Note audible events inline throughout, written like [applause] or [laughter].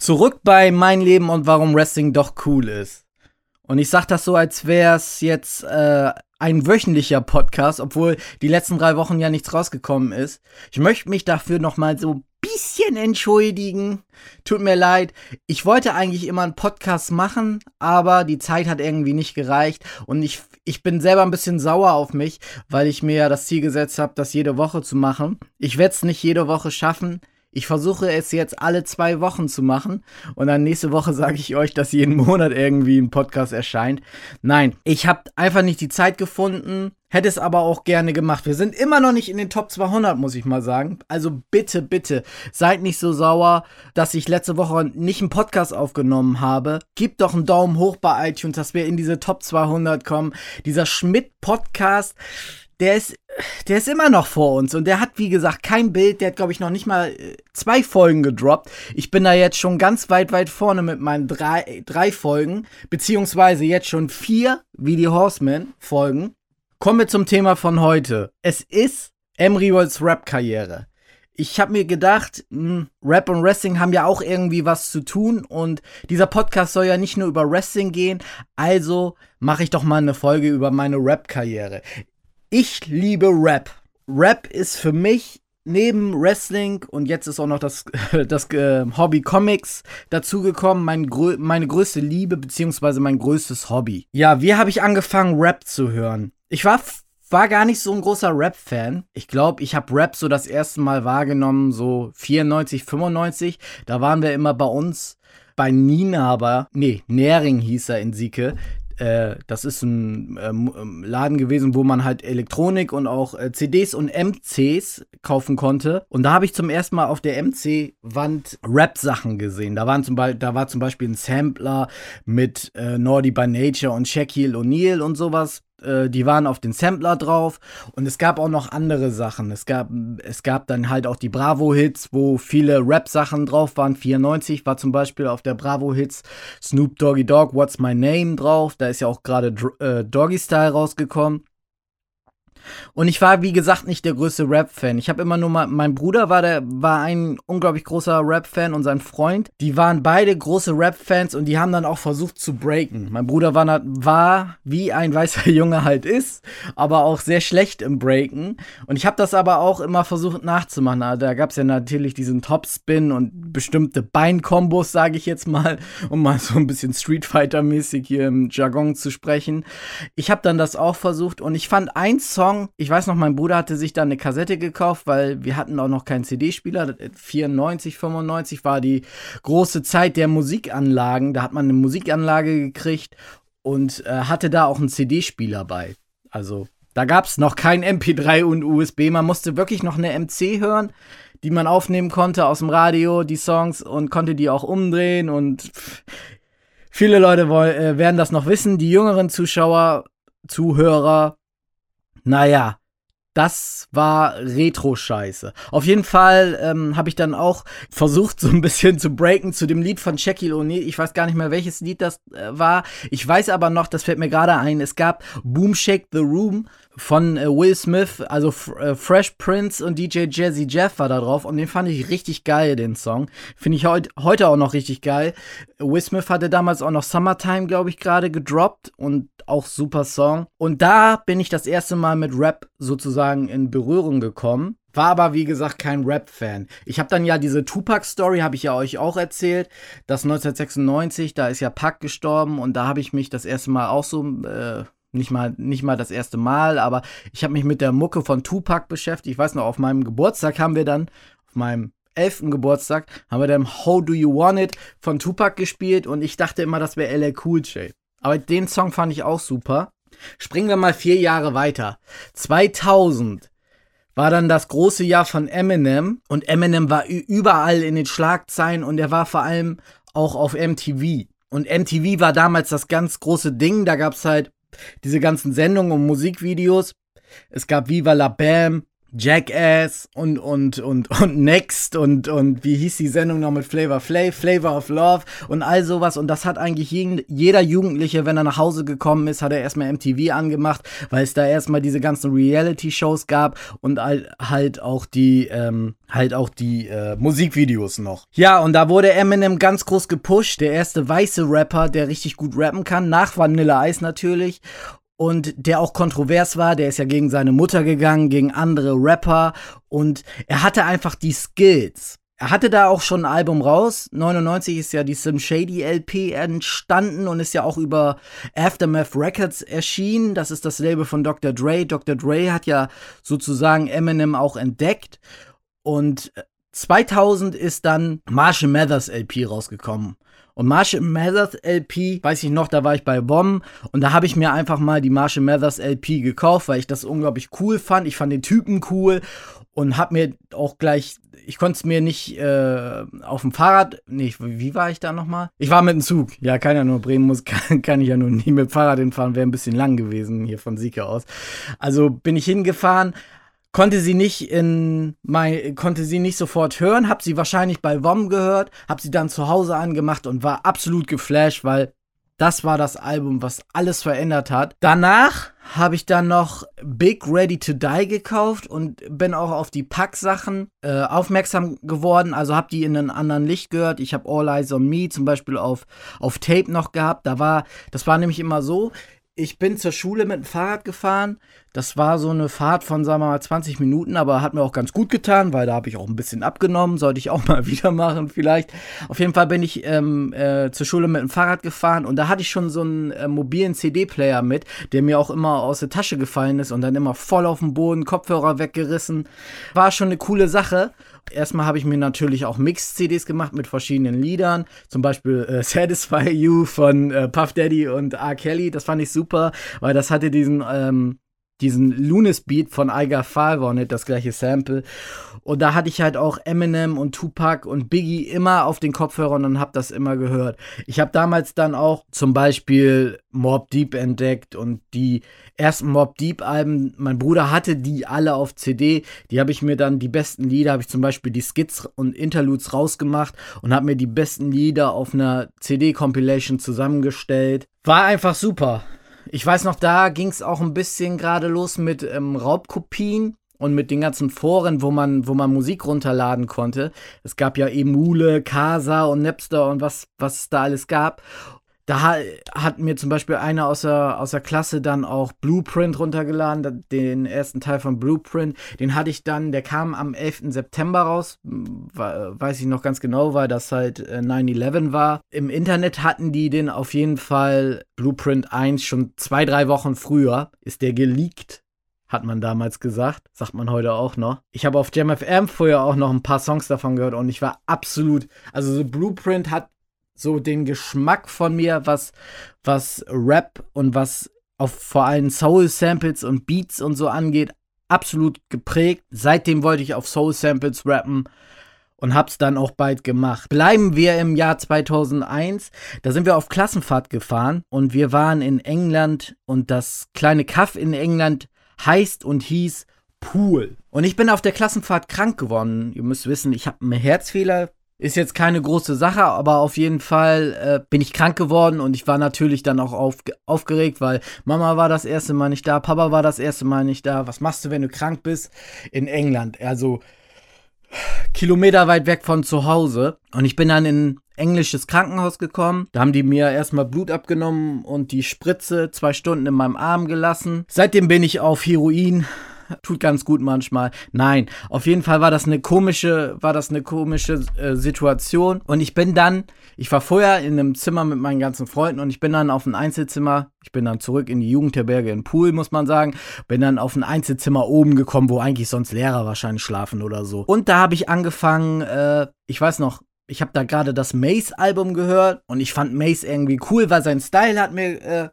Zurück bei Mein Leben und warum Wrestling doch cool ist. Und ich sag das so, als wäre es jetzt äh, ein wöchentlicher Podcast, obwohl die letzten drei Wochen ja nichts rausgekommen ist. Ich möchte mich dafür nochmal so ein bisschen entschuldigen. Tut mir leid. Ich wollte eigentlich immer einen Podcast machen, aber die Zeit hat irgendwie nicht gereicht. Und ich, ich bin selber ein bisschen sauer auf mich, weil ich mir ja das Ziel gesetzt habe, das jede Woche zu machen. Ich werde es nicht jede Woche schaffen. Ich versuche es jetzt alle zwei Wochen zu machen und dann nächste Woche sage ich euch, dass jeden Monat irgendwie ein Podcast erscheint. Nein, ich habe einfach nicht die Zeit gefunden, hätte es aber auch gerne gemacht. Wir sind immer noch nicht in den Top 200, muss ich mal sagen. Also bitte, bitte, seid nicht so sauer, dass ich letzte Woche nicht einen Podcast aufgenommen habe. Gebt doch einen Daumen hoch bei iTunes, dass wir in diese Top 200 kommen. Dieser Schmidt-Podcast der ist, der ist immer noch vor uns und der hat, wie gesagt, kein Bild. Der hat, glaube ich, noch nicht mal äh, zwei Folgen gedroppt. Ich bin da jetzt schon ganz weit, weit vorne mit meinen drei, drei Folgen, beziehungsweise jetzt schon vier wie die Horseman-Folgen. Kommen wir zum Thema von heute. Es ist Emery Worlds Rap-Karriere. Ich habe mir gedacht, mh, hm, Rap und Wrestling haben ja auch irgendwie was zu tun und dieser Podcast soll ja nicht nur über Wrestling gehen, also mache ich doch mal eine Folge über meine Rap-Karriere. Ich liebe Rap. Rap ist für mich neben Wrestling und jetzt ist auch noch das, [laughs] das äh, Hobby Comics dazugekommen, mein grö meine größte Liebe beziehungsweise mein größtes Hobby. Ja, wie habe ich angefangen, Rap zu hören? Ich war war gar nicht so ein großer Rap-Fan. Ich glaube, ich habe Rap so das erste Mal wahrgenommen, so 94, 95. Da waren wir immer bei uns bei Nina, nee, Nähring hieß er in Sieke. Äh, das ist ein ähm, ähm, Laden gewesen, wo man halt Elektronik und auch äh, CDs und MCs kaufen konnte. Und da habe ich zum ersten Mal auf der MC-Wand Rap-Sachen gesehen. Da, waren zum da war zum Beispiel ein Sampler mit äh, Naughty by Nature und Shaquille O'Neal und sowas die waren auf den Sampler drauf und es gab auch noch andere Sachen. Es gab, es gab dann halt auch die Bravo-Hits, wo viele Rap-Sachen drauf waren. 94 war zum Beispiel auf der Bravo-Hits Snoop Doggy Dogg, What's My Name drauf. Da ist ja auch gerade äh, Doggy Style rausgekommen. Und ich war, wie gesagt, nicht der größte Rap-Fan. Ich habe immer nur mal, mein Bruder war der, war ein unglaublich großer Rap-Fan und sein Freund. Die waren beide große Rap-Fans und die haben dann auch versucht zu breaken. Mein Bruder war, war wie ein weißer [laughs] Junge halt ist, aber auch sehr schlecht im Breaken. Und ich habe das aber auch immer versucht nachzumachen. Also, da gab es ja natürlich diesen Topspin und bestimmte Beinkombos, sage ich jetzt mal, um mal so ein bisschen Street Fighter-mäßig hier im Jargon zu sprechen. Ich habe dann das auch versucht und ich fand ein Song, Song, ich weiß noch, mein Bruder hatte sich da eine Kassette gekauft, weil wir hatten auch noch keinen CD-Spieler. 94, 95 war die große Zeit der Musikanlagen. Da hat man eine Musikanlage gekriegt und äh, hatte da auch einen CD-Spieler bei. Also da gab es noch kein MP3 und USB. Man musste wirklich noch eine MC hören, die man aufnehmen konnte aus dem Radio, die Songs und konnte die auch umdrehen und viele Leute wollen, äh, werden das noch wissen. Die jüngeren Zuschauer, Zuhörer naja, das war Retro-Scheiße. Auf jeden Fall ähm, habe ich dann auch versucht, so ein bisschen zu breaken zu dem Lied von Shaquille O'Neal. Ich weiß gar nicht mehr, welches Lied das äh, war. Ich weiß aber noch, das fällt mir gerade ein, es gab Boom Shake the Room von äh, Will Smith, also äh, Fresh Prince und DJ Jazzy Jeff war da drauf und den fand ich richtig geil, den Song. Finde ich heut, heute auch noch richtig geil. Will Smith hatte damals auch noch Summertime, glaube ich, gerade gedroppt und auch super Song. Und da bin ich das erste Mal mit Rap sozusagen in Berührung gekommen. War aber wie gesagt kein Rap-Fan. Ich habe dann ja diese Tupac-Story, habe ich ja euch auch erzählt. Das 1996, da ist ja Pac gestorben und da habe ich mich das erste Mal auch so äh, nicht mal, nicht mal das erste Mal, aber ich habe mich mit der Mucke von Tupac beschäftigt. Ich weiß noch, auf meinem Geburtstag haben wir dann, auf meinem elften Geburtstag, haben wir dann How Do You Want It von Tupac gespielt und ich dachte immer, das wäre LL Cool J. Aber den Song fand ich auch super. Springen wir mal vier Jahre weiter. 2000 war dann das große Jahr von Eminem und Eminem war überall in den Schlagzeilen und er war vor allem auch auf MTV. Und MTV war damals das ganz große Ding. Da gab es halt diese ganzen Sendungen und Musikvideos. Es gab Viva la Bam, Jackass und, und, und, und Next und, und wie hieß die Sendung noch mit Flavor Flav, Flavor of Love und all sowas. Und das hat eigentlich jeder Jugendliche, wenn er nach Hause gekommen ist, hat er erstmal MTV angemacht, weil es da erstmal diese ganzen Reality-Shows gab und halt auch die, ähm, halt auch die äh, Musikvideos noch. Ja, und da wurde Eminem ganz groß gepusht, der erste weiße Rapper, der richtig gut rappen kann, nach Vanilla Ice natürlich und der auch kontrovers war. Der ist ja gegen seine Mutter gegangen, gegen andere Rapper und er hatte einfach die Skills. Er hatte da auch schon ein Album raus. 99 ist ja die Sim Shady LP entstanden und ist ja auch über Aftermath Records erschienen. Das ist das Label von Dr. Dre. Dr. Dre hat ja sozusagen Eminem auch entdeckt. Und 2000 ist dann Marshall Mathers LP rausgekommen. Und Marshall Mathers LP, weiß ich noch, da war ich bei Bomb und da habe ich mir einfach mal die Marshall Mathers LP gekauft, weil ich das unglaublich cool fand. Ich fand den Typen cool und habe mir auch gleich, ich konnte es mir nicht äh, auf dem Fahrrad, nee, wie war ich da nochmal? Ich war mit dem Zug. Ja, kann ja nur Bremen muss, [laughs] kann, kann ich ja nur nie mit dem Fahrrad hinfahren, wäre ein bisschen lang gewesen hier von Sieke aus. Also bin ich hingefahren, konnte sie nicht in mein, konnte sie nicht sofort hören, hab sie wahrscheinlich bei WOM gehört, hab sie dann zu Hause angemacht und war absolut geflasht, weil das war das Album, was alles verändert hat. Danach habe ich dann noch Big Ready to Die gekauft und bin auch auf die Pack-Sachen äh, aufmerksam geworden. Also habe die in einem anderen Licht gehört. Ich habe All Eyes on Me zum Beispiel auf, auf Tape noch gehabt. Da war, das war nämlich immer so ich bin zur Schule mit dem Fahrrad gefahren. Das war so eine Fahrt von, sagen wir mal, 20 Minuten, aber hat mir auch ganz gut getan, weil da habe ich auch ein bisschen abgenommen. Sollte ich auch [laughs] mal wieder machen, vielleicht. Auf jeden Fall bin ich ähm, äh, zur Schule mit dem Fahrrad gefahren und da hatte ich schon so einen äh, mobilen CD-Player mit, der mir auch immer aus der Tasche gefallen ist und dann immer voll auf den Boden, Kopfhörer weggerissen. War schon eine coole Sache. Erstmal habe ich mir natürlich auch Mix-CDs gemacht mit verschiedenen Liedern. Zum Beispiel äh, [laughs] Satisfy You von äh, Puff Daddy und R. Kelly. Das fand ich super, weil das hatte diesen, ähm, diesen Lunis Beat von Iga nicht das gleiche Sample. Und da hatte ich halt auch Eminem und Tupac und Biggie immer auf den Kopfhörern und hab das immer gehört. Ich habe damals dann auch zum Beispiel Mob Deep entdeckt und die ersten Mob Deep Alben, mein Bruder hatte die alle auf CD. Die habe ich mir dann, die besten Lieder, habe ich zum Beispiel die Skits und Interludes rausgemacht und habe mir die besten Lieder auf einer CD-Compilation zusammengestellt. War einfach super. Ich weiß noch, da ging es auch ein bisschen gerade los mit ähm, Raubkopien und mit den ganzen Foren, wo man, wo man Musik runterladen konnte. Es gab ja Emule, Casa und Napster und was, was es da alles gab. Da hat mir zum Beispiel einer aus der, aus der Klasse dann auch Blueprint runtergeladen, den ersten Teil von Blueprint. Den hatte ich dann, der kam am 11. September raus, weiß ich noch ganz genau, weil das halt 9-11 äh, war. Im Internet hatten die den auf jeden Fall Blueprint 1 schon zwei, drei Wochen früher, ist der geleakt hat man damals gesagt, sagt man heute auch noch. Ich habe auf JamFM vorher auch noch ein paar Songs davon gehört und ich war absolut, also so Blueprint hat so den Geschmack von mir, was, was Rap und was auf vor allem Soul-Samples und Beats und so angeht, absolut geprägt. Seitdem wollte ich auf Soul-Samples rappen und hab's dann auch bald gemacht. Bleiben wir im Jahr 2001. Da sind wir auf Klassenfahrt gefahren und wir waren in England und das kleine Kaff in England heißt und hieß Pool. Und ich bin auf der Klassenfahrt krank geworden. Ihr müsst wissen, ich habe einen Herzfehler. Ist jetzt keine große Sache, aber auf jeden Fall äh, bin ich krank geworden und ich war natürlich dann auch auf, aufgeregt, weil Mama war das erste Mal nicht da, Papa war das erste Mal nicht da. Was machst du, wenn du krank bist? In England. Also Kilometer weit weg von zu Hause. Und ich bin dann in englisches Krankenhaus gekommen. Da haben die mir erstmal Blut abgenommen und die Spritze zwei Stunden in meinem Arm gelassen. Seitdem bin ich auf Heroin [laughs] tut ganz gut manchmal. Nein, auf jeden Fall war das eine komische, war das eine komische äh, Situation. Und ich bin dann, ich war vorher in einem Zimmer mit meinen ganzen Freunden und ich bin dann auf ein Einzelzimmer. Ich bin dann zurück in die Jugendherberge in Pool, muss man sagen. Bin dann auf ein Einzelzimmer oben gekommen, wo eigentlich sonst Lehrer wahrscheinlich schlafen oder so. Und da habe ich angefangen, äh, ich weiß noch, ich habe da gerade das Mace-Album gehört und ich fand Mace irgendwie cool, weil sein Style hat mir äh,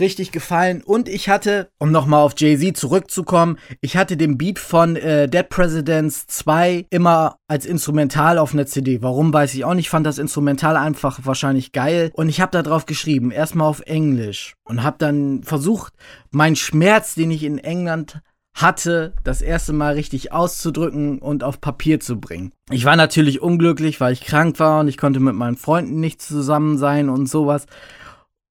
richtig gefallen. Und ich hatte, um nochmal auf Jay-Z zurückzukommen, ich hatte den Beat von äh, Dead Presidents 2 immer als Instrumental auf einer CD. Warum weiß ich auch nicht. Ich fand das Instrumental einfach wahrscheinlich geil. Und ich habe da drauf geschrieben, erstmal auf Englisch. Und habe dann versucht, meinen Schmerz, den ich in England hatte, das erste Mal richtig auszudrücken und auf Papier zu bringen. Ich war natürlich unglücklich, weil ich krank war und ich konnte mit meinen Freunden nicht zusammen sein und sowas.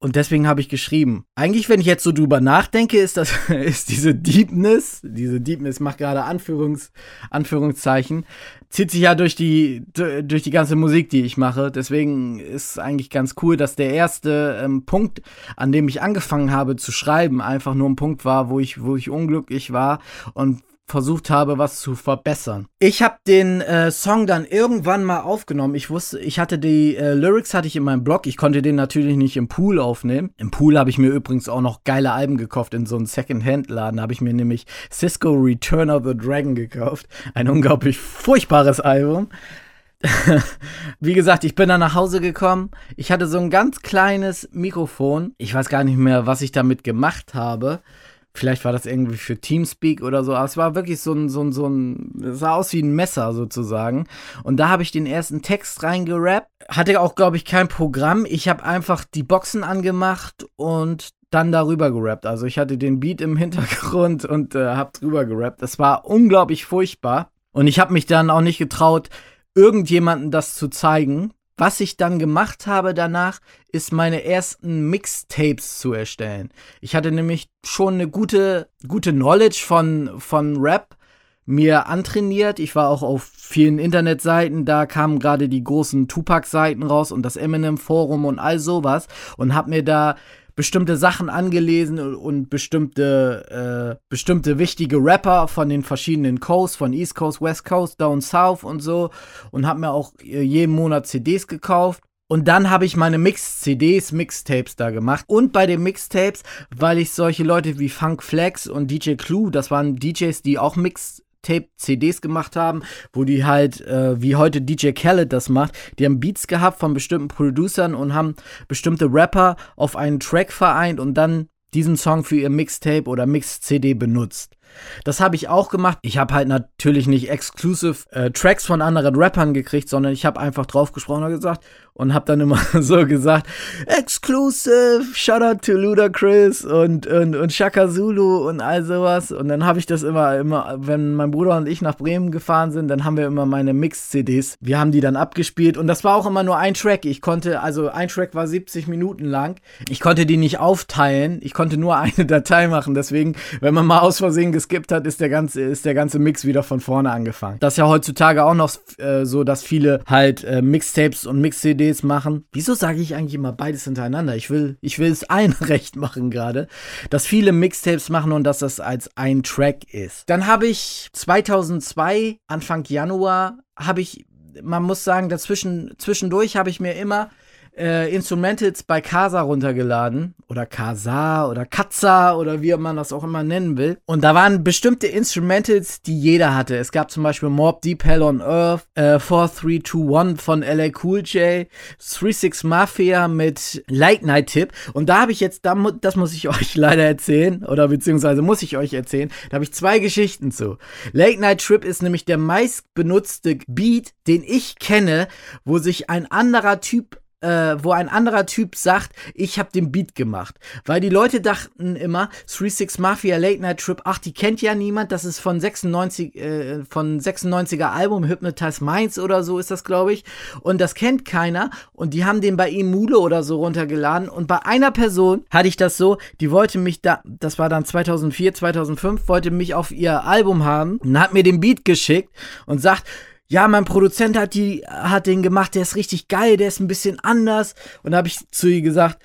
Und deswegen habe ich geschrieben. Eigentlich, wenn ich jetzt so drüber nachdenke, ist das, [laughs] ist diese Deepness, diese Deepness macht gerade Anführungs, Anführungszeichen, zieht sich ja durch die, durch die ganze Musik, die ich mache. Deswegen ist eigentlich ganz cool, dass der erste ähm, Punkt, an dem ich angefangen habe zu schreiben, einfach nur ein Punkt war, wo ich, wo ich unglücklich war und versucht habe, was zu verbessern. Ich habe den äh, Song dann irgendwann mal aufgenommen. Ich wusste, ich hatte die äh, Lyrics hatte ich in meinem Blog. Ich konnte den natürlich nicht im Pool aufnehmen. Im Pool habe ich mir übrigens auch noch geile Alben gekauft in so einem Second-Hand-Laden. Da habe ich mir nämlich Cisco Return of the Dragon gekauft. Ein unglaublich furchtbares Album. [laughs] Wie gesagt, ich bin dann nach Hause gekommen. Ich hatte so ein ganz kleines Mikrofon. Ich weiß gar nicht mehr, was ich damit gemacht habe. Vielleicht war das irgendwie für Teamspeak oder so, aber es war wirklich so ein, so ein, so ein, es sah aus wie ein Messer sozusagen. Und da habe ich den ersten Text reingerappt. Hatte auch, glaube ich, kein Programm. Ich habe einfach die Boxen angemacht und dann darüber gerappt. Also ich hatte den Beat im [laughs] Hintergrund und äh, habe drüber gerappt. Das war unglaublich furchtbar. Und ich habe mich dann auch nicht getraut, irgendjemanden das zu zeigen, was ich dann gemacht habe danach, ist meine ersten Mixtapes zu erstellen. Ich hatte nämlich schon eine gute, gute Knowledge von, von Rap mir antrainiert. Ich war auch auf vielen Internetseiten, da kamen gerade die großen Tupac-Seiten raus und das Eminem-Forum und all sowas und hab mir da bestimmte Sachen angelesen und bestimmte, äh, bestimmte wichtige Rapper von den verschiedenen Coasts, von East Coast, West Coast, Down South und so und habe mir auch äh, jeden Monat CDs gekauft. Und dann habe ich meine Mix-CDs, Mixtapes da gemacht. Und bei den Mixtapes, weil ich solche Leute wie Funk Flex und DJ Clue, das waren DJs, die auch Mix Tape-CDs gemacht haben, wo die halt, äh, wie heute DJ Khaled das macht, die haben Beats gehabt von bestimmten Producern und haben bestimmte Rapper auf einen Track vereint und dann diesen Song für ihr Mixtape oder Mix-CD benutzt. Das habe ich auch gemacht. Ich habe halt natürlich nicht exclusive äh, Tracks von anderen Rappern gekriegt, sondern ich habe einfach drauf gesprochen und gesagt und habe dann immer [laughs] so gesagt, exclusive, shout out to Ludacris und, und, und Shaka Zulu und all sowas. Und dann habe ich das immer, immer, wenn mein Bruder und ich nach Bremen gefahren sind, dann haben wir immer meine Mix-CDs. Wir haben die dann abgespielt und das war auch immer nur ein Track. Ich konnte, also ein Track war 70 Minuten lang. Ich konnte die nicht aufteilen. Ich konnte nur [laughs] eine Datei machen. Deswegen, wenn man mal aus Versehen geskippt hat, ist der ganze, ist der ganze Mix wieder von vorne angefangen. Das ist ja heutzutage auch noch äh, so, dass viele halt äh, Mixtapes und Mix-CDs machen. Wieso sage ich eigentlich immer beides hintereinander? Ich will, ich will es [laughs] allen recht machen gerade, dass viele Mixtapes machen und dass das als ein Track ist. Dann habe ich 2002, Anfang Januar, habe ich, man muss sagen, dazwischen, zwischendurch habe ich mir immer äh, Instrumentals bei Casa runtergeladen oder Casa oder Katza oder wie man das auch immer nennen will. Und da waren bestimmte Instrumentals, die jeder hatte. Es gab zum Beispiel Mob Deep Hell on Earth, äh, 4321 von LA Cool J, 36 Mafia mit Late Night Tip. Und da habe ich jetzt, das muss ich [laughs] euch leider erzählen, oder beziehungsweise muss ich euch erzählen, da habe ich zwei Geschichten zu. Late Night Trip ist nämlich der meistbenutzte Beat, den ich kenne, wo sich ein anderer Typ äh, wo ein anderer Typ sagt, ich habe den Beat gemacht. Weil die Leute dachten immer, 36 Mafia Late Night Trip, ach, die kennt ja niemand, das ist von 96, äh, von 96er Album, Hypnotize Minds oder so ist das, glaube ich. Und das kennt keiner. Und die haben den bei Emule oder so runtergeladen. Und bei einer Person hatte ich das so, die wollte mich da, das war dann 2004, 2005, wollte mich auf ihr Album haben und hat mir den Beat geschickt und sagt, ja, mein Produzent hat, die, hat den gemacht, der ist richtig geil, der ist ein bisschen anders. Und da habe ich zu ihr gesagt,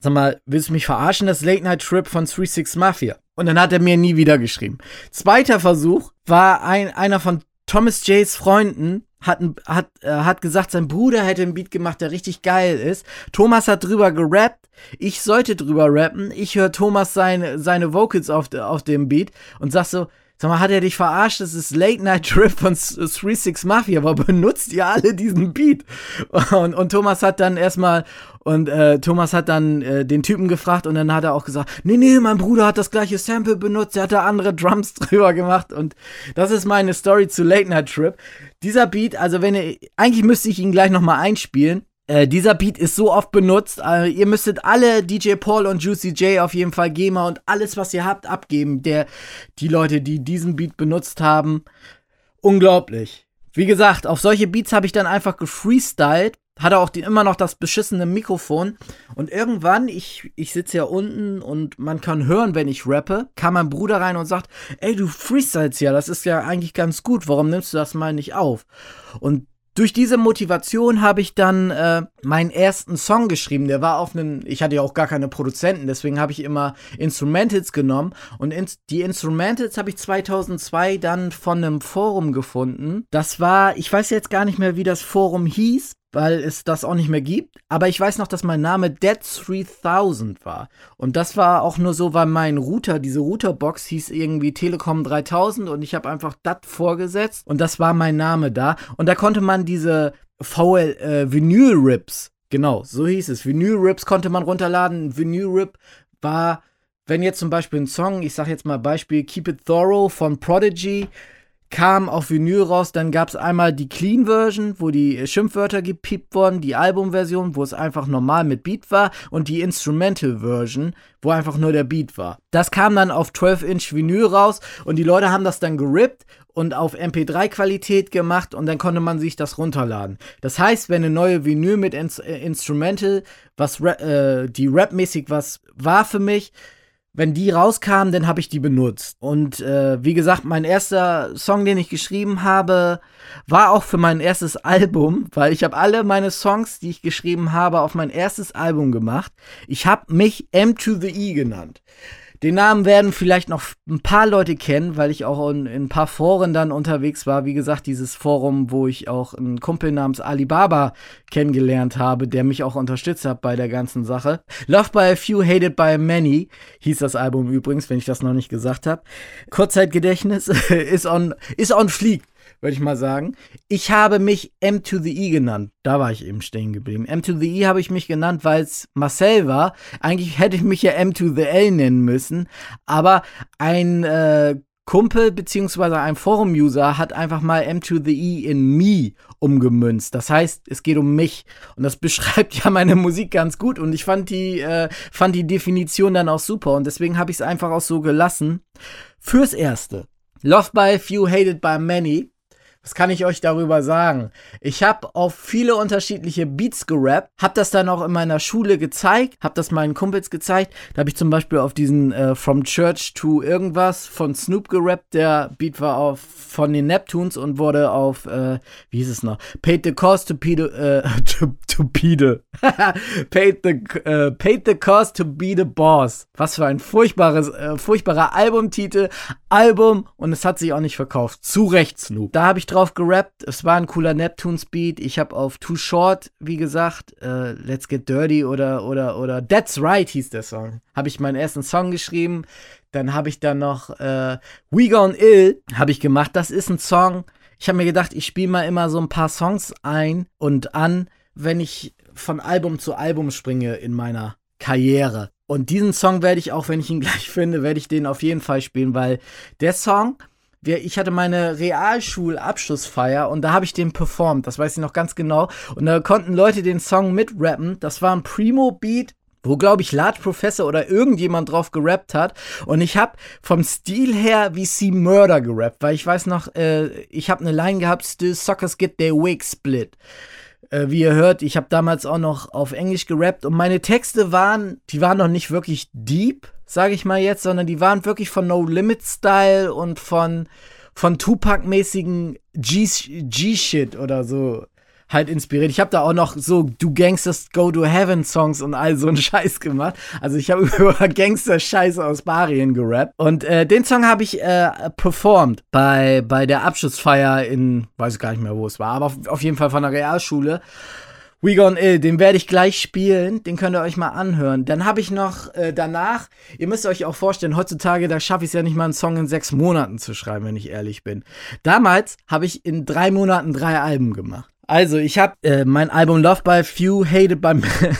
sag mal, willst du mich verarschen, das Late Night Trip von 36 Mafia? Und dann hat er mir nie wieder geschrieben. Zweiter Versuch war ein, einer von Thomas Jays Freunden, hat, hat, äh, hat gesagt, sein Bruder hätte einen Beat gemacht, der richtig geil ist. Thomas hat drüber gerappt. Ich sollte drüber rappen. Ich höre Thomas seine, seine Vocals auf, auf dem Beat und sag so, Sag mal, hat er dich verarscht? Das ist Late Night Trip von 36 Mafia, aber benutzt ihr alle diesen Beat? [laughs] Und, und Thomas hat dann erstmal, und äh, Thomas hat dann äh, den Typen gefragt und dann hat er auch gesagt, nee, nee, mein Bruder hat das gleiche Sample benutzt, er hat da andere Drums [laughs] drüber gemacht und das ist meine Story zu Late Night Trip. Dieser Beat, also wenn ihr, eigentlich müsste ich ihn gleich nochmal einspielen, Äh, dieser Beat ist so oft benutzt. Äh, ihr müsstet alle DJ Paul und Juicy J auf jeden Fall GEMA und alles, was ihr habt, abgeben. Der, die Leute, die diesen Beat benutzt haben. Unglaublich. Wie gesagt, auf solche Beats habe ich dann einfach gefreestylt. Hatte auch die, immer noch das beschissene Mikrofon. Und irgendwann, ich, ich sitze ja unten und man kann hören, wenn ich rappe, kam mein Bruder rein und sagt, ey, du freestylst ja, das ist ja eigentlich ganz gut, warum nimmst du das mal nicht auf? Und durch diese Motivation habe ich dann äh, meinen ersten Song geschrieben. Der war auf einem, ich hatte ja auch gar keine Produzenten, deswegen habe ich immer Instrumentals genommen. Und ins, die Instrumentals habe ich 2002 dann von einem Forum gefunden. Das war, ich weiß jetzt gar nicht mehr, wie das Forum hieß weil es das auch nicht mehr gibt. Aber ich weiß noch, dass mein Name Dead3000 war. Und das war auch nur so, weil mein Router, diese Routerbox hieß irgendwie Telekom 3000 und ich habe einfach DAT vorgesetzt und das war mein Name da. Und da konnte man diese VL äh, Vinyl Rips, genau, so hieß es. Vinyl Rips konnte man runterladen. Vinyl Rip war, wenn jetzt zum Beispiel ein Song, ich sag jetzt mal Beispiel Keep It Thorough von Prodigy, kam auf Vinyl raus. Dann gab es einmal die Clean Version, wo die Schimpfwörter gepiept wurden, die Albumversion, wo es einfach normal mit Beat war und die Instrumental Version, wo einfach nur der Beat war. Das kam dann auf 12-Inch Vinyl raus und die Leute haben das dann gerippt und auf MP3-Qualität gemacht und dann konnte man sich das runterladen. Das heißt, wenn eine neue Vinyl mit äh, Instrumental, was äh, die rapmäßig was war für mich, wenn die rauskamen, dann habe ich die benutzt. Und äh, wie gesagt, mein erster Song, den ich geschrieben habe, war auch für mein erstes Album, weil ich habe alle meine Songs, die ich geschrieben habe, auf mein erstes Album gemacht. Ich habe mich M to the E genannt. Den Namen werden vielleicht noch ein paar Leute kennen, weil ich auch in, in, ein paar Foren dann unterwegs war. Wie gesagt, dieses Forum, wo ich auch einen Kumpel namens Alibaba kennengelernt habe, der mich auch unterstützt hat bei der ganzen Sache. Love by a Few, Hated by Many hieß das Album übrigens, wenn ich das noch nicht gesagt habe. Kurzzeitgedächtnis [laughs] ist on, ist on fleek würde ich mal sagen. Ich habe mich M to the E genannt. Da war ich eben stehen geblieben. M to the E habe ich mich genannt, weil es Marcel war. Eigentlich hätte ich mich ja M to the L nennen müssen. Aber ein äh, Kumpel beziehungsweise ein Forum-User hat einfach mal M to the E in me umgemünzt. Das heißt, es geht um mich. Und das [laughs] beschreibt ja meine Musik ganz gut. Und ich fand die, äh, fand die Definition dann auch super. Und deswegen habe ich es einfach auch so gelassen. Fürs Erste. Loved by few, hated by many. Was kann ich euch darüber sagen? Ich habe auf viele unterschiedliche Beats gerappt, habe das dann auch in meiner Schule gezeigt, habe das meinen Kumpels gezeigt. Da habe ich zum Beispiel auf diesen äh, From Church to irgendwas von Snoop gerappt. Der Beat war auf von den Neptunes und wurde auf, äh, wie hieß es noch? Paid the cost to be the, äh, [laughs] to, to be the, [laughs] paid the, äh, paid the cost to be the boss. Was für ein furchtbares, äh, furchtbarer Albumtitel, Album und es hat sich auch nicht verkauft. Zu Recht Snoop. Da habe ich drauf gerappt. Es war ein cooler Neptunes Beat. Ich habe auf Too Short, wie gesagt, äh, Let's Get Dirty oder oder oder That's Right hieß der Song. Habe ich meinen ersten Song geschrieben. Dann habe ich dann noch äh, We Gone Ill habe ich gemacht. Das ist ein Song. Ich habe mir gedacht, ich spiele mal immer so ein paar Songs ein und an, wenn ich von Album zu Album springe in meiner Karriere. Und diesen Song werde ich auch, wenn ich ihn [laughs] gleich finde, werde ich den auf jeden Fall spielen, weil der Song, der, ich hatte meine Realschulabschlussfeier und da habe ich den performt, das weiß ich noch ganz genau. Und da konnten Leute den Song mitrappen. Das war ein Primo-Beat wo, glaube ich, Large Professor oder irgendjemand drauf gerappt hat. Und ich habe vom Stil her wie C Murder gerappt, weil ich weiß noch, äh, ich habe eine Line gehabt, Still Suckers Get Their Wig Split. Äh, wie ihr hört, ich habe damals auch noch auf Englisch gerappt und meine Texte waren, die waren noch nicht wirklich deep, sage ich mal jetzt, sondern die waren wirklich von No Limit Style und von von Tupac-mäßigen G-Shit oder so halt inspiriert. Ich habe da auch noch so Du Gangsters Go to Heaven Songs und all so einen [laughs] Scheiß gemacht. Also ich habe [laughs] über Gangster-Scheiße aus Barien gerappt. Und äh, den Song habe ich äh, performt bei, bei der Abschlussfeier in, weiß gar nicht mehr, wo es war, aber auf, auf jeden Fall von der Realschule. We Gone Ill, den werde ich gleich spielen, den könnt ihr euch mal anhören. Dann habe ich noch äh, danach, ihr müsst euch auch vorstellen, heutzutage, da schaffe ich es ja nicht mal einen Song in sechs Monaten zu schreiben, wenn ich ehrlich bin. Damals habe ich in drei Monaten drei Alben gemacht. Also, ich habe äh, mein Album Love by Few, Hated by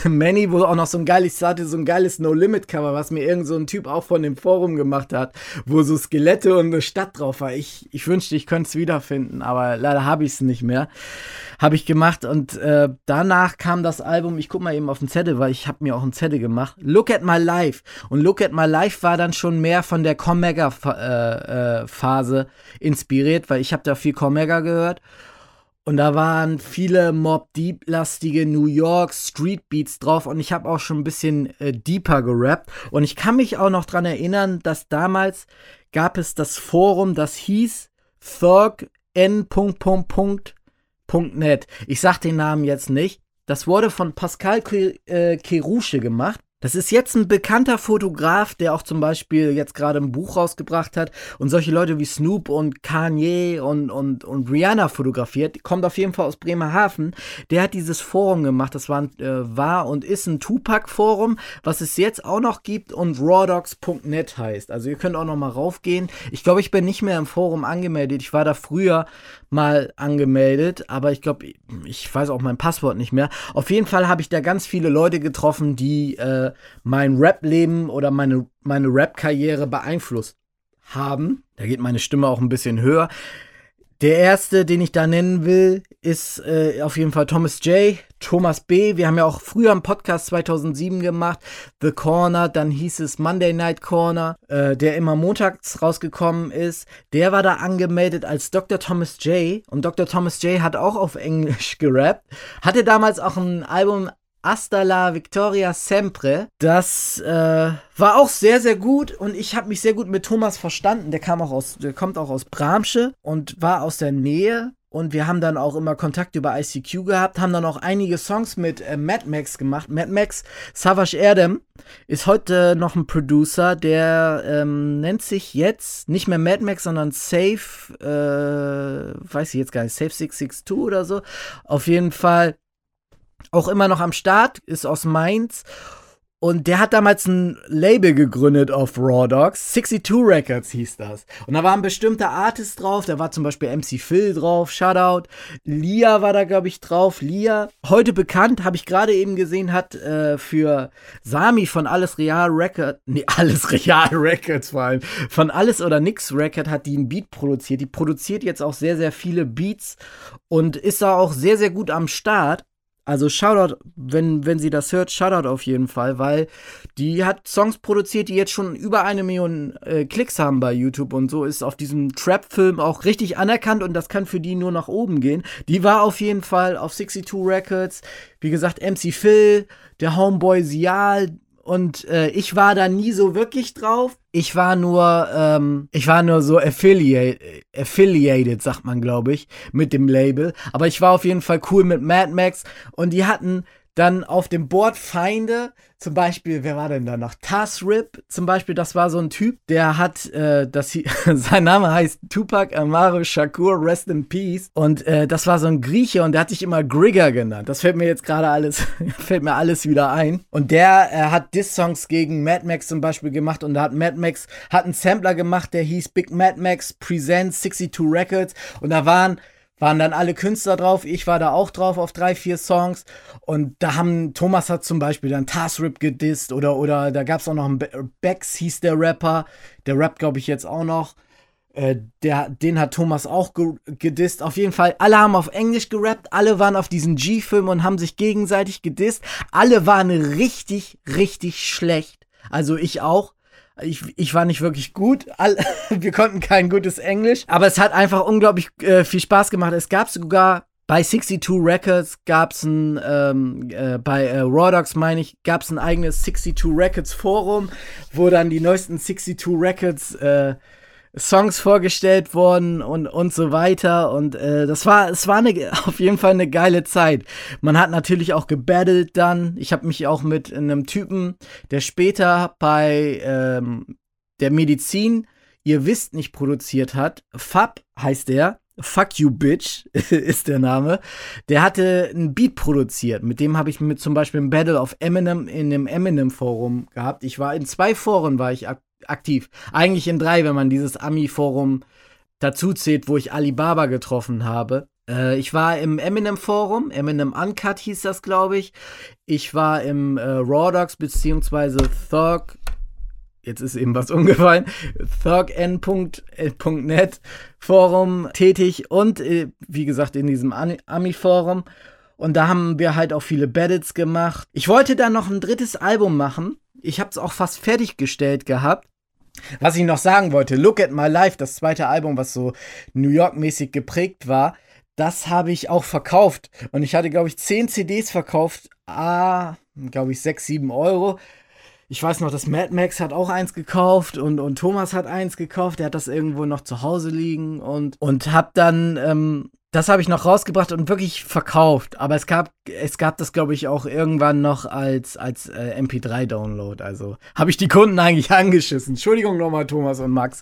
[laughs] Many, wo auch noch so ein geiles, hatte so ein geiles No-Limit-Cover, was mir irgend so ein Typ auch von dem Forum gemacht hat, wo so Skelette und eine Stadt drauf war. Ich, ich wünschte, ich könnte es wiederfinden, aber leider habe ich es nicht mehr. Habe ich gemacht und äh, danach kam das Album, ich guck mal eben auf den Zettel, weil ich habe mir auch einen Zettel gemacht. Look at My Life. Und Look at My Life war dann schon mehr von der Comega-Phase äh, äh, inspiriert, weil ich habe da viel Comega gehört. Und da waren viele Mob Deep-lastige New York Street Beats drauf und ich habe auch schon ein bisschen äh, deeper gerappt. Und ich kann mich auch noch dran erinnern, dass damals gab es das Forum, das hieß thugn.net. Ich sag den Namen jetzt nicht. Das wurde von Pascal äh, gemacht. Das ist jetzt ein bekannter Fotograf, der auch zum Beispiel jetzt gerade ein Buch rausgebracht hat und solche Leute wie Snoop und Kanye und, und, und Rihanna fotografiert. Kommt auf jeden Fall aus Bremerhaven. Der hat dieses Forum gemacht. Das war, äh, war und ist ein Tupac-Forum, was es jetzt auch noch gibt und rawdogs.net heißt. Also ihr könnt auch noch mal raufgehen. Ich glaube, ich bin nicht mehr im Forum angemeldet. Ich war da früher mal angemeldet, aber ich glaube, ich weiß auch mein Passwort nicht mehr. Auf jeden Fall habe ich da ganz viele Leute getroffen, die äh, mein Rap-Leben oder meine, meine Rap-Karriere beeinflusst haben. Da geht meine Stimme auch ein bisschen höher. Der erste, den ich da nennen will, ist äh, auf jeden Fall Thomas J., Thomas B. Wir haben ja auch früher einen Podcast 2007 gemacht, The Corner, dann hieß es Monday Night Corner, äh, der immer montags rausgekommen ist. Der war da angemeldet als Dr. Thomas J. Und Dr. Thomas J. hat auch auf Englisch [laughs] gerappt. Hatte damals auch ein Album Hasta la Victoria Sempre. Das äh, war auch sehr, sehr gut und ich habe mich sehr gut mit Thomas verstanden. Der kam auch aus, der kommt auch aus Bramsche und war aus der Nähe. Und wir haben dann auch immer Kontakt über ICQ gehabt, haben dann auch einige Songs mit äh, Mad Max gemacht. Mad Max Savage Erdem ist heute noch ein Producer, der ähm, nennt sich jetzt nicht mehr Mad Max, sondern Safe, äh, weiß ich jetzt gar nicht, Safe 662 oder so. Auf jeden Fall auch immer noch am Start, ist aus Mainz. Und der hat damals ein Label gegründet auf Raw Dogs. 62 Records hieß das. Und da waren bestimmte Artists drauf. Da war zum Beispiel MC Phil drauf, Shoutout. Lia war da, glaube ich, drauf. Lia, heute bekannt, habe ich gerade eben gesehen, hat äh, für Sami von Alles Real Record, nee, [laughs] Alles Real Records vor allem, von Alles oder Nix Record hat die einen Beat produziert. Die produziert jetzt auch sehr, sehr viele Beats und ist da auch sehr, sehr gut am Start. Also Shoutout, wenn, wenn sie das hört, Shoutout auf jeden Fall, weil die hat Songs produziert, die jetzt schon über eine Million äh, Klicks haben bei YouTube und so ist auf diesem Trap-Film auch richtig anerkannt und das kann für die nur nach oben gehen. Die war auf jeden Fall auf 62 Records, wie gesagt, MC Phil, der Homeboy Sial, und äh, ich war da nie so wirklich drauf. Ich war nur, ähm, ich war nur so affiliate, affiliated, sagt man, glaube ich, mit dem Label. Aber ich war auf jeden Fall cool mit Mad Max und die hatten dann auf dem Board Feinde, zum Beispiel, wer war denn da noch? Tasrip zum Beispiel, das war so ein Typ, der hat, äh, das, [laughs] sein Name heißt Tupac Amaru Shakur, Rest in Peace. Und äh, das war so ein Grieche und der hat sich immer Grigger genannt. Das fällt mir jetzt gerade alles, [laughs] fällt mir alles wieder ein. Und der äh, hat Diss-Songs gegen Mad Max zum Beispiel gemacht und da hat Mad Max, hat einen Sampler gemacht, der hieß Big Mad Max Presents 62 Records und da waren waren dann alle Künstler drauf. Ich war da auch drauf auf drei, vier Songs. Und da haben, Thomas hat zum Beispiel dann Tasrip gedisst oder, oder da gab es auch noch einen Bex, hieß der Rapper. Der rappt, glaube ich, jetzt auch noch. Äh, der, den hat Thomas auch ge gedisst. Auf jeden Fall, alle haben auf Englisch gerappt, alle waren auf diesen G-Film und haben sich gegenseitig gedisst. Alle waren richtig, richtig schlecht. Also ich auch. Ich, ich war nicht wirklich gut. All, [laughs] wir konnten kein gutes Englisch. Aber es hat einfach unglaublich äh, viel Spaß gemacht. Es gab sogar bei 62 Records gab es ein, ähm, äh, bei äh, Raw Dogs meine ich, gab es ein eigenes 62 Records Forum, wo dann die neuesten 62 Records äh, Songs vorgestellt worden und, und so weiter. Und äh, das war, es war eine, [laughs] auf jeden Fall eine geile Zeit. Man hat natürlich auch gebattelt dann. Ich habe mich auch mit einem Typen, der später bei ähm, der Medizin, ihr wisst nicht, produziert hat. Fab heißt der. Fuck You Bitch [laughs] ist der Name. Der hatte ein Beat produziert. Mit dem habe ich mit zum Beispiel ein Battle of Eminem in einem Eminem Forum gehabt. Ich war in zwei Foren war ich aktiv aktiv. Eigentlich in drei, wenn man dieses Ami-Forum dazu zählt, wo ich Alibaba getroffen habe. Äh, ich war im Eminem Forum, Eminem Uncut hieß das, glaube ich. Ich war im äh, Raw Dogs beziehungsweise Thug, jetzt ist eben was [laughs] umgefallen, thugn.net Forum tätig und äh, wie gesagt in diesem Ami-Forum. Und da haben wir halt auch viele Badits gemacht. Ich wollte dann noch ein drittes Album machen. Ich habe es auch fast fertiggestellt gehabt. Was ich noch sagen wollte, Look at My Life, das zweite Album, was so New York-mäßig geprägt war, das habe ich auch verkauft. Und ich hatte, glaube ich, 10 CDs verkauft. Ah, glaube ich, 6, 7 Euro. Ich weiß noch, dass Mad Max hat auch eins gekauft und, und Thomas hat eins gekauft. Der hat das irgendwo noch zu Hause liegen und, und hab dann ähm, das habe ich noch rausgebracht und wirklich verkauft. Aber es gab, es gab das, glaube ich, auch irgendwann noch als, als äh, MP3-Download. Also habe ich die Kunden eigentlich [laughs] angeschissen. Entschuldigung nochmal, Thomas und Max,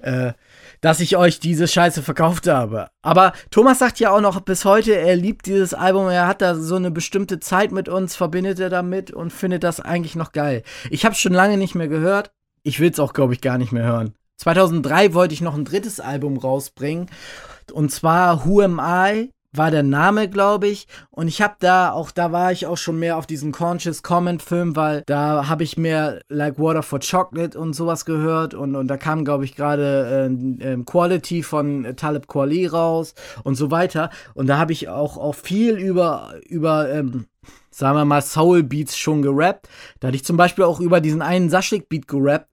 äh, dass ich euch diese Scheiße verkauft habe. Aber Thomas sagt ja auch noch bis heute, er liebt dieses Album. Er hat da so eine bestimmte Zeit mit uns, verbindet er damit und findet das eigentlich noch geil. Ich habe es schon lange nicht mehr gehört. Ich will es auch, glaube ich, gar nicht mehr hören. 2003 wollte ich noch ein drittes Album rausbringen. Und zwar Who Am I war der Name, glaube ich. Und ich habe da, auch da war ich auch schon mehr auf diesen Conscious Comment Film, weil da habe ich mehr Like Water for Chocolate und sowas gehört. Und, und da kam, glaube ich, gerade äh, äh, Quality von Talib Kweli raus und so weiter. Und da habe ich auch, auch viel über, über ähm, sagen wir mal, Soul Beats schon gerappt. Da hatte ich zum Beispiel auch über diesen einen Saschlik Beat gerappt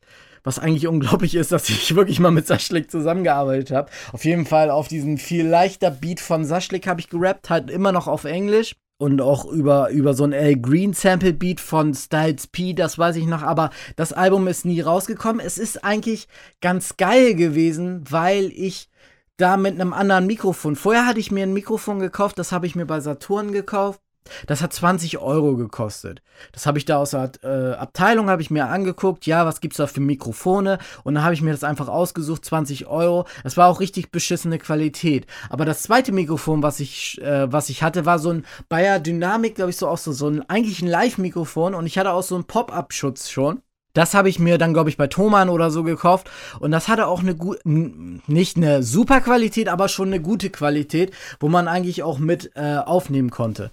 was eigentlich unglaublich ist, dass ich wirklich mal mit Saschlik zusammengearbeitet habe. Auf jeden Fall auf diesen viel leichter Beat von Saschlik habe ich gerappt, halt immer noch auf Englisch. Und auch über, über so ein L Green Sample Beat von Styles P, das weiß ich noch, aber das Album ist nie rausgekommen. Es ist eigentlich ganz geil gewesen, weil ich da mit einem anderen Mikrofon. Vorher hatte ich mir ein Mikrofon gekauft, das habe ich mir bei Saturn gekauft. Das hat 20 Euro gekostet. Das habe ich da aus der äh, Abteilung habe ich mir angeguckt. Ja, was gibt's da für Mikrofone? Und dann habe ich mir das einfach ausgesucht, 20 Euro. Das war auch richtig beschissene Qualität. Aber das zweite Mikrofon, was ich, äh, was ich hatte, war so ein Bayer Dynamic, glaube ich, so auch so, so ein eigentlich ein Live-Mikrofon. Und ich hatte auch so einen Pop-Up-Schutz schon. Das habe ich mir dann, glaube ich, bei Thomann oder so gekauft. Und das hatte auch eine gute, nicht eine super Qualität, aber schon eine gute Qualität, wo man eigentlich auch mit äh, aufnehmen konnte.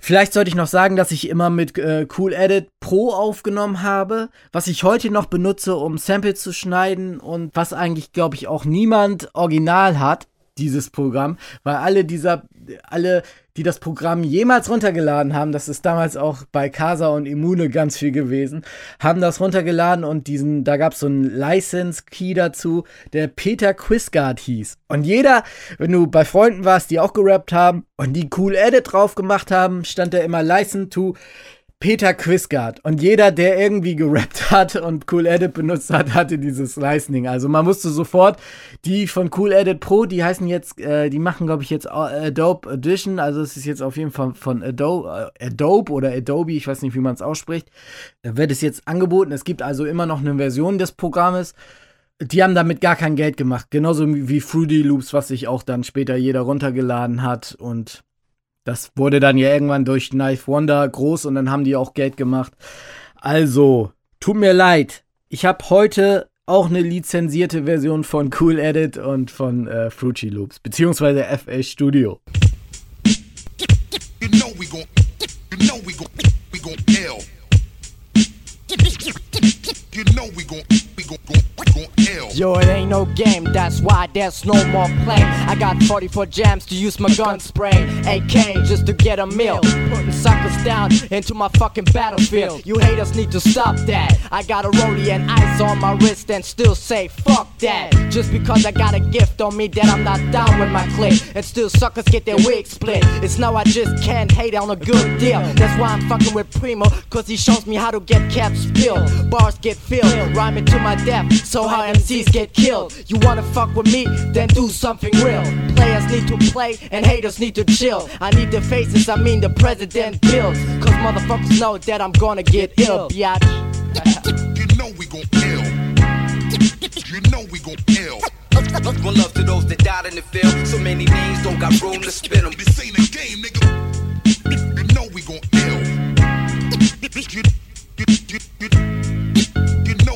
Vielleicht sollte ich noch sagen, dass ich immer mit äh, Cool Edit Pro aufgenommen habe, was ich heute noch benutze, um Samples zu schneiden und was eigentlich, glaube ich, auch niemand original hat dieses Programm, weil alle dieser, alle, die das Programm jemals runtergeladen haben, das ist damals auch bei Casa und Immune ganz viel gewesen, haben das runtergeladen und diesen, da gab es so einen License-Key dazu, der Peter Quizgard hieß. Und jeder, wenn du bei Freunden warst, die auch gerappt haben und die cool Edit drauf gemacht haben, stand da immer License to Peter Quisgard. Und jeder, der irgendwie gerappt hat und Cool Edit benutzt hat, hatte dieses Licensing. Also man musste sofort die von Cool Edit Pro, die heißen jetzt, äh, die machen, glaube ich, jetzt Adobe Edition. Also es ist jetzt auf jeden Fall von Adobe, äh, Adobe oder Adobe, ich weiß nicht, wie man es ausspricht. Da wird es jetzt angeboten. Es gibt also immer noch eine Version des Programmes. Die haben damit gar kein Geld gemacht. Genauso wie Fruity Loops, was sich auch dann später jeder runtergeladen hat. Und das wurde dann ja irgendwann durch Knife Wonder groß und dann haben die auch Geld gemacht. Also, tut mir leid. Ich habe heute auch eine lizenzierte Version von Cool Edit und von äh, Fruity Loops, beziehungsweise FL Studio. You know we gon', we gon', gon', gon' L. Yo, it ain't no game, that's why there's no more play. I got 44 jams to use my gun spray. AK just to get a meal. Putting suckers down into my fucking battlefield. You haters need to stop that. I got a rollie and ice on my wrist and still say fuck that. Just because I got a gift on me that I'm not down with my clique. And still suckers get their wig split. It's now I just can't hate on a good deal. That's why I'm fucking with Primo, cause he shows me how to get caps filled, Bars get filled, rhyming to my death. So how MCs get killed. You wanna fuck with me? Then do something real. Players need to play and haters need to chill. I need the faces, I mean the president bills. Cause motherfuckers know that I'm gonna get ill, biatch. [laughs] you know we gon' ill. You know we gon' ill. One love to those that died in the field. So many names don't got room to spin them. This ain't a game, nigga. You know we gon' ill. You, you, you, you know we gon' ill. You know ill.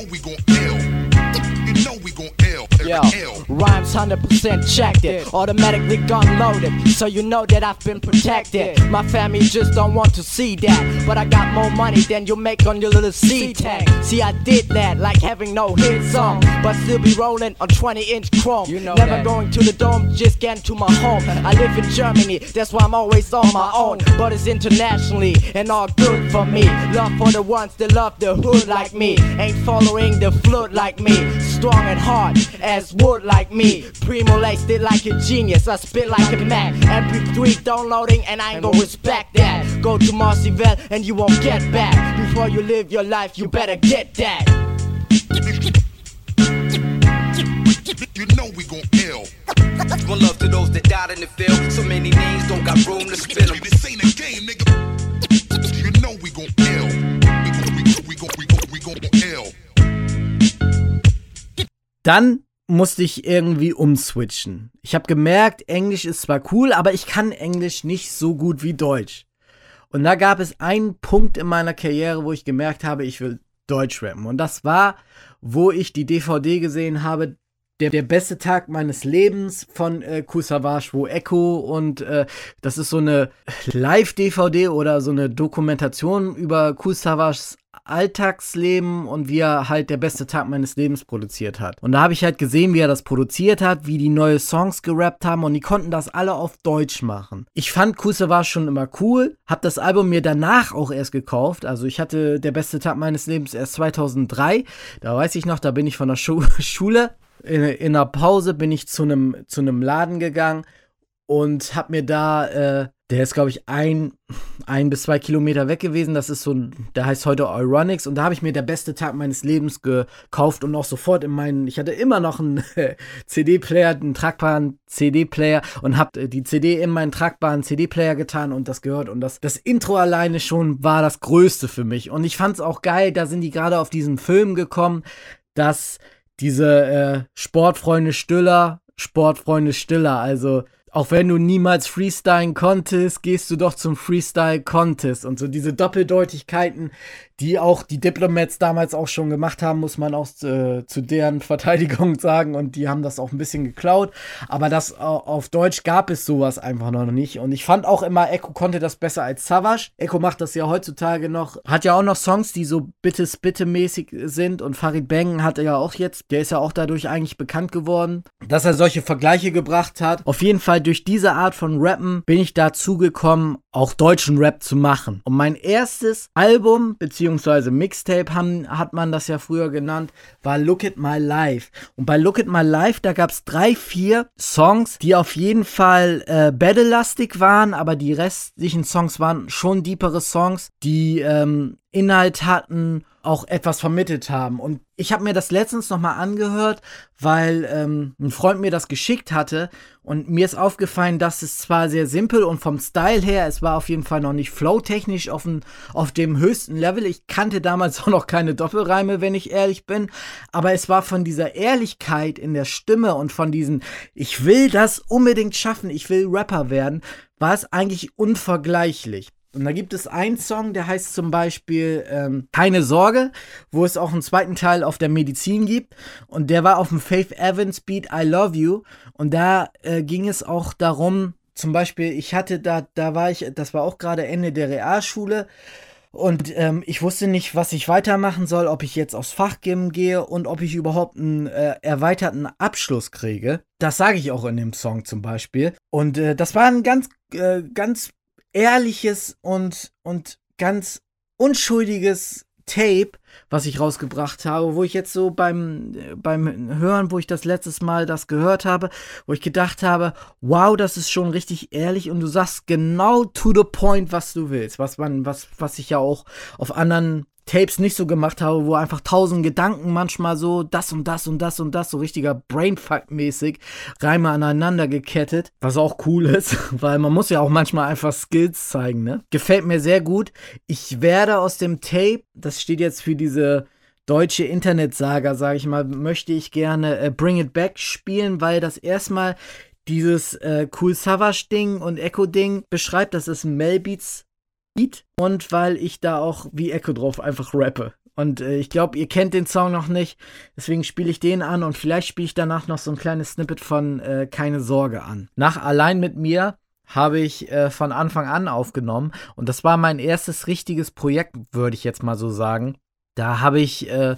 Yo, rhymes 100% checked it, automatically gun loaded, so you know that I've been protected. My family just don't want to see that, but I got more money than you make on your little C tank. See, I did that like having no hit song, but still be rolling on 20 inch chrome. You know Never that. going to the dome, just getting to my home. I live in Germany, that's why I'm always on my own, but it's internationally and all good for me. Love for the ones that love the hood like me, ain't following the flood like me, strong and hard as wood like me. Primo laced it like a genius, I spit like a Mac. MP3 downloading, and I ain't gonna respect that. Go to Marcyville and you won't get back. Before you live your life, you better get that. You know we gon' ill. One love to those that died in the field. So many names don't got room to spin them. Dann musste ich irgendwie umswitchen. Ich habe gemerkt, Englisch ist zwar cool, aber ich kann Englisch nicht so gut wie Deutsch. Und da gab es einen Punkt in meiner Karriere, wo ich gemerkt habe, ich will Deutsch rappen. Und das war, wo ich die DVD gesehen habe, der, der beste Tag meines Lebens von äh, Kusavage, wo Echo und äh, das ist so eine Live-DVD oder so eine Dokumentation über Kusavages Alltagsleben und wie er halt der beste Tag meines Lebens produziert hat. Und da habe ich halt gesehen, wie er das produziert hat, wie die neue Songs gerappt haben und die konnten das alle auf Deutsch machen. Ich fand Kusavage schon immer cool, habe das Album mir danach auch erst gekauft. Also ich hatte der beste Tag meines Lebens erst 2003. Da weiß ich noch, da bin ich von der Schu [laughs] Schule in, in einer Pause bin ich zu einem zu einem Laden gegangen und habe mir da, äh, der ist glaube ich ein, ein bis zwei Kilometer weg gewesen. Das ist so, der heißt heute Euronics und da habe ich mir der beste Tag meines Lebens gekauft und auch sofort in meinen, ich hatte immer noch einen [laughs] CD-Player, einen tragbaren CD-Player und habe die CD in meinen tragbaren CD-Player getan und das gehört und das, das Intro alleine schon war das Größte für mich und ich fand es auch geil. Da sind die gerade auf diesen Film gekommen, dass diese äh, Sportfreunde Stiller, Sportfreunde Stiller, also auch wenn du niemals freestylen konntest, gehst du doch zum Freestyle Contest und so diese Doppeldeutigkeiten, die auch die Diplomats damals auch schon gemacht haben, muss man auch äh, zu deren [laughs] Verteidigung sagen. Und die haben das auch ein bisschen geklaut. Aber das äh, auf Deutsch gab es sowas einfach noch nicht. Und ich fand auch immer, Echo konnte das besser als Savage. Echo macht das ja heutzutage noch. Hat ja auch noch Songs, die so bittes bitte mäßig sind. Und Farid Bang hat er ja auch jetzt, der ist ja auch dadurch eigentlich bekannt geworden, dass er solche Vergleiche gebracht hat. Auf jeden Fall durch diese Art von Rappen bin ich dazu gekommen, auch deutschen Rap zu machen. Und mein erstes Album, beziehungsweise Mixtape haben, hat man das ja früher genannt, war Look at My Life. Und bei Look at My Life, da gab es drei, vier Songs, die auf jeden Fall äh, battle-lastig waren, aber die restlichen Songs waren schon deepere Songs, die ähm, Inhalt hatten, auch etwas vermittelt haben. Und ich habe mir das letztens nochmal angehört, weil ähm, ein Freund mir das geschickt hatte. Und mir ist aufgefallen, dass es zwar sehr simpel und vom Style her, es war auf jeden Fall noch nicht flow-technisch auf, auf dem höchsten Level. Ich kannte damals [laughs] auch noch keine Doppelreime, wenn ich ehrlich bin. Aber es war von dieser Ehrlichkeit in der Stimme und von diesen, ich will das unbedingt schaffen, ich will Rapper werden, war es eigentlich unvergleichlich. Und da gibt es einen Song, der heißt zum Beispiel ähm, Keine Sorge, wo es auch einen zweiten Teil auf der Medizin gibt. Und der war auf dem Faith Evans Beat I Love You. Und da äh, ging es auch darum, zum Beispiel, ich hatte da, da war ich, das war auch gerade Ende der Realschule. Und ähm, ich wusste nicht, was ich weitermachen soll, ob ich jetzt aufs Fachgym gehe und ob ich überhaupt einen äh, erweiterten Abschluss kriege. Das sage ich auch in dem Song zum Beispiel. Und äh, das war ein ganz, äh, ganz ehrliches und, und ganz unschuldiges Tape, was ich rausgebracht habe, wo ich jetzt so beim, beim Hören, wo ich das letztes Mal das gehört habe, wo ich gedacht habe, wow, das ist schon richtig ehrlich und du sagst genau to the point, was du willst, was man, was, was ich ja auch auf anderen Tapes nicht so gemacht habe, wo einfach tausend Gedanken manchmal so das und das und das und das so richtiger Brainfuck-mäßig Reime aneinander gekettet, was auch cool ist, [laughs] weil man muss ja auch manchmal einfach Skills zeigen, ne? Gefällt mir sehr gut. Ich werde aus dem Tape, das steht jetzt für diese deutsche Internetsaga, sage ich mal, möchte ich gerne äh, Bring It Back spielen, weil das erstmal dieses äh, Cool Savage Ding und Echo Ding beschreibt. Das ist ein Melbeats Beat und weil ich da auch wie Echo drauf einfach rappe. Und äh, ich glaube, ihr kennt den Song noch nicht. Deswegen spiele ich den an und vielleicht spiele ich danach noch so ein kleines Snippet von äh, Keine Sorge an. Nach Allein mit mir habe ich äh, von Anfang an aufgenommen. Und das war mein erstes richtiges Projekt, würde ich jetzt mal so sagen. Da habe ich äh,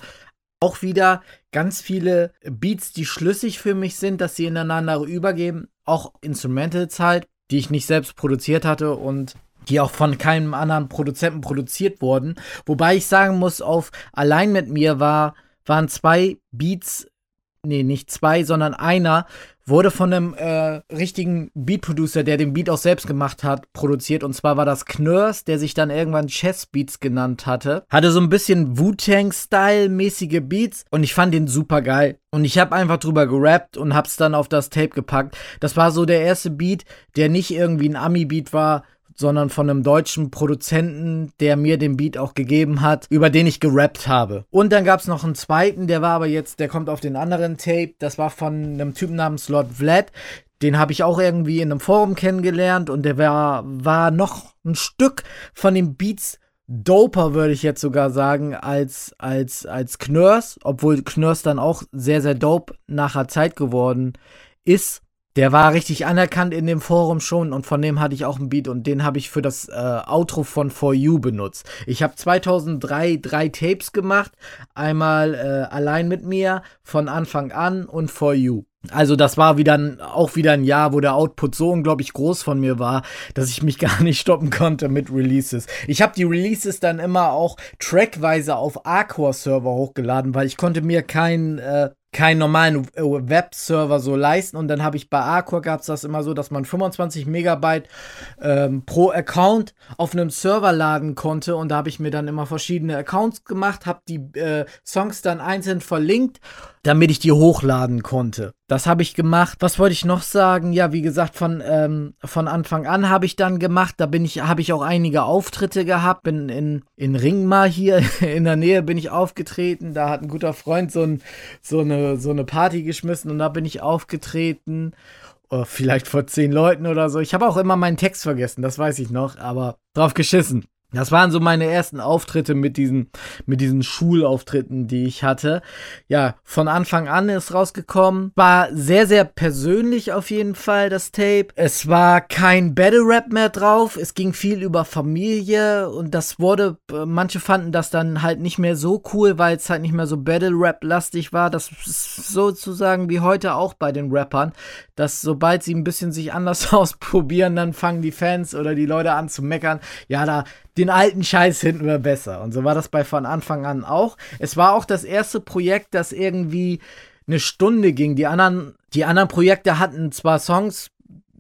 auch wieder ganz viele Beats, die schlüssig für mich sind, dass sie ineinander übergeben. Auch Instrumentals halt, die ich nicht selbst produziert hatte und die auch von keinem anderen Produzenten produziert wurden. Wobei ich sagen muss, auf Allein mit mir war, waren zwei Beats, nee, nicht zwei, sondern einer, wurde von einem äh, richtigen Beat-Producer, der den Beat auch selbst gemacht hat, produziert. Und zwar war das Knurs, der sich dann irgendwann Chess Beats genannt hatte. Hatte so ein bisschen Wu-Tang-Style-mäßige Beats und ich fand den super geil. Und ich habe einfach drüber gerappt und hab's dann auf das Tape gepackt. Das war so der erste Beat, der nicht irgendwie ein Ami-Beat war, sondern von einem deutschen Produzenten, der mir den Beat auch gegeben hat, über den ich gerappt habe. Und dann gab es noch einen zweiten, der war aber jetzt, der kommt auf den anderen Tape, das war von einem Typen namens Lord Vlad. Den habe ich auch irgendwie in einem Forum kennengelernt und der war, war noch ein Stück von den Beats doper, würde ich jetzt sogar sagen, als, als, als Knurs, obwohl Knurs dann auch sehr, sehr dope nachher Zeit geworden ist. Der war richtig anerkannt in dem Forum schon und von dem hatte ich auch einen Beat und den habe ich für das äh, Outro von For You benutzt. Ich habe 2003 drei Tapes gemacht, einmal äh, allein mit mir von Anfang an und For You. Also das war wieder ein, auch wieder ein Jahr, wo der Output so unglaublich groß von mir war, dass ich mich [laughs] gar nicht stoppen konnte mit Releases. Ich habe die Releases dann immer auch trackweise auf Arcor-Server hochgeladen, weil ich konnte mir kein äh, keinen normalen äh, Webserver so leisten. Und dann habe ich bei Arcor gab es das immer so, dass man 25 Megabyte ähm, pro Account auf einem Server laden konnte. Und da habe ich mir dann immer verschiedene Accounts gemacht, habe die äh, Songs dann einzeln verlinkt damit ich die hochladen konnte. Das habe ich gemacht. Was wollte ich noch sagen? Ja, wie gesagt, von, ähm, von Anfang an habe ich dann gemacht. Da bin ich, habe ich auch einige Auftritte gehabt. Bin in, in Ringmar hier [laughs] in der Nähe bin ich aufgetreten. Da hat ein guter Freund so, ein, so, eine, so eine Party geschmissen und da bin ich aufgetreten. Oh, vielleicht vor zehn Leuten oder so. Ich habe auch immer meinen Text vergessen, das weiß ich noch, aber drauf geschissen. Das waren so meine ersten Auftritte mit diesen, mit diesen Schulauftritten, die ich hatte. Ja, von Anfang an ist rausgekommen. War sehr, sehr persönlich auf jeden Fall, das Tape. Es war kein Battle Rap mehr drauf. Es ging viel über Familie und das wurde, manche fanden das dann halt nicht mehr so cool, weil es halt nicht mehr so Battle Rap lastig war. Das ist sozusagen wie heute auch bei den Rappern, dass sobald sie ein bisschen sich anders [laughs] ausprobieren, dann fangen die Fans oder die Leute an zu meckern. Ja, da, den alten Scheiß finden wir besser. Und so war das bei von Anfang an auch. Es war auch das erste Projekt, das irgendwie eine Stunde ging. Die anderen, die anderen Projekte hatten zwar Songs,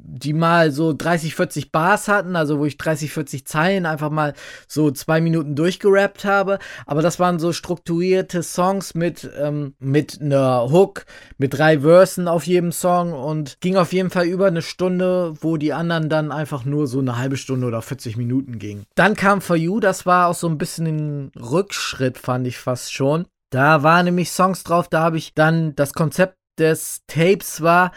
die mal so 30, 40 Bars hatten, also wo ich 30, 40 Zeilen einfach mal so zwei Minuten durchgerappt habe. Aber das waren so strukturierte Songs mit, ähm, mit einer Hook, mit drei Versen auf jedem Song und ging auf jeden Fall über eine Stunde, wo die anderen dann einfach nur so eine halbe Stunde oder 40 Minuten gingen. Dann kam For You, das war auch so ein bisschen ein Rückschritt, fand ich fast schon. Da waren nämlich Songs drauf, da habe ich dann das Konzept des Tapes war,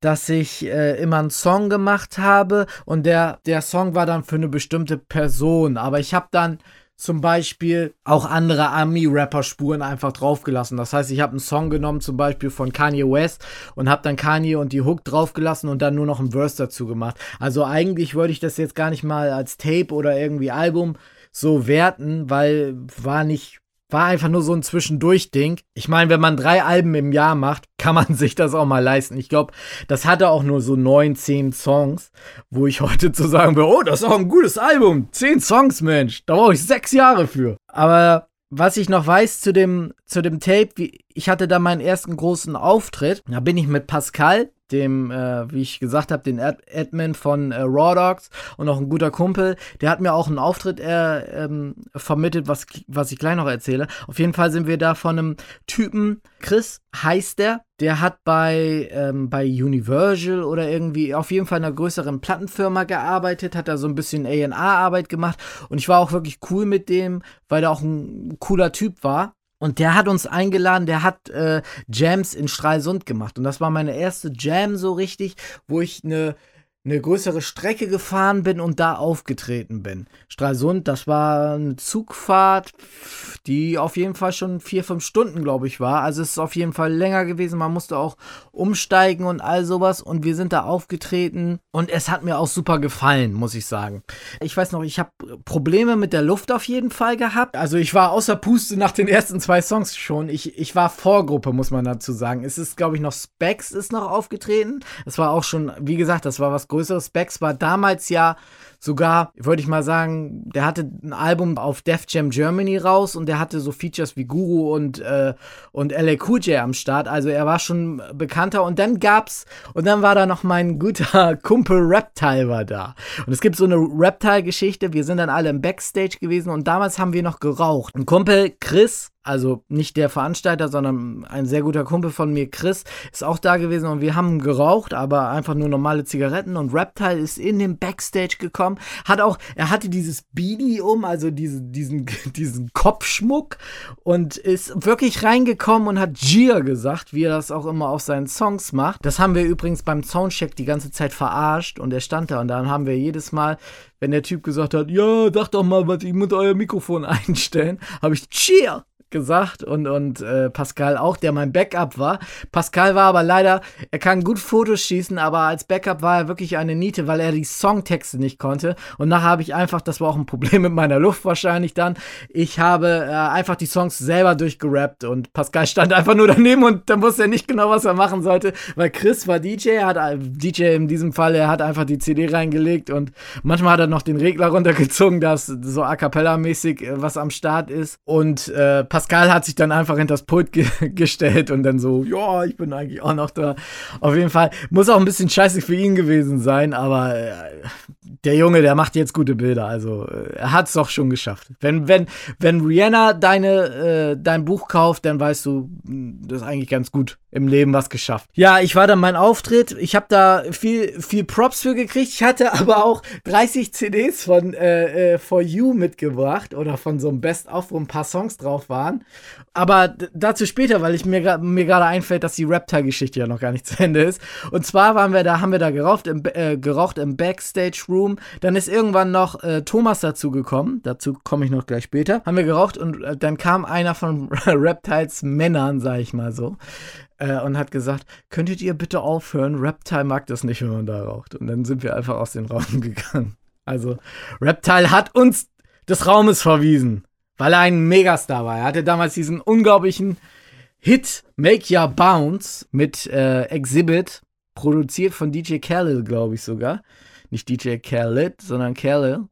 dass ich äh, immer einen Song gemacht habe und der, der Song war dann für eine bestimmte Person. Aber ich habe dann zum Beispiel auch andere Ami-Rapper-Spuren einfach draufgelassen. Das heißt, ich habe einen Song genommen, zum Beispiel von Kanye West, und habe dann Kanye und die Hook draufgelassen und dann nur noch ein Verse dazu gemacht. Also eigentlich wollte ich das jetzt gar nicht mal als Tape oder irgendwie Album so werten, weil war nicht war einfach nur so ein Zwischendurch-Ding. Ich meine, wenn man drei Alben im Jahr macht, kann man [laughs] sich das auch mal leisten. Ich glaube, das hatte auch nur so neun, zehn Songs, wo ich heute zu sagen würde, oh, das ist auch ein gutes Album. Zehn Songs, Mensch. Da brauche ich sechs Jahre für. Aber was ich noch weiß zu dem, zu dem Tape, wie, ich hatte da meinen ersten großen Auftritt. Da bin ich mit Pascal, dem, äh, wie ich gesagt habe, den Ad Admin von äh, Raw Dogs und auch ein guter Kumpel. Der hat mir auch einen Auftritt äh, ähm, vermittelt, was, was ich gleich noch erzähle. Auf jeden Fall sind wir da von einem Typen, Chris heißt der, der hat bei, ähm, bei Universal oder irgendwie auf jeden Fall einer größeren Plattenfirma gearbeitet, hat da so ein bisschen A&R-Arbeit gemacht und ich war auch wirklich cool mit dem, weil er auch ein cooler Typ war. Und der hat uns eingeladen, der hat äh, Jams in Stralsund gemacht. Und das war meine erste Jam so richtig, wo ich eine eine größere Strecke gefahren bin und da aufgetreten bin. Stralsund, das war eine Zugfahrt, die auf jeden Fall schon vier, fünf Stunden, glaube ich, war. Also es ist auf jeden Fall länger gewesen. Man musste auch umsteigen und all sowas. Und wir sind da aufgetreten und es hat mir auch super gefallen, muss ich sagen. Ich weiß noch, ich habe Probleme mit der Luft auf jeden Fall gehabt. Also ich war außer Puste nach den ersten zwei Songs schon. Ich, ich war Vorgruppe, muss man dazu sagen. Es ist, glaube ich, noch Specs ist noch aufgetreten. Das war auch schon, wie gesagt, das war was Größeres. Specs war damals ja sogar, würde ich mal sagen, der hatte ein Album auf Def Jam Germany raus und der hatte so Features wie Guru und, äh, und LA Cool J am Start. Also er war schon bekannter und dann gab's, und dann war da noch mein guter [laughs] Kumpel Reptile war da. Und es gibt so eine Reptile-Geschichte. Wir sind dann alle im Backstage gewesen und damals haben wir noch geraucht. Ein Kumpel Chris, also nicht der Veranstalter, sondern ein sehr guter Kumpel von mir, Chris, ist auch da gewesen und wir haben geraucht, aber einfach nur normale Zigaretten und Reptile ist in den Backstage gekommen, hat auch, er hatte dieses Beanie um, also diese, diesen, [laughs] diesen Kopfschmuck und ist wirklich reingekommen und hat Gier gesagt, wie er das auch immer auf seinen Songs macht. Das haben wir übrigens beim Soundcheck die ganze Zeit verarscht und er stand da und dann haben wir jedes Mal wenn der Typ gesagt hat, ja, sag doch mal, was ich muss euer Mikrofon [laughs] einstellen, habe ich Cheer gesagt und, und äh, Pascal auch, der mein Backup war. Pascal war aber leider, er kann gut Fotos schießen, aber als Backup war er wirklich eine Niete, weil er die Songtexte nicht konnte. Und nachher habe ich einfach, das war auch ein Problem [laughs] mit meiner Luft wahrscheinlich dann, ich habe äh, einfach die Songs selber durchgerappt und Pascal stand einfach nur daneben und dann wusste er nicht genau, was er machen sollte, weil Chris war DJ, er hat äh, DJ in diesem Fall, er hat einfach die CD reingelegt und manchmal hat er noch den Regler [laughs] runtergezogen, dass so a cappella mäßig äh, was am Start ist und äh, Pascal hat sich dann einfach hinter das Pult ge [laughs] gestellt und dann so, ja, ich bin eigentlich auch noch da. Auf jeden Fall muss auch ein bisschen scheiße für ihn gewesen sein, aber äh, der Junge, der macht jetzt gute Bilder. Also äh, er hat es doch schon geschafft. Wenn, wenn, wenn Rihanna deine, äh, dein Buch kauft, dann weißt du, das ist eigentlich ganz gut im Leben was geschafft. Ja, ich war dann mein Auftritt. Ich habe da viel, viel Props für gekriegt. Ich hatte aber auch 30 CDs von äh, äh, For You mitgebracht oder von so einem Best-of, wo ein paar Songs drauf waren. Aber dazu später, weil ich mir, mir gerade einfällt, dass die Reptile-Geschichte ja noch gar nicht zu Ende ist. Und zwar waren wir da, haben wir da geraucht im, äh, geraucht im Backstage-Room. Dann ist irgendwann noch äh, Thomas dazu gekommen. Dazu komme ich noch gleich später. Haben wir geraucht und äh, dann kam einer von [laughs] Reptiles Männern, sag ich mal so äh, und hat gesagt, könntet ihr bitte aufhören? Reptile mag das nicht, wenn man da raucht. Und dann sind wir einfach aus dem Raum [laughs] gegangen. Also Reptile hat uns des Raumes verwiesen, weil er ein Megastar war. Er hatte damals diesen unglaublichen Hit Make Ya Bounce mit äh, Exhibit, produziert von DJ Khalil, glaube ich sogar. Nicht DJ Khaled, sondern Khalil.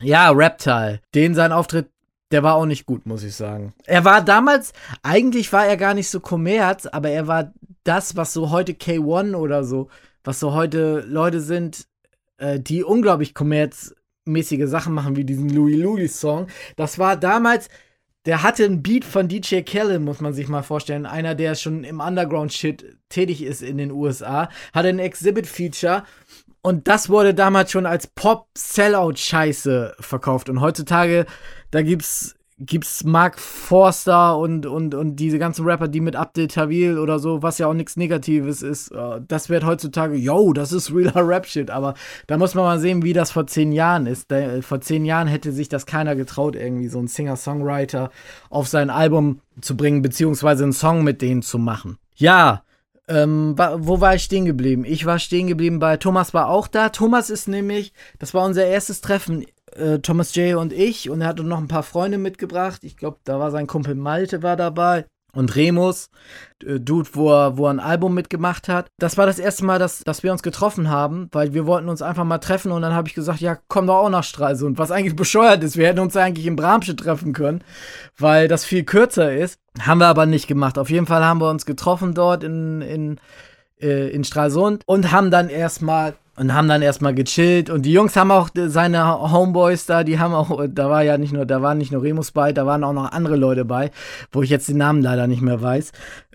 Ja, Reptile. Den sein Auftritt der war auch nicht gut, muss ich sagen. Er war damals, eigentlich war er gar nicht so Kommerz, aber er war das, was so heute K1 oder so, was so heute Leute sind, äh, die unglaublich kommerzmäßige Sachen machen, wie diesen Louis Louis Song. Das war damals, der hatte einen Beat von DJ Khaled, muss man sich mal vorstellen. Einer, der schon im Underground-Shit tätig ist in den USA, hatte ein Exhibit-Feature und das wurde damals schon als Pop-Sellout-Scheiße verkauft. Und heutzutage, da gibt's, gibt's Mark Forster und, und, und diese ganzen Rapper, die mit Abdel Tawil oder so, was ja auch nichts Negatives ist, äh, das wird heutzutage, yo, das ist realer Rap-Shit. Aber da muss man mal sehen, wie das vor zehn Jahren ist. Da, vor zehn Jahren hätte sich das keiner getraut, irgendwie so einen Singer-Songwriter auf sein Album zu bringen, beziehungsweise einen Song mit denen zu machen. Ja, ähm, wo war ich stehen geblieben? Ich war stehen geblieben bei Thomas war auch da. Thomas ist nämlich, das war unser erstes Treffen, äh, Thomas J. und ich. Und er hatte noch ein paar Freunde mitgebracht. Ich glaube, da war sein Kumpel Malte war dabei und Remus, äh, Dude, wo er, wo er ein Album mitgemacht hat. Das war das erste Mal, dass, dass wir uns getroffen haben, weil wir wollten uns einfach mal treffen und dann habe ich gesagt, ja, komm doch auch nach Stralsund, was eigentlich bescheuert ist. Wir hätten uns eigentlich in Bramsche treffen können, weil das viel kürzer ist. Haben wir aber nicht gemacht. Auf jeden Fall haben wir uns getroffen dort in, in, äh, in Stralsund und haben dann erstmal und haben dann erstmal gechillt und die Jungs haben auch seine Homeboys da, die haben auch, da war ja nicht nur, da waren nicht nur Remus bei, da waren auch noch andere Leute bei, wo ich jetzt den Namen leider nicht mehr weiß.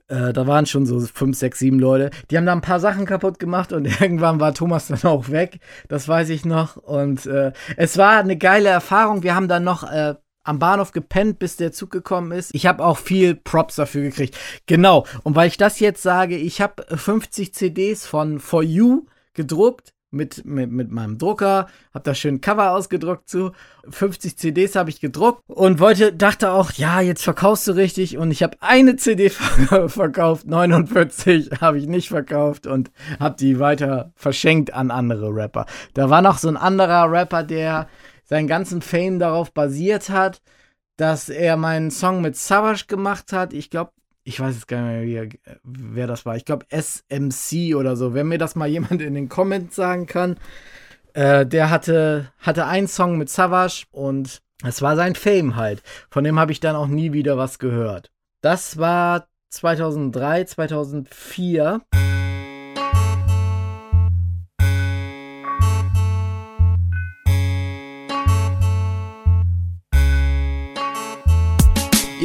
Äh, da waren schon so fünf, sechs, sieben Leute. Die haben da ein paar Sachen kaputt gemacht und [laughs] irgendwann war Thomas dann auch weg. Das weiß ich noch. Und äh, es war eine geile Erfahrung. Wir haben dann noch äh, am Bahnhof gepennt, bis der Zug gekommen ist. Ich habe auch viel Props dafür gekriegt. Genau. Und weil ich das jetzt sage, ich habe 50 CDs von For You gedruckt mit, mit, mit meinem Drucker, hab da schön Cover ausgedruckt zu. 50 CDs habe ich gedruckt und wollte, dachte auch, ja, jetzt verkaufst du richtig. Und ich habe eine CD [laughs] verkauft, 49 habe ich nicht verkauft und habe die weiter verschenkt an andere Rapper. Da war noch so ein anderer Rapper, der seinen ganzen Fame darauf basiert hat, dass er meinen Song mit Savage gemacht hat. Ich glaube, ich weiß jetzt gar nicht mehr, wer das war. Ich glaube SMC oder so. Wenn mir das mal jemand in den Comments sagen kann. Äh, der hatte, hatte einen Song mit Savage und es war sein Fame halt. Von dem habe ich dann auch nie wieder was gehört. Das war 2003, 2004.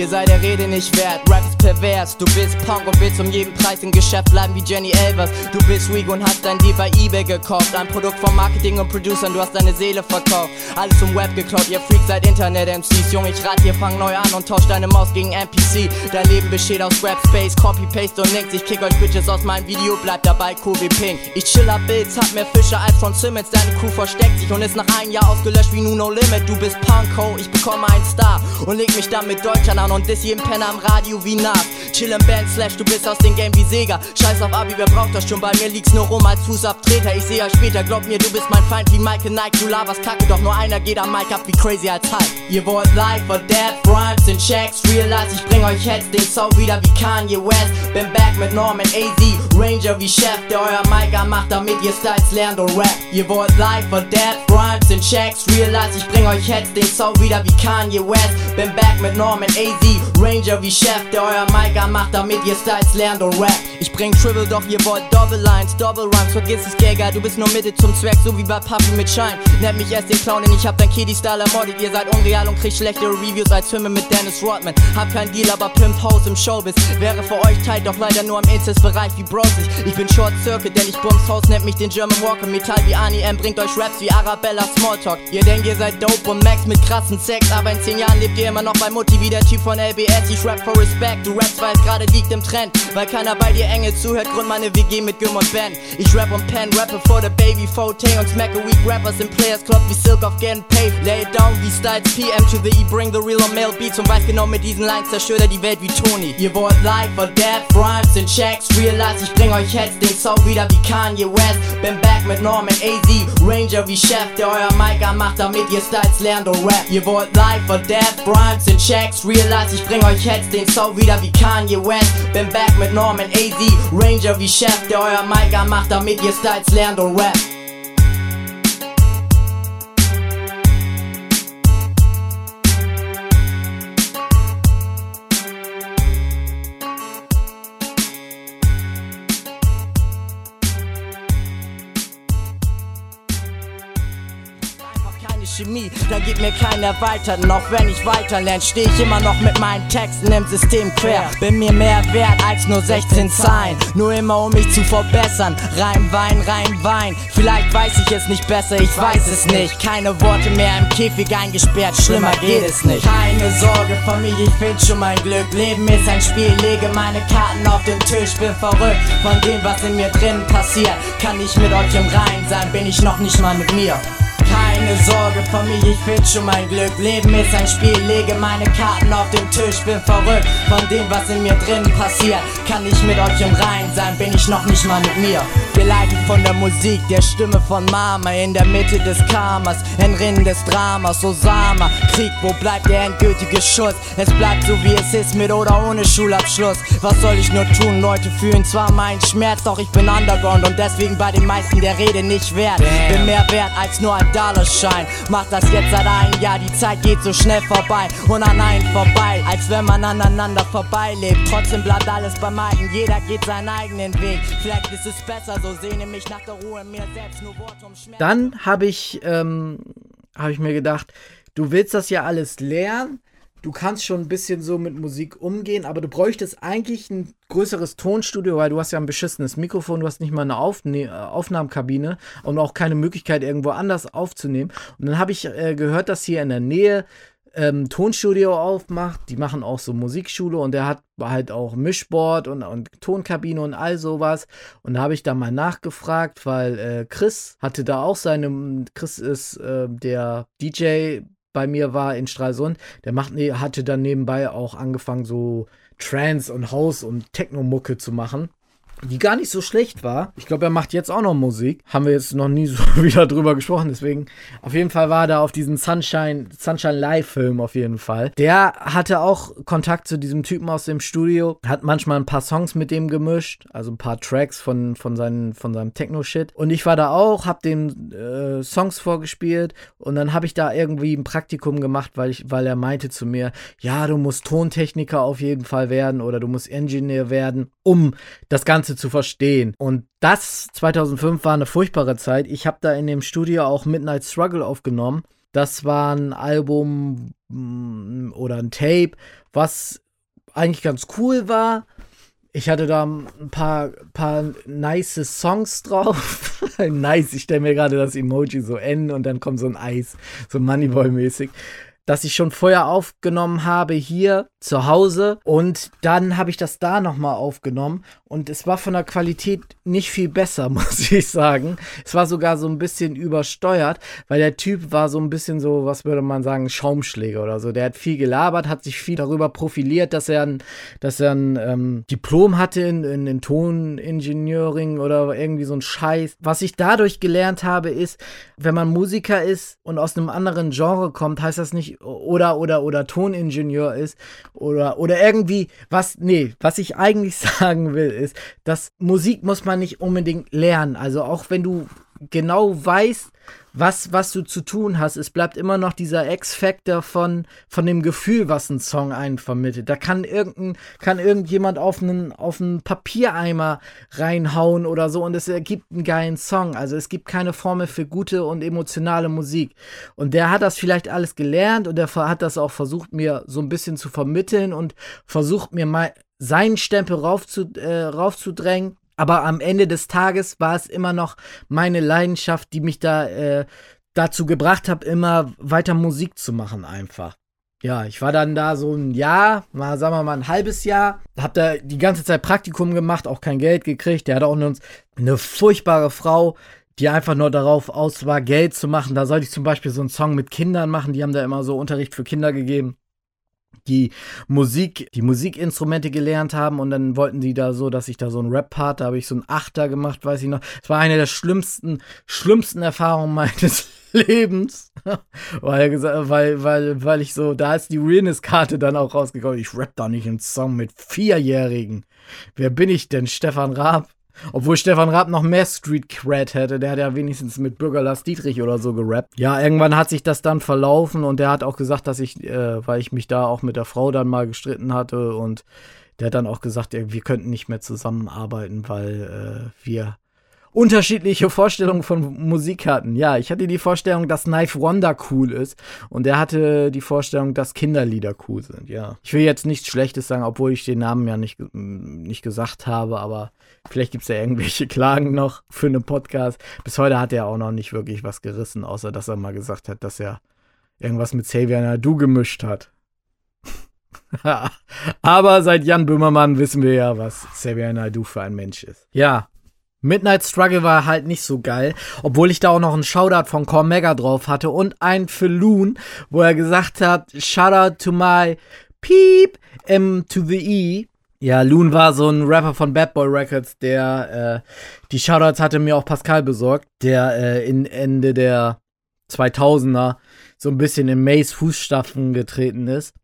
Ihr seid der Rede nicht wert, Rap ist pervers. Du bist Punk und willst um jeden Preis im Geschäft bleiben wie Jenny Elvers. Du bist weak und hast dein Deal bei Ebay gekauft. Ein Produkt von Marketing und Producern, du hast deine Seele verkauft. Alles zum Web geklaut, ihr Freaks seid Internet-MCs. Junge, ich rat dir, fang neu an und tausch deine Maus gegen NPC. Dein Leben besteht aus Rap Space, Copy, Paste und Links. Ich kick euch Bitches aus meinem Video, bleibt dabei cool wie Pink. Ich chill ab Bills, hab mehr Fische als von Simmons. Deine Crew versteckt sich und ist nach einem Jahr ausgelöscht wie Nuno Limit. Du bist Punk, ho, ich bekomme einen Star und leg mich dann mit Deutschland an und diss jeden Penner am Radio wie Nas. Chill im Band, slash, du bist aus dem Game wie Sega. Scheiß auf Abi, wer braucht das schon? Bei mir liegt's nur rum als Fußabtreter. Ich seh euch später, glaub mir, du bist mein Feind wie Mike Nike. Du laberst Kacke, doch nur einer geht am Mic ab wie crazy als Hype. Ihr wollt live or dead, Rhymes in Checks, Realize, ich bring euch Heads, den Soul wieder wie Kanye West. Bin back mit Norman AZ, Ranger wie Chef, der euer Mic macht, damit ihr Styles lernt und rap. Ihr wollt live or dead, Rhymes in Checks, Realize, ich bring euch Heads, den Soul wieder wie Kanye West. Bin back mit Norman AZ, Ranger wie Chef, der euer Mic macht, damit ihr Styles lernt und rap. Ich bring Triple, doch ihr wollt Double Lines, Double Rhymes, vergiss es, Gagger, du bist nur Mitte zum Zweck, so wie bei Puffy mit Shine. Nennt mich erst den Clown, denn ich hab dein Kiddie-Style ermordet. Ihr seid unreal und kriegt schlechtere Reviews als Filme mit Dennis Rodman. Hab kein Deal, aber Pimp House im Showbiz. Wäre für euch tight, doch leider nur im Incest-Bereich wie Bros. Ich, bin Short Circuit, denn ich bums Haus, nennt mich den German Walker. Metall wie Ani M, bringt euch Raps wie Arabella Smalltalk. Ihr denkt, ihr seid dope und Max mit krassen Sex, aber in 10 Jahren lebt ihr immer noch bei Mutti wie der Typ von LBS. Ich rap for Respect, du rappst, weil es gerade liegt im Trend. Weil keiner bei dir enge zuhört, Grund meine WG mit Güm und Ben. Ich rap und pen, rappe for the baby, Fote und smack a weak rappers in Players Club wie Silk of getting paid. Lay it down wie Styles PM to the E, bring the real on male beats und weiß genau mit diesen Lines zerstört er die Welt wie Tony. Ihr wollt live or death, Rhymes and Checks, Realize, ich bring euch Heads, den Soul wieder wie Kanye West. Bin back mit Norman AZ, Ranger wie Chef, der euer Mic macht, damit ihr Styles lernt und rap. Ihr wollt live or death, Rhymes and Checks, Realize, ich bring euch Heads, den Soul wieder wie Kanye West. Bin back mit Norman AZ, Ranger wie Chef, der euer Mic macht, damit ihr Styles lernt und rap. Chemie, da geht mir keiner weiter. Noch wenn ich weiter lerne, steh ich immer noch mit meinen Texten im System quer. Bin mir mehr wert als nur 16 Zeilen, nur immer um mich zu verbessern. Rein Wein, rein Wein. Vielleicht weiß ich es nicht besser, ich weiß es nicht. Keine Worte mehr im Käfig eingesperrt, schlimmer geht es nicht. Keine Sorge, Familie, ich find schon mein Glück. Leben ist ein Spiel, lege meine Karten auf den Tisch, bin verrückt von dem, was in mir drin passiert. Kann ich mit euch im Rein sein, bin ich noch nicht mal mit mir. Keine Sorge, Familie, ich find schon mein Glück. Leben ist ein Spiel, lege meine Karten auf den Tisch. Bin verrückt von dem, was in mir drin passiert. Kann ich mit euch im Rein sein, bin ich noch nicht mal mit mir. Geleitet von der Musik, der Stimme von Mama. In der Mitte des Karmas, Entrinnen des Dramas. Osama, Krieg, wo bleibt der endgültige Schuss? Es bleibt so wie es ist, mit oder ohne Schulabschluss. Was soll ich nur tun? Leute fühlen zwar meinen Schmerz, doch ich bin Underground und deswegen bei den meisten der Rede nicht wert. Bin mehr wert als nur ein Dollarschein. Mach das jetzt seit einem Jahr, die Zeit geht so schnell vorbei und an einen vorbei, als wenn man aneinander vorbeilebt. Trotzdem bleibt alles beim Alten, jeder geht seinen eigenen Weg. Vielleicht ist es besser, so sehne mich nach der Ruhe mir selbst, nur Worte um Schmerz. Dann habe ich, ähm, habe ich mir gedacht, du willst das ja alles lernen. Du kannst schon ein bisschen so mit Musik umgehen, aber du bräuchtest eigentlich ein größeres Tonstudio, weil du hast ja ein beschissenes Mikrofon, du hast nicht mal eine Aufne Aufnahmekabine und auch keine Möglichkeit, irgendwo anders aufzunehmen. Und dann habe ich äh, gehört, dass hier in der Nähe ähm, Tonstudio aufmacht. Die machen auch so Musikschule und der hat halt auch Mischboard und, und Tonkabine und all sowas. Und da habe ich da mal nachgefragt, weil äh, Chris hatte da auch seine, Chris ist äh, der DJ bei mir war in Stralsund, der macht, nee, hatte dann nebenbei auch angefangen, so Trance und House und Techno-Mucke zu machen die gar nicht so schlecht war. Ich glaube, er macht jetzt auch noch Musik. Haben wir jetzt noch nie so [laughs] wieder drüber gesprochen, deswegen auf jeden Fall war da auf diesem Sunshine Sunshine Live Film auf jeden Fall. Der hatte auch Kontakt zu diesem Typen aus dem Studio, hat manchmal ein paar Songs mit dem gemischt, also ein paar Tracks von von seinen von seinem Techno Shit und ich war da auch, hab dem äh, Songs vorgespielt und dann habe ich da irgendwie ein Praktikum gemacht, weil ich weil er meinte zu mir, ja, du musst Tontechniker auf jeden Fall werden oder du musst Engineer werden, um das ganze Ganze zu verstehen. Und das 2005 war eine furchtbare Zeit. Ich habe da in dem Studio auch Midnight Struggle aufgenommen. Das war ein Album mm, oder ein Tape, was eigentlich ganz cool war. Ich hatte da ein paar, paar nice Songs drauf. [laughs] nice, ich stelle mir gerade das Emoji so N und dann kommt so ein Eis, so Moneyboy-mäßig das ich schon vorher aufgenommen habe hier zu Hause und dann habe ich das da nochmal aufgenommen und es war von der Qualität nicht viel besser, [laughs] muss ich sagen. Es war sogar so ein bisschen übersteuert, weil der Typ war so ein bisschen so, was würde man sagen, Schaumschläger oder so. Der hat viel gelabert, hat sich viel darüber profiliert, dass er ein, dass er ein ähm, Diplom hatte in, in, in Tonengineering oder irgendwie so ein Scheiß. Was ich dadurch gelernt habe, ist, wenn man Musiker ist und aus einem anderen Genre kommt, heißt das nicht, oder, oder, oder Toningenieur ist oder, oder irgendwie was, nee, was ich eigentlich [laughs] sagen will, ist, dass Musik muss man nicht unbedingt lernen. Also auch wenn du genau weißt, was, was du zu tun hast. Es bleibt immer noch dieser X-Factor von, von dem Gefühl, was ein Song einen vermittelt. Da kann, irgendein, kann irgendjemand auf einen, auf einen Papiereimer reinhauen oder so und es ergibt einen geilen Song. Also es gibt keine Formel für gute und emotionale Musik. Und der hat das vielleicht alles gelernt und der hat das auch versucht, mir so ein bisschen zu vermitteln und versucht mir mal seinen Stempel äh, raufzudrängen. Aber am Ende des Tages war es immer noch meine Leidenschaft, die mich da äh, dazu gebracht hat, immer weiter Musik zu machen einfach. Ja, ich war dann da so ein Jahr, mal sagen wir mal ein halbes Jahr, hab da die ganze Zeit Praktikum gemacht, auch kein Geld gekriegt. Der hatte auch eine, eine furchtbare Frau, die einfach nur darauf aus war, Geld zu machen. Da sollte ich zum Beispiel so einen Song mit Kindern machen, die haben da immer so Unterricht für Kinder gegeben die Musik, die Musikinstrumente gelernt haben und dann wollten die da so, dass ich da so einen Rap-Part, da habe ich so einen Achter gemacht, weiß ich noch. Es war eine der schlimmsten, schlimmsten Erfahrungen [laughs] meines Lebens. weil, weil, weil, weil ich so, da ist die Realness-Karte dann auch rausgekommen. Ich rap da nicht einen Song mit Vierjährigen. Wer bin ich denn? Stefan Raab? Obwohl Stefan Raab noch mehr Street Cred hätte. Der hat ja wenigstens mit Bürger Lars Dietrich oder so gerappt. Ja, irgendwann hat sich das dann verlaufen und der hat auch gesagt, dass ich, äh, weil ich mich da auch mit der Frau dann mal gestritten hatte und der hat dann auch gesagt, wir könnten nicht mehr zusammenarbeiten, weil äh, wir unterschiedliche Vorstellungen von Musik hatten. Ja, ich hatte die Vorstellung, dass Knife Wonder cool ist und er hatte die Vorstellung, dass Kinderlieder cool sind. Ja, ich will jetzt nichts Schlechtes sagen, obwohl ich den Namen ja nicht, nicht gesagt habe, aber vielleicht gibt es ja irgendwelche Klagen noch für einen Podcast. Bis heute hat er auch noch nicht wirklich was gerissen, außer dass er mal gesagt hat, dass er irgendwas mit Xavier Nadu gemischt hat. [laughs] Aber seit Jan Böhmermann wissen wir ja, was Xavier Nadu für ein Mensch ist. Ja, Midnight Struggle war halt nicht so geil, obwohl ich da auch noch einen Shoutout von Cormega drauf hatte und einen für Loon, wo er gesagt hat, Shoutout to my Peep M to the E. Ja, Loon war so ein Rapper von Bad Boy Records, der äh, die Shoutouts hatte mir auch Pascal besorgt, der äh, in Ende der 2000er so ein bisschen in Mays Fußstapfen getreten ist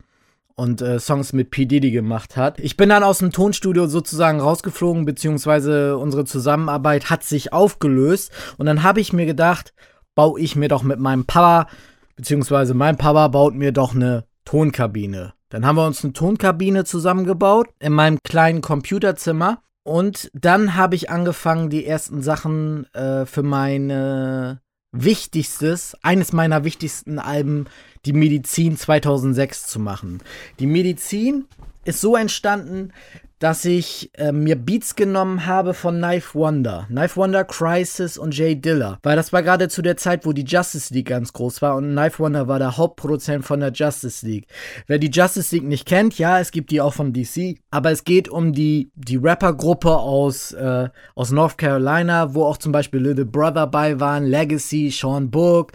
und äh, Songs mit P. Diddy gemacht hat. Ich bin dann aus dem Tonstudio sozusagen rausgeflogen, beziehungsweise unsere Zusammenarbeit hat sich aufgelöst. Und dann habe ich mir gedacht, baue ich mir doch mit meinem Papa, beziehungsweise mein Papa baut mir doch eine Tonkabine. Dann haben wir uns eine Tonkabine zusammengebaut in meinem kleinen Computerzimmer. Und dann habe ich angefangen, die ersten Sachen äh, für meine wichtigstes, eines meiner wichtigsten Alben, die Medizin 2006 zu machen. Die Medizin ist so entstanden, dass ich äh, mir Beats genommen habe von Knife Wonder. Knife Wonder, Crisis und Jay Diller. Weil das war gerade zu der Zeit, wo die Justice League ganz groß war und Knife Wonder war der Hauptproduzent von der Justice League. Wer die Justice League nicht kennt, ja, es gibt die auch von DC, aber es geht um die, die Rappergruppe aus, äh, aus North Carolina, wo auch zum Beispiel Little Brother bei waren, Legacy, Sean Book,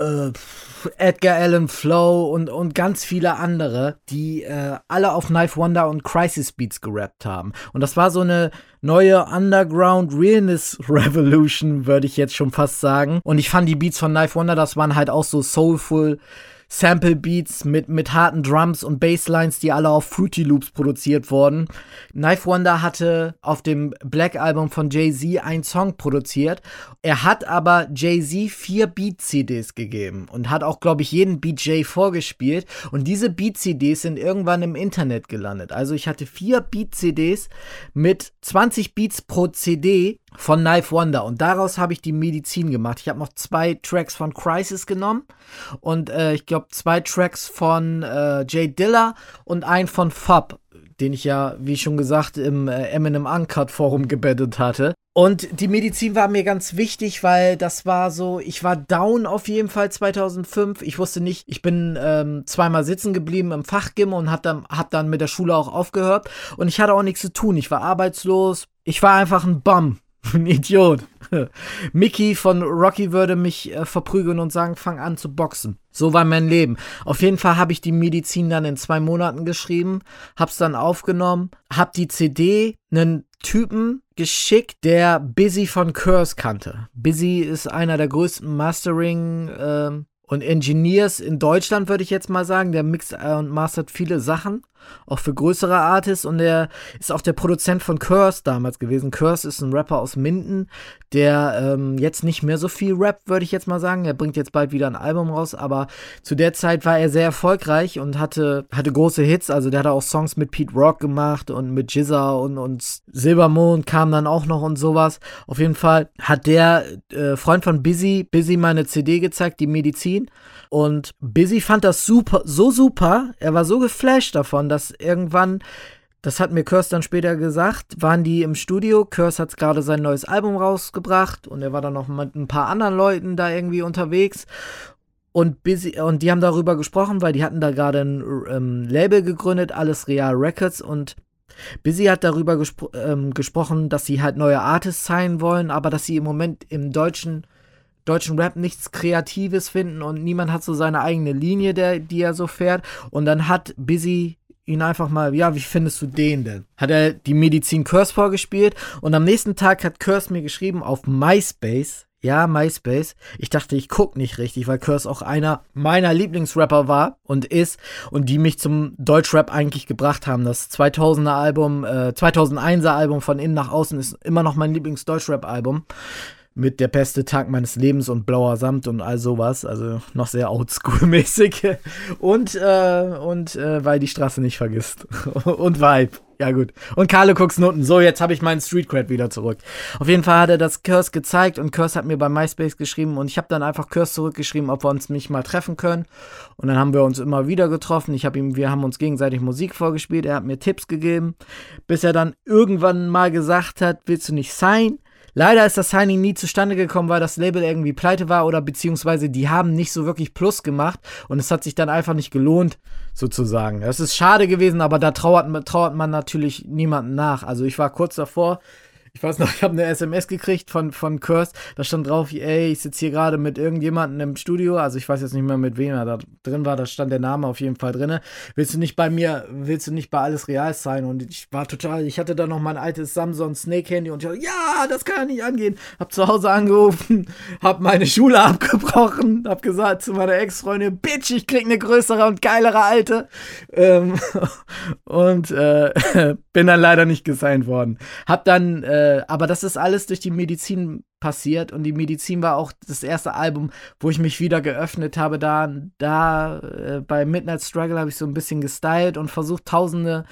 äh, Edgar Allan Flow und, und ganz viele andere, die äh, alle auf Knife Wonder und Crisis Beats gerappt haben. Und das war so eine neue Underground Realness [laughs] Revolution, würde ich jetzt schon fast sagen. Und ich fand die Beats von Knife Wonder, das waren halt auch so soulful Sample Beats mit, mit harten Drums und Basslines, die alle auf Fruity Loops produziert wurden. Knife Wonder hatte auf dem Black Album von Jay-Z einen Song produziert. Er hat aber Jay-Z vier Beat-CDs gegeben und hat auch, glaube ich, jeden Beat Jay vorgespielt. Und diese Beat-CDs sind irgendwann im Internet gelandet. Also ich hatte vier Beat-CDs mit 20 Beats pro CD von Knife Wonder und daraus habe ich die Medizin gemacht. Ich habe noch zwei Tracks von Crisis genommen und äh, ich glaube zwei Tracks von äh, Jay Diller und einen von Fab, den ich ja, wie schon gesagt, im äh, Eminem Uncut Forum gebettet hatte. Und die Medizin war mir ganz wichtig, weil das war so, ich war down auf jeden Fall 2005. Ich wusste nicht, ich bin ähm, zweimal sitzen geblieben im Fachgym und hab dann, hab dann mit der Schule auch aufgehört. Und ich hatte auch nichts zu tun. Ich war arbeitslos. Ich war einfach ein Bum. [laughs] Ein Idiot. [laughs] Mickey von Rocky würde mich äh, verprügeln und sagen, fang an zu boxen. So war mein Leben. Auf jeden Fall habe ich die Medizin dann in zwei Monaten geschrieben, hab's dann aufgenommen, hab die CD einen Typen geschickt, der Busy von Curse kannte. Busy ist einer der größten Mastering äh, und Engineers in Deutschland, würde ich jetzt mal sagen. Der mixt und mastert viele Sachen auch für größere Artists und er ist auch der Produzent von Curse damals gewesen. Curse ist ein Rapper aus Minden, der ähm, jetzt nicht mehr so viel rappt, würde ich jetzt mal sagen. Er bringt jetzt bald wieder ein Album raus, aber zu der Zeit war er sehr erfolgreich und hatte, hatte große Hits. Also der hat auch Songs mit Pete Rock gemacht und mit Jizza und, und Silbermond kam dann auch noch und sowas. Auf jeden Fall hat der äh, Freund von Busy, Busy meine CD gezeigt, die Medizin. Und Busy fand das super, so super, er war so geflasht davon, dass irgendwann, das hat mir Curse dann später gesagt, waren die im Studio. Curse hat gerade sein neues Album rausgebracht und er war dann noch mit ein paar anderen Leuten da irgendwie unterwegs. Und, Busy, und die haben darüber gesprochen, weil die hatten da gerade ein ähm, Label gegründet, alles Real Records und Busy hat darüber gespro ähm, gesprochen, dass sie halt neue Artists sein wollen, aber dass sie im Moment im deutschen deutschen Rap nichts Kreatives finden und niemand hat so seine eigene Linie, der, die er so fährt. Und dann hat Busy ihn einfach mal, ja, wie findest du den denn? Hat er die Medizin Curse vorgespielt und am nächsten Tag hat Curse mir geschrieben auf MySpace, ja, MySpace. Ich dachte, ich guck nicht richtig, weil Curse auch einer meiner Lieblingsrapper war und ist und die mich zum Deutschrap eigentlich gebracht haben. Das 2000er Album, äh, 2001er Album von innen nach außen ist immer noch mein Lieblings-Deutschrap-Album mit der beste Tag meines Lebens und blauer Samt und all sowas. Also noch sehr oldschool-mäßig. [laughs] Und, äh, und äh, weil die Straße nicht vergisst. [laughs] und Vibe. Ja, gut. Und Carlo Cooks Noten. So, jetzt habe ich meinen Street Cred wieder zurück. Auf jeden Fall hat er das Curse gezeigt und Curse hat mir bei MySpace geschrieben und ich habe dann einfach Curse zurückgeschrieben, ob wir uns nicht mal treffen können. Und dann haben wir uns immer wieder getroffen. Ich habe ihm, wir haben uns gegenseitig Musik vorgespielt. Er hat mir Tipps gegeben, bis er dann irgendwann mal gesagt hat, willst du nicht sein? Leider ist das Signing nie zustande gekommen, weil das Label irgendwie pleite war oder beziehungsweise die haben nicht so wirklich Plus gemacht und es hat sich dann einfach nicht gelohnt, sozusagen. Es ist schade gewesen, aber da trauert, trauert man natürlich niemanden nach. Also ich war kurz davor, ich weiß noch, ich habe eine SMS gekriegt von, von Curse, da stand drauf, ey, ich sitze hier gerade mit irgendjemandem im Studio, also ich weiß jetzt nicht mehr, mit wem er da drin war, da stand der Name auf jeden Fall drin. Willst du nicht bei mir, willst du nicht bei Alles Real sein? Und ich war total, ich hatte da noch mein altes Samsung Snake Handy und ich dachte, ja, das kann ja nicht angehen. Hab zu Hause angerufen, [laughs] hab meine Schule [laughs] abgebrochen, hab gesagt zu meiner Ex-Freundin, Bitch, ich krieg eine größere und geilere alte. Ähm, [laughs] und äh, bin dann leider nicht gesigned worden. Hab dann, äh, äh, aber das ist alles durch die Medizin passiert und die Medizin war auch das erste Album, wo ich mich wieder geöffnet habe. Da, da äh, bei Midnight Struggle habe ich so ein bisschen gestylt und versucht tausende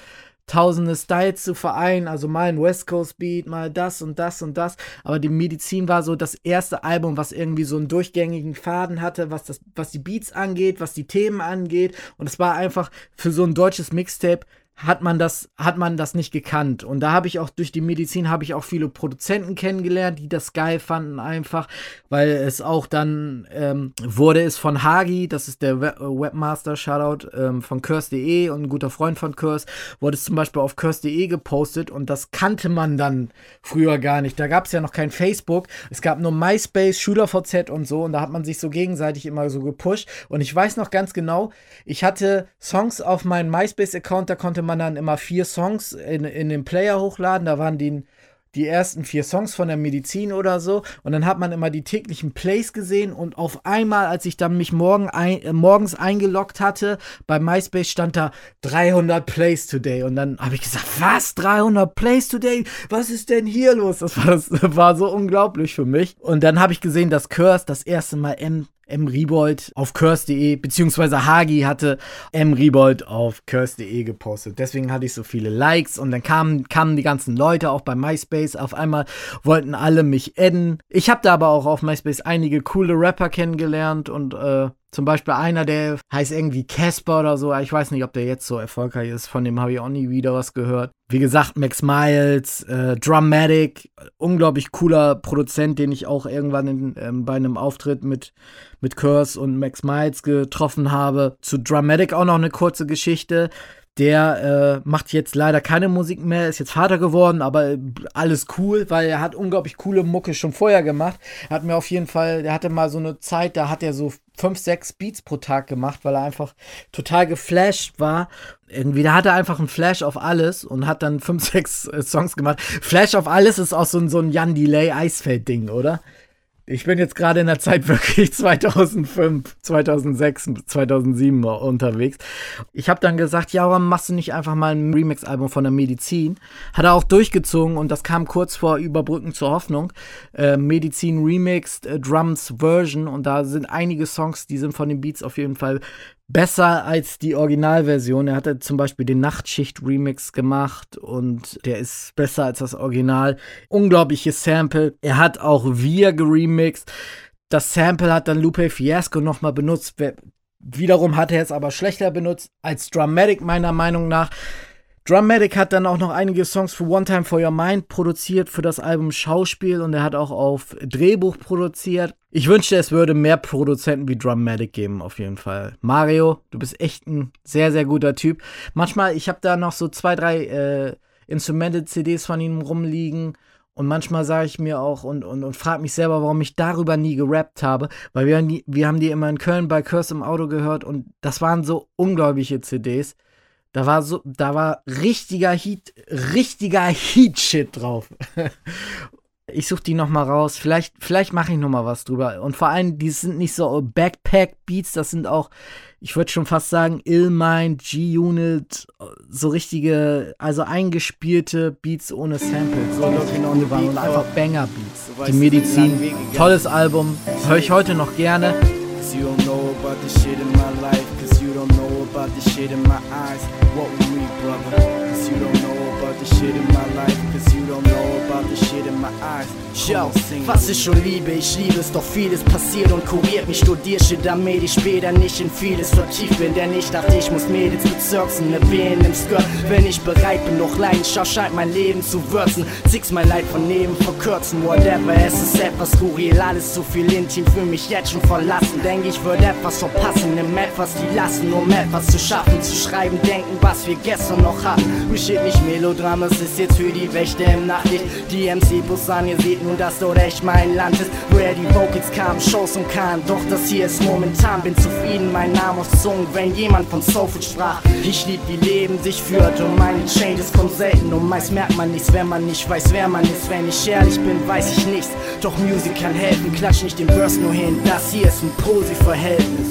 tausende Styles zu vereinen, also mal ein West Coast Beat, mal das und das und das, aber die Medizin war so das erste Album, was irgendwie so einen durchgängigen Faden hatte, was das was die Beats angeht, was die Themen angeht. Und es war einfach für so ein deutsches Mixtape hat man das, hat man das nicht gekannt. Und da habe ich auch durch die Medizin habe ich auch viele Produzenten kennengelernt, die das geil fanden einfach, weil es auch dann ähm, wurde es von Hagi, das ist der Web Webmaster, Shoutout ähm, von Curse.de und ein guter Freund von Curse, wurde es zum Beispiel auf Curse.de gepostet und das kannte man dann früher gar nicht. Da gab es ja noch kein Facebook, es gab nur MySpace, SchülerVZ und so und da hat man sich so gegenseitig immer so gepusht und ich weiß noch ganz genau, ich hatte Songs auf meinem MySpace-Account, da konnte man man dann immer vier Songs in, in den Player hochladen. Da waren die, die ersten vier Songs von der Medizin oder so. Und dann hat man immer die täglichen Plays gesehen. Und auf einmal, als ich dann mich morgen ein, äh, morgens eingeloggt hatte, bei MySpace stand da 300 Plays today. Und dann habe ich gesagt, was? 300 Plays today? Was ist denn hier los? Das war, das [laughs] war so unglaublich für mich. Und dann habe ich gesehen, dass Curse das erste Mal M M. Riebold auf curse.de, beziehungsweise Hagi hatte M. Riebold auf curse.de gepostet. Deswegen hatte ich so viele Likes und dann kamen, kamen die ganzen Leute auch bei MySpace. Auf einmal wollten alle mich adden. Ich habe da aber auch auf MySpace einige coole Rapper kennengelernt und äh, zum Beispiel einer, der heißt irgendwie Casper oder so. Ich weiß nicht, ob der jetzt so erfolgreich ist. Von dem habe ich auch nie wieder was gehört. Wie gesagt, Max Miles, äh, Drummatic, unglaublich cooler Produzent, den ich auch irgendwann in, ähm, bei einem Auftritt mit, mit Curse und Max Miles getroffen habe. Zu Drummatic auch noch eine kurze Geschichte. Der äh, macht jetzt leider keine Musik mehr, ist jetzt Vater geworden, aber alles cool, weil er hat unglaublich coole Mucke schon vorher gemacht. Hat mir auf jeden Fall, der hatte mal so eine Zeit, da hat er so fünf, sechs Beats pro Tag gemacht, weil er einfach total geflasht war. Irgendwie, da hat er einfach einen Flash auf alles und hat dann fünf, [laughs] sechs äh, Songs gemacht. Flash auf alles ist auch so ein, so ein Jan Delay Eisfeld-Ding, oder? Ich bin jetzt gerade in der Zeit [laughs] wirklich 2005, 2006, 2007 unterwegs. Ich habe dann gesagt, ja, warum machst du nicht einfach mal ein Remix-Album von der Medizin? Hat er auch durchgezogen und das kam kurz vor Überbrücken zur Hoffnung. Äh, Medizin Remixed, äh, Drums Version und da sind einige Songs, die sind von den Beats auf jeden Fall besser als die Originalversion. Er hatte zum Beispiel den Nachtschicht-Remix gemacht und der ist besser als das Original. Unglaubliches Sample. Er hat auch Wir geremixed. Das Sample hat dann Lupe Fiasco nochmal benutzt. Wiederum hat er es aber schlechter benutzt als Dramatic, meiner Meinung nach. Drummatic hat dann auch noch einige Songs für One Time for Your Mind produziert für das Album Schauspiel und er hat auch auf Drehbuch produziert. Ich wünschte, es würde mehr Produzenten wie Drummatic geben, auf jeden Fall. Mario, du bist echt ein sehr, sehr guter Typ. Manchmal, ich habe da noch so zwei, drei äh, Instrumental-CDs von ihm rumliegen. Und manchmal sage ich mir auch und, und, und frage mich selber, warum ich darüber nie gerappt habe. Weil wir, wir haben die immer in Köln bei Curse im Auto gehört und das waren so unglaubliche CDs. Da war so, da war richtiger Heat, richtiger Heat-Shit drauf. [laughs] ich suche die noch mal raus. Vielleicht, vielleicht mache ich noch mal was drüber. Und vor allem, die sind nicht so Backpack-Beats, das sind auch, ich würde schon fast sagen, Illmind, G-Unit, so richtige, also eingespielte Beats ohne Samples. So Looking on the Beat und einfach Banger-Beats. Die Medizin, tolles Album, höre ich heute noch gerne. You don't know about the shit in my life, about the shit in my eyes. What we brother, cause you don't know about the shit in my life, cause you don't know about the shit in my eyes. Yo, was ich schon liebe, ich liebe es, doch vieles passiert und kuriert mich. Studier shit, damit ich später nicht in vieles vertieft bin. Denn ich dachte, ich muss Mädels bezirksen, ne Wehen im Skirt. Wenn ich bereit bin, noch Leidenschaft scheint mein Leben zu würzen. Six mein Leid von neben verkürzen, whatever. Es ist etwas skurril, alles zu viel intim für mich jetzt schon verlassen. Denk ich würde etwas verpassen, nimm etwas die lassen, um etwas zu schaffen. Zu schreiben, denken, was wir gestern noch hatten. Mich nicht Melodram, es ist jetzt für die Wächter im Nachtlicht. Die MC-Bus an, ihr seht nun, dass dort echt mein Land ist. Woher die Vocals kamen, Shows und kamen. Doch das hier ist momentan, bin zufrieden, mein Name auf Zungen, wenn jemand von Soulfood sprach. Ich lieb, wie Leben sich führt und meine Changes kommen selten. Und meist merkt man nichts, wenn man nicht weiß, wer man ist. Wenn ich ehrlich bin, weiß ich nichts. Doch Musik kann helfen, klatsch nicht den Burst nur hin. Das hier ist ein Posi-Verhältnis.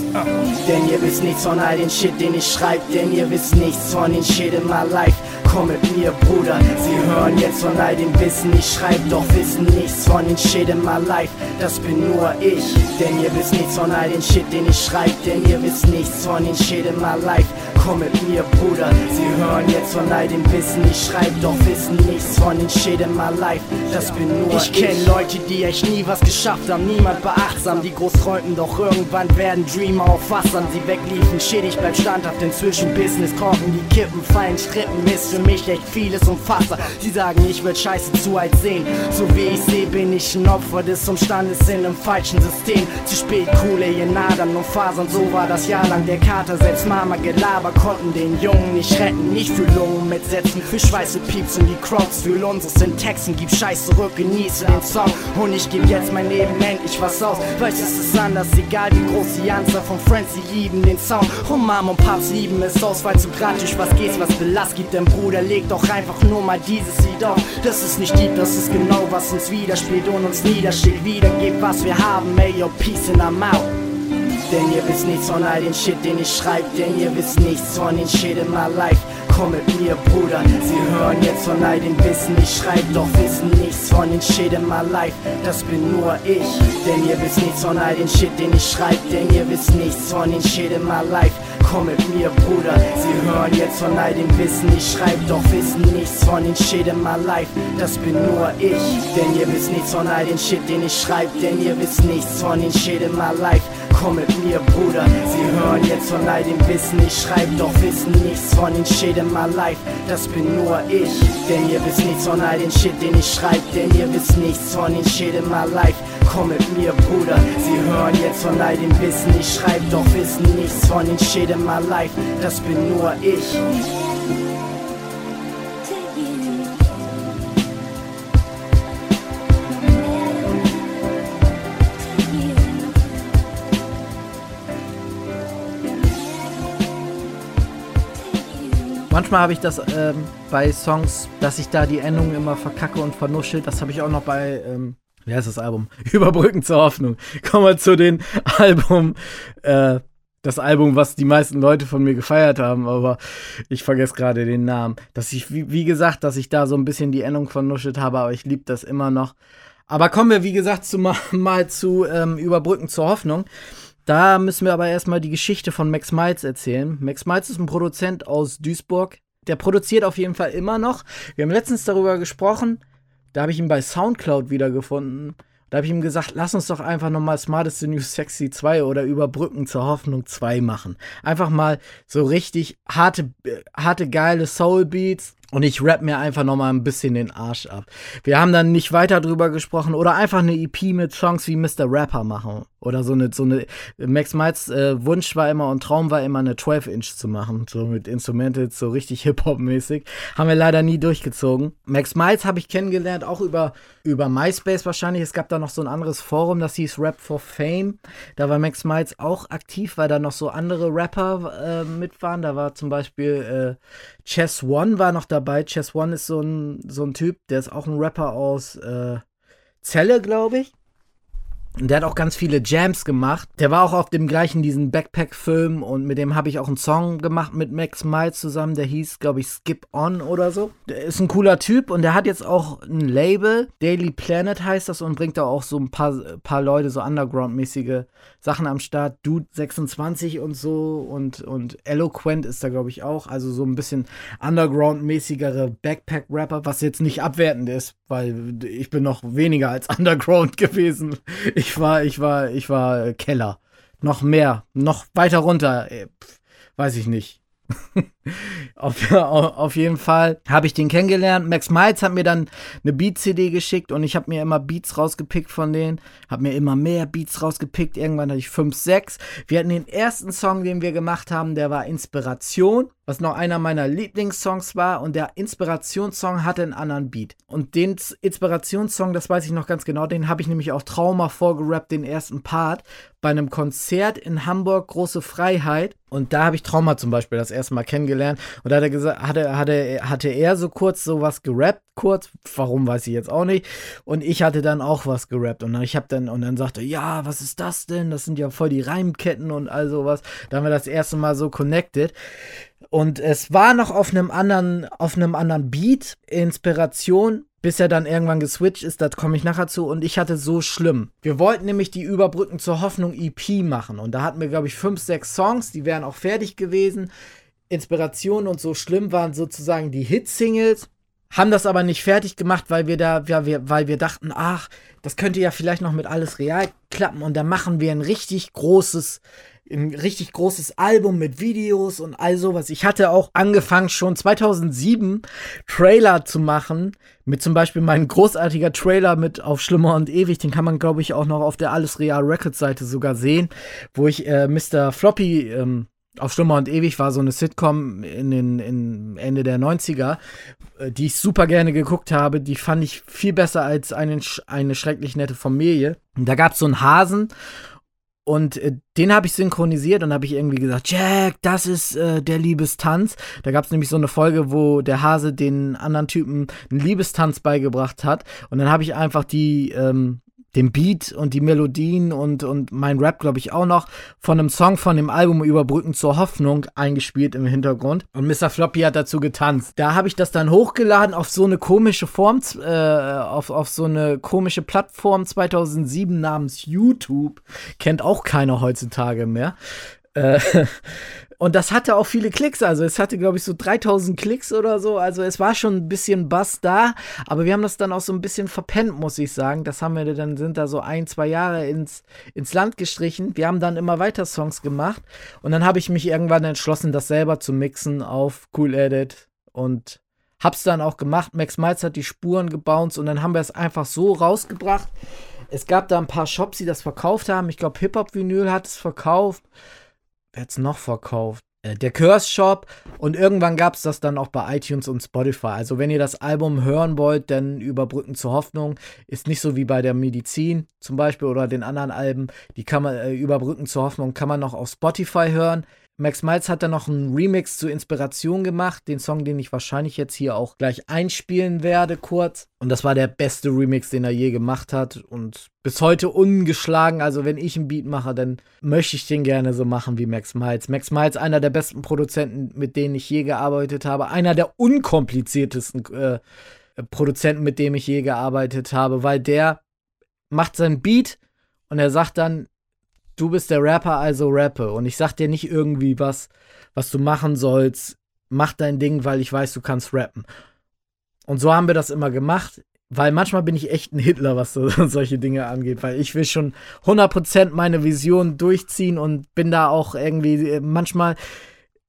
Denn ihr wisst nichts von all den Shit, den ich schreib. Denn ihr wisst nichts von den Shit in my life. Komm mit mir, Bruder. Sie hören jetzt von all dem Wissen, ich schreib, doch wissen nichts von den Shit in my life. Das bin nur ich. Denn ihr wisst nichts von all den Shit, den ich schreib. Denn ihr wisst nichts von den Shit in my life komm mit mir, Bruder. Sie hören jetzt von all dem Wissen, ich schreib doch Wissen nichts von den Shit in my life. Das bin nur ich. Kenn Leute, die echt nie was geschafft haben, niemand beachtsam, die groß träumten, doch irgendwann werden Dreamer auffassern. Sie wegliefen, shit, ich bleib standhaft inzwischen Business, korken die Kippen, fallen Strippen, ist für mich echt vieles umfasser. Sie sagen, ich würd scheiße zu alt sehen, so wie ich seh, bin ich ein Opfer des Umstandes in einem falschen System. Zu spät, coole Nadern und Fasern, so war das Jahr lang der Kater, selbst Mama Gelaber konnten den Jungen nicht retten. Nicht für Lungen mit Sätzen, für Schweiße, Pieps und die Crowds, für unseres in Texten, gib Scheiß zurück, genieße den Song. Und ich geb jetzt mein Leben endlich was aus. Es ist anders, egal wie groß die Anzahl von Friends, sie lieben den Sound. Und Mom und Paps lieben es aus, weil zu durch was geht's, was Belast gibt. Denn Bruder, leg doch einfach nur mal dieses Lied auf. Das ist nicht deep, das ist genau, was uns widerspielt und uns niederschlägt. Wiedergebt, was wir haben, ey, yo, peace in our mouth. Denn ihr wisst nichts von all den Shit, den ich schreib, denn ihr wisst nichts von den Shit in my life komm mit mir, Bruder. Sie hören jetzt von all dem Wissen, ich schreib doch Wissen nichts von den Shit in my life. Das bin nur ich, denn ihr wisst nichts von all den Shit, den ich schreib, denn ihr wisst nichts von den Shit in my life. Komm mit mir, Bruder. Sie hören jetzt von all dem Wissen, ich schreib doch Wissen nichts von den Shit in my life. Das bin nur ich, denn ihr wisst nichts von all den Shit, den ich schreib, denn ihr wisst nichts von den Shit in my life komm mit mir, Bruder. Sie hören jetzt von all dem Wissen, ich schreib doch Wissen nichts von den Shit in my life. Das bin nur ich, denn ihr wisst nichts von all den Shit, den ich schreib, denn ihr wisst nichts von den Shit in my life. Komm mit mir, Bruder. Sie hören jetzt von all dem Wissen, ich schreib doch Wissen nichts von den Shit in my life. Das bin nur ich. Manchmal habe ich das ähm, bei Songs, dass ich da die Endungen immer verkacke und vernuschel. Das habe ich auch noch bei, ähm, wie heißt das Album? [laughs] Überbrücken zur Hoffnung. Kommen wir zu den [laughs] Album, äh, das Album, was die meisten Leute von mir gefeiert haben, aber ich vergesse gerade den Namen. Dass ich, wie, wie, gesagt, dass ich da so ein bisschen die Endung vernuschelt habe, aber ich liebe das immer noch. Aber kommen wir, wie gesagt, zu, mal, [laughs] mal zu ähm, Überbrücken zur Hoffnung. Da müssen wir aber erstmal die Geschichte von Max Miles erzählen. Max Miles ist ein Produzent aus Duisburg. Der produziert auf jeden Fall immer noch. Wir haben letztens darüber gesprochen. Da habe ich ihn bei Soundcloud wiedergefunden. Da habe ich ihm gesagt, lass uns doch einfach nochmal Smartest New Sexy 2 oder Überbrücken zur Hoffnung 2 machen. Einfach mal so richtig harte, harte geile Soul Beats und ich rap mir einfach noch mal ein bisschen den Arsch ab. Wir haben dann nicht weiter drüber gesprochen oder einfach eine EP mit Songs wie Mr. Rapper machen. Oder so eine, so eine, Max Miles äh, Wunsch war immer und Traum war immer eine 12-Inch zu machen. So mit Instrumentals, so richtig Hip-Hop-mäßig. Haben wir leider nie durchgezogen. Max Miles habe ich kennengelernt, auch über, über MySpace wahrscheinlich. Es gab da noch so ein anderes Forum, das hieß Rap for Fame. Da war Max Miles auch aktiv, weil da noch so andere Rapper äh, mit waren. Da war zum Beispiel äh, Chess One war noch dabei. Chess One ist so ein, so ein Typ, der ist auch ein Rapper aus äh, Celle, glaube ich. Und der hat auch ganz viele Jams gemacht. Der war auch auf dem gleichen, diesen Backpack-Film und mit dem habe ich auch einen Song gemacht mit Max Miles zusammen. Der hieß, glaube ich, Skip On oder so. Der ist ein cooler Typ und der hat jetzt auch ein Label. Daily Planet heißt das und bringt da auch so ein paar, paar Leute, so Underground-mäßige Sachen am Start. Dude 26 und so und, und Eloquent ist da, glaube ich, auch. Also so ein bisschen Underground-mäßigere Backpack-Rapper, was jetzt nicht abwertend ist, weil ich bin noch weniger als [laughs] Underground gewesen. Ich war, ich war, ich war Keller. Noch mehr, noch weiter runter. Äh, weiß ich nicht. [laughs] auf, auf, jeden Fall habe ich den kennengelernt. Max Miles hat mir dann eine Beat-CD geschickt und ich habe mir immer Beats rausgepickt von denen. Habe mir immer mehr Beats rausgepickt. Irgendwann hatte ich 5, 6. Wir hatten den ersten Song, den wir gemacht haben, der war Inspiration, was noch einer meiner Lieblingssongs war. Und der Inspirationssong hatte einen anderen Beat. Und den Inspirationssong, das weiß ich noch ganz genau, den habe ich nämlich auch Trauma vorgerappt, den ersten Part, bei einem Konzert in Hamburg, Große Freiheit. Und da habe ich Trauma zum Beispiel das erste Mal kennengelernt. Und da hat er gesagt, hatte, hatte, hatte er so kurz sowas gerappt, kurz, warum weiß ich jetzt auch nicht. Und ich hatte dann auch was gerappt. Und dann, ich habe dann, und dann sagte, ja, was ist das denn? Das sind ja voll die Reimketten und all sowas. Da haben wir das erste Mal so connected. Und es war noch auf einem anderen, auf einem anderen Beat, Inspiration, bis er dann irgendwann geswitcht ist, da komme ich nachher zu. Und ich hatte so schlimm. Wir wollten nämlich die Überbrücken zur Hoffnung EP machen. Und da hatten wir, glaube ich, fünf, sechs Songs, die wären auch fertig gewesen. Inspiration und so schlimm waren sozusagen die Hit-Singles, haben das aber nicht fertig gemacht, weil wir da, ja, wir, weil wir dachten, ach, das könnte ja vielleicht noch mit alles real klappen und dann machen wir ein richtig großes ein richtig großes Album mit Videos und all sowas. Ich hatte auch angefangen schon 2007 Trailer zu machen, mit zum Beispiel meinem großartiger Trailer mit auf Schlimmer und Ewig. Den kann man, glaube ich, auch noch auf der Alles Real Records Seite sogar sehen, wo ich äh, Mr. Floppy ähm, auf Schlimmer und Ewig war so eine Sitcom in den in Ende der 90er, äh, die ich super gerne geguckt habe. Die fand ich viel besser als eine, eine schrecklich nette Familie. Da gab es so einen Hasen und äh, den habe ich synchronisiert und habe ich irgendwie gesagt, Jack, das ist äh, der Liebestanz. Da gab es nämlich so eine Folge, wo der Hase den anderen Typen einen Liebestanz beigebracht hat. Und dann habe ich einfach die ähm, den Beat und die Melodien und, und mein Rap, glaube ich, auch noch von einem Song von dem Album Überbrücken zur Hoffnung eingespielt im Hintergrund. Und Mr. Floppy hat dazu getanzt. Da habe ich das dann hochgeladen auf so eine komische Form, äh, auf, auf so eine komische Plattform 2007 namens YouTube. Kennt auch keiner heutzutage mehr. Äh, [laughs] und das hatte auch viele Klicks. Also es hatte, glaube ich, so 3000 Klicks oder so. Also es war schon ein bisschen Bass da. Aber wir haben das dann auch so ein bisschen verpennt, muss ich sagen. Das haben wir dann, sind da so ein, zwei Jahre ins, ins Land gestrichen. Wir haben dann immer weiter Songs gemacht. Und dann habe ich mich irgendwann entschlossen, das selber zu mixen auf Cool Edit. Und hab's dann auch gemacht. Max Miles hat die Spuren gebounced und dann haben wir es einfach so rausgebracht. Es gab da ein paar Shops, die das verkauft haben. Ich glaube, Hip-Hop-Vinyl hat es verkauft hat's noch verkauft? Äh, der Curse Shop und irgendwann gab es das dann auch bei iTunes und Spotify. Also wenn ihr das Album hören wollt, dann Überbrücken zur Hoffnung ist nicht so wie bei der Medizin zum Beispiel oder den anderen Alben. Die kann man äh, Überbrücken zur Hoffnung kann man noch auf Spotify hören. Max Miles hat dann noch einen Remix zur Inspiration gemacht, den Song, den ich wahrscheinlich jetzt hier auch gleich einspielen werde, kurz. Und das war der beste Remix, den er je gemacht hat und bis heute ungeschlagen. Also wenn ich einen Beat mache, dann möchte ich den gerne so machen wie Max Miles. Max Miles, einer der besten Produzenten, mit denen ich je gearbeitet habe, einer der unkompliziertesten äh, Produzenten, mit dem ich je gearbeitet habe, weil der macht seinen Beat und er sagt dann, du bist der Rapper, also rappe. Und ich sag dir nicht irgendwie was, was du machen sollst. Mach dein Ding, weil ich weiß, du kannst rappen. Und so haben wir das immer gemacht, weil manchmal bin ich echt ein Hitler, was so, [laughs] solche Dinge angeht, weil ich will schon 100% meine Vision durchziehen und bin da auch irgendwie äh, manchmal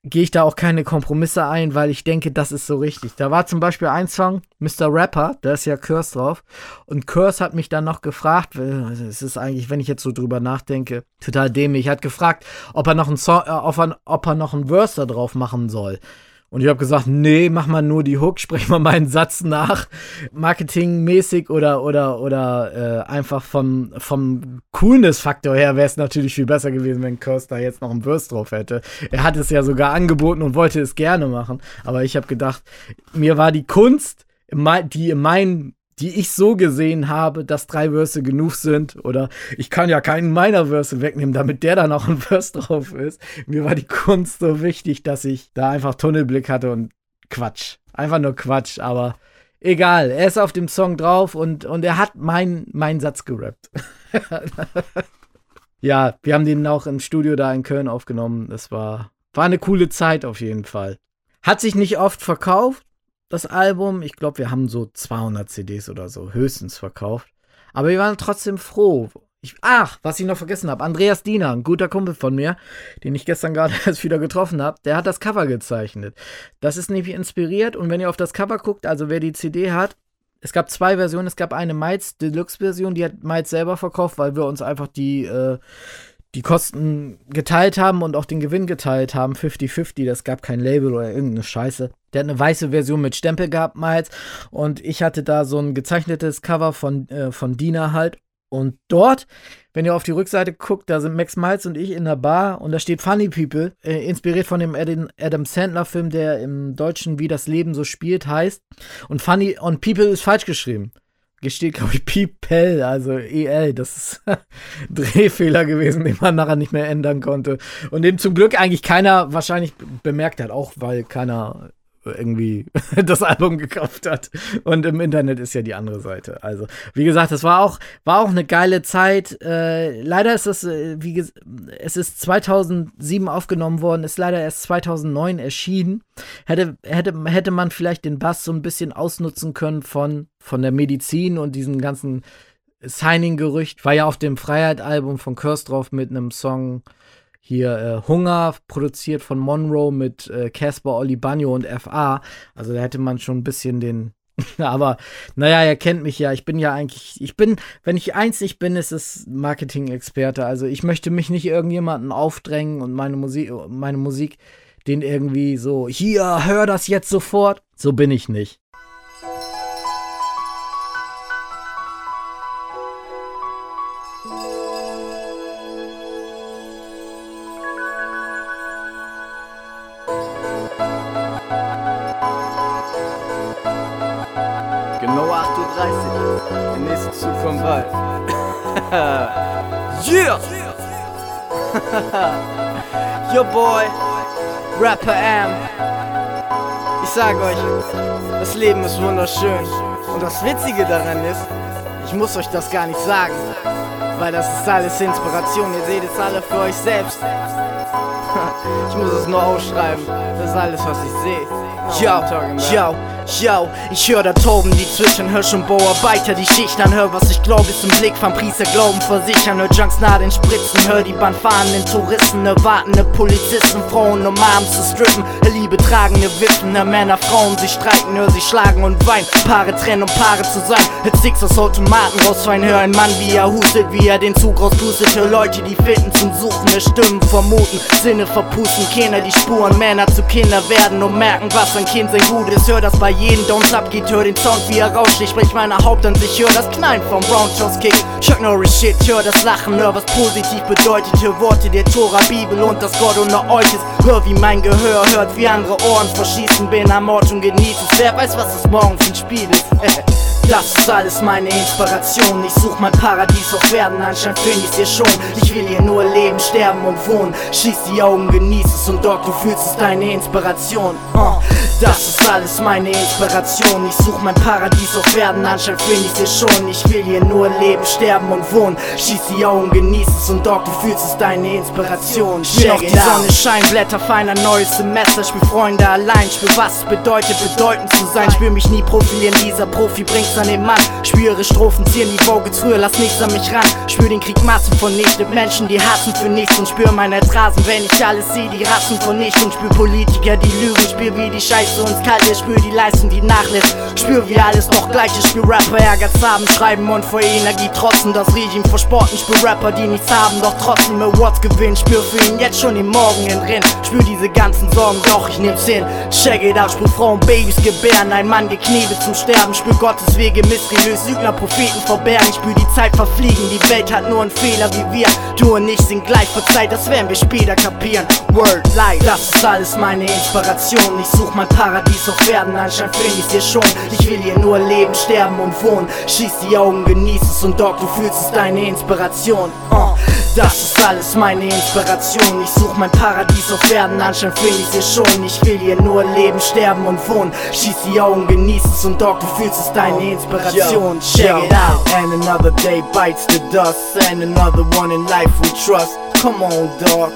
gehe ich da auch keine Kompromisse ein, weil ich denke, das ist so richtig. Da war zum Beispiel ein Song, Mr. Rapper, da ist ja Curse drauf. Und Curse hat mich dann noch gefragt, also es ist eigentlich, wenn ich jetzt so drüber nachdenke, total dämlich, hat gefragt, ob er noch einen Song, äh, ob, er, ob er noch einen Verse da drauf machen soll. Und ich habe gesagt, nee, mach mal nur die Hook, [laughs] sprech mal meinen Satz nach. Marketingmäßig oder, oder, oder äh, einfach vom, vom Coolness-Faktor her wäre es natürlich viel besser gewesen, wenn Curse da jetzt noch einen Verse drauf hätte. Er hat es ja sogar angeboten und wollte es gerne machen. Aber ich habe gedacht, mir war die Kunst, die in meinen die ich so gesehen habe, dass drei Würste genug sind. Oder ich kann ja keinen meiner Würste wegnehmen, damit der dann auch ein Würst drauf ist. Mir war die Kunst so wichtig, dass ich da einfach Tunnelblick hatte und Quatsch. Einfach nur Quatsch, aber egal. Er ist auf dem Song drauf und, und er hat meinen mein Satz gerappt. [laughs] ja, wir haben den auch im Studio da in Köln aufgenommen. Es war, war eine coole Zeit auf jeden Fall. Hat sich nicht oft verkauft, das Album. Ich glaube, wir haben so 200 CDs oder so höchstens verkauft. Aber wir waren trotzdem froh. Ich, ach, was ich noch vergessen habe. Andreas Diener, ein guter Kumpel von mir, den ich gestern gerade [laughs] erst wieder getroffen habe, der hat das Cover gezeichnet. Das ist nämlich inspiriert und wenn ihr auf das Cover guckt, also wer die CD hat, es gab zwei Versionen. Es gab eine Miles Deluxe Version, die hat Miles selber verkauft, weil wir uns einfach die, äh, die Kosten geteilt haben und auch den Gewinn geteilt haben, 50-50, das gab kein Label oder irgendeine Scheiße. Der hat eine weiße Version mit Stempel gehabt, Miles. Und ich hatte da so ein gezeichnetes Cover von, äh, von Dina halt. Und dort, wenn ihr auf die Rückseite guckt, da sind Max Miles und ich in der Bar und da steht Funny People, äh, inspiriert von dem Adam Sandler-Film, der im Deutschen Wie das Leben so spielt, heißt. Und Funny und People ist falsch geschrieben gesteht, glaube ich, People, also EL. Das ist [laughs] Drehfehler gewesen, den man nachher nicht mehr ändern konnte. Und den zum Glück eigentlich keiner wahrscheinlich bemerkt hat, auch weil keiner irgendwie [laughs] das Album gekauft hat. Und im Internet ist ja die andere Seite. Also, wie gesagt, das war auch, war auch eine geile Zeit. Äh, leider ist es, äh, wie es ist 2007 aufgenommen worden, ist leider erst 2009 erschienen. Hätte, hätte, hätte man vielleicht den Bass so ein bisschen ausnutzen können von, von der Medizin und diesem ganzen Signing-Gerücht. War ja auf dem Freiheit-Album von Curse drauf mit einem Song hier äh, Hunger, produziert von Monroe mit äh, Casper, äh, Oli Bagno und FA. Also da hätte man schon ein bisschen den. [laughs] Aber naja, er kennt mich ja. Ich bin ja eigentlich, ich bin, wenn ich eins nicht bin, ist es Marketing-Experte. Also ich möchte mich nicht irgendjemanden aufdrängen und meine Musik, meine Musik, den irgendwie so, hier, hör das jetzt sofort. So bin ich nicht. [laughs] Yo boy, Rapper M. Ich sag euch, das Leben ist wunderschön. Und das Witzige daran ist, ich muss euch das gar nicht sagen. Weil das ist alles Inspiration, ihr seht es alle für euch selbst. [laughs] ich muss es nur ausschreiben, das ist alles, was ich sehe. Yo, yo. Yo, ich hör da Toben, die zwischen Hirsch und Bauarbeiter die Schicht an. Hör, was ich glaub, ist im Blick vom Priester Glauben versichern. Hör Junks nah den Spritzen, hör die Bahn fahrenden Touristen, erwartende Polizisten, Frauen um abends zu strippen. Liebe tragende Wiffen, hör Männer, Frauen, sie streiten, hör sie schlagen und weinen. Paare trennen, um Paare zu sein. Hör Six aus Automaten rausfallen, hör ein Mann, wie er hustet, wie er den Zug rauspustet. Hör Leute, die finden zum Suchen, hör Stimmen vermuten, Sinne verpusten, Kinder, die Spuren, Männer zu Kinder werden und merken, was ein Kind sein Gut ist. Hör das bei jeden Downs abgeht, hör den Sound wie er rauscht. Ich sprich meine Haupt an sich, hör das Knallen vom Brown Toast Kick. Chuck Norris Shit, hör das Lachen, hör was positiv bedeutet. Hör Worte der Tora, Bibel und das Gott unter euch ist. Hör wie mein Gehör hört, wie andere Ohren verschießen. Bin am Ort und genieß es. Wer weiß, was es morgen für ein Spiel ist. [laughs] Das ist alles meine Inspiration. Ich such mein Paradies auf Erden, anscheinend find ich's hier schon. Ich will hier nur leben, sterben und wohnen. Schließ die Augen, genieß es und dort du fühlst es deine Inspiration. Uh, das ist alles meine Inspiration. Ich such mein Paradies auf Erden, anscheinend find ich's hier schon. Ich will hier nur leben, sterben und wohnen. Schließ die Augen, genieß es und dort du fühlst es deine Inspiration. Check auf die Sonne scheint, Blätter fein, ein neues Semester. Spür Freunde allein, spür was es bedeutet, bedeutend zu sein. Spür mich nie profilieren, dieser Profi bringt's an den Mann. Spüre Strophen ziehen die Vogels früher, lass nichts an mich ran. Spür den Krieg Massen vernichtet, Menschen, die hassen für nichts und spür meine Rasen, wenn ich alles sehe, die Rassen vernichten. Spür Politiker, die lügen, spür wie die Scheiße uns kalt ist, spür die Leistung, die nachlässt. Spür wie alles noch gleich ist, spür Rapper Ärgerz haben, schreiben und vor Energie trotzen. Das Regime versporten, spür Rapper, die nichts haben, doch trotzdem Awards gewinnen. Spür für ihn jetzt schon den Morgen entrinnen. Spür diese ganzen Sorgen, doch ich nehm's hin. Check it out, spür Frauen, Babys gebären, ein Mann geknebelt zum Sterben, spür Gottes Wege mysteriös, Lügner, Propheten verbergen. Ich spür die Zeit verfliegen, die Welt hat nur einen Fehler wie wir. Du und ich sind gleich verzeiht, das werden wir später kapieren. Word, Light, das ist alles meine Inspiration. Ich such mein Paradies auf Erden, anscheinend find ich's hier schon. Ich will hier nur leben, sterben und wohnen. Schieß die Augen, genieß es und Doc, du fühlst es deine Inspiration. Uh, das ist alles meine Inspiration. Ich such mein Paradies auf Erden, anscheinend find ich's hier schon. Ich will hier nur leben, sterben und wohnen. Schieß die Augen, genieß es und Doc, du fühlst es deine Inspiration. Check it out. And another day bites the dust, and another one in life we trust. Come on, dog.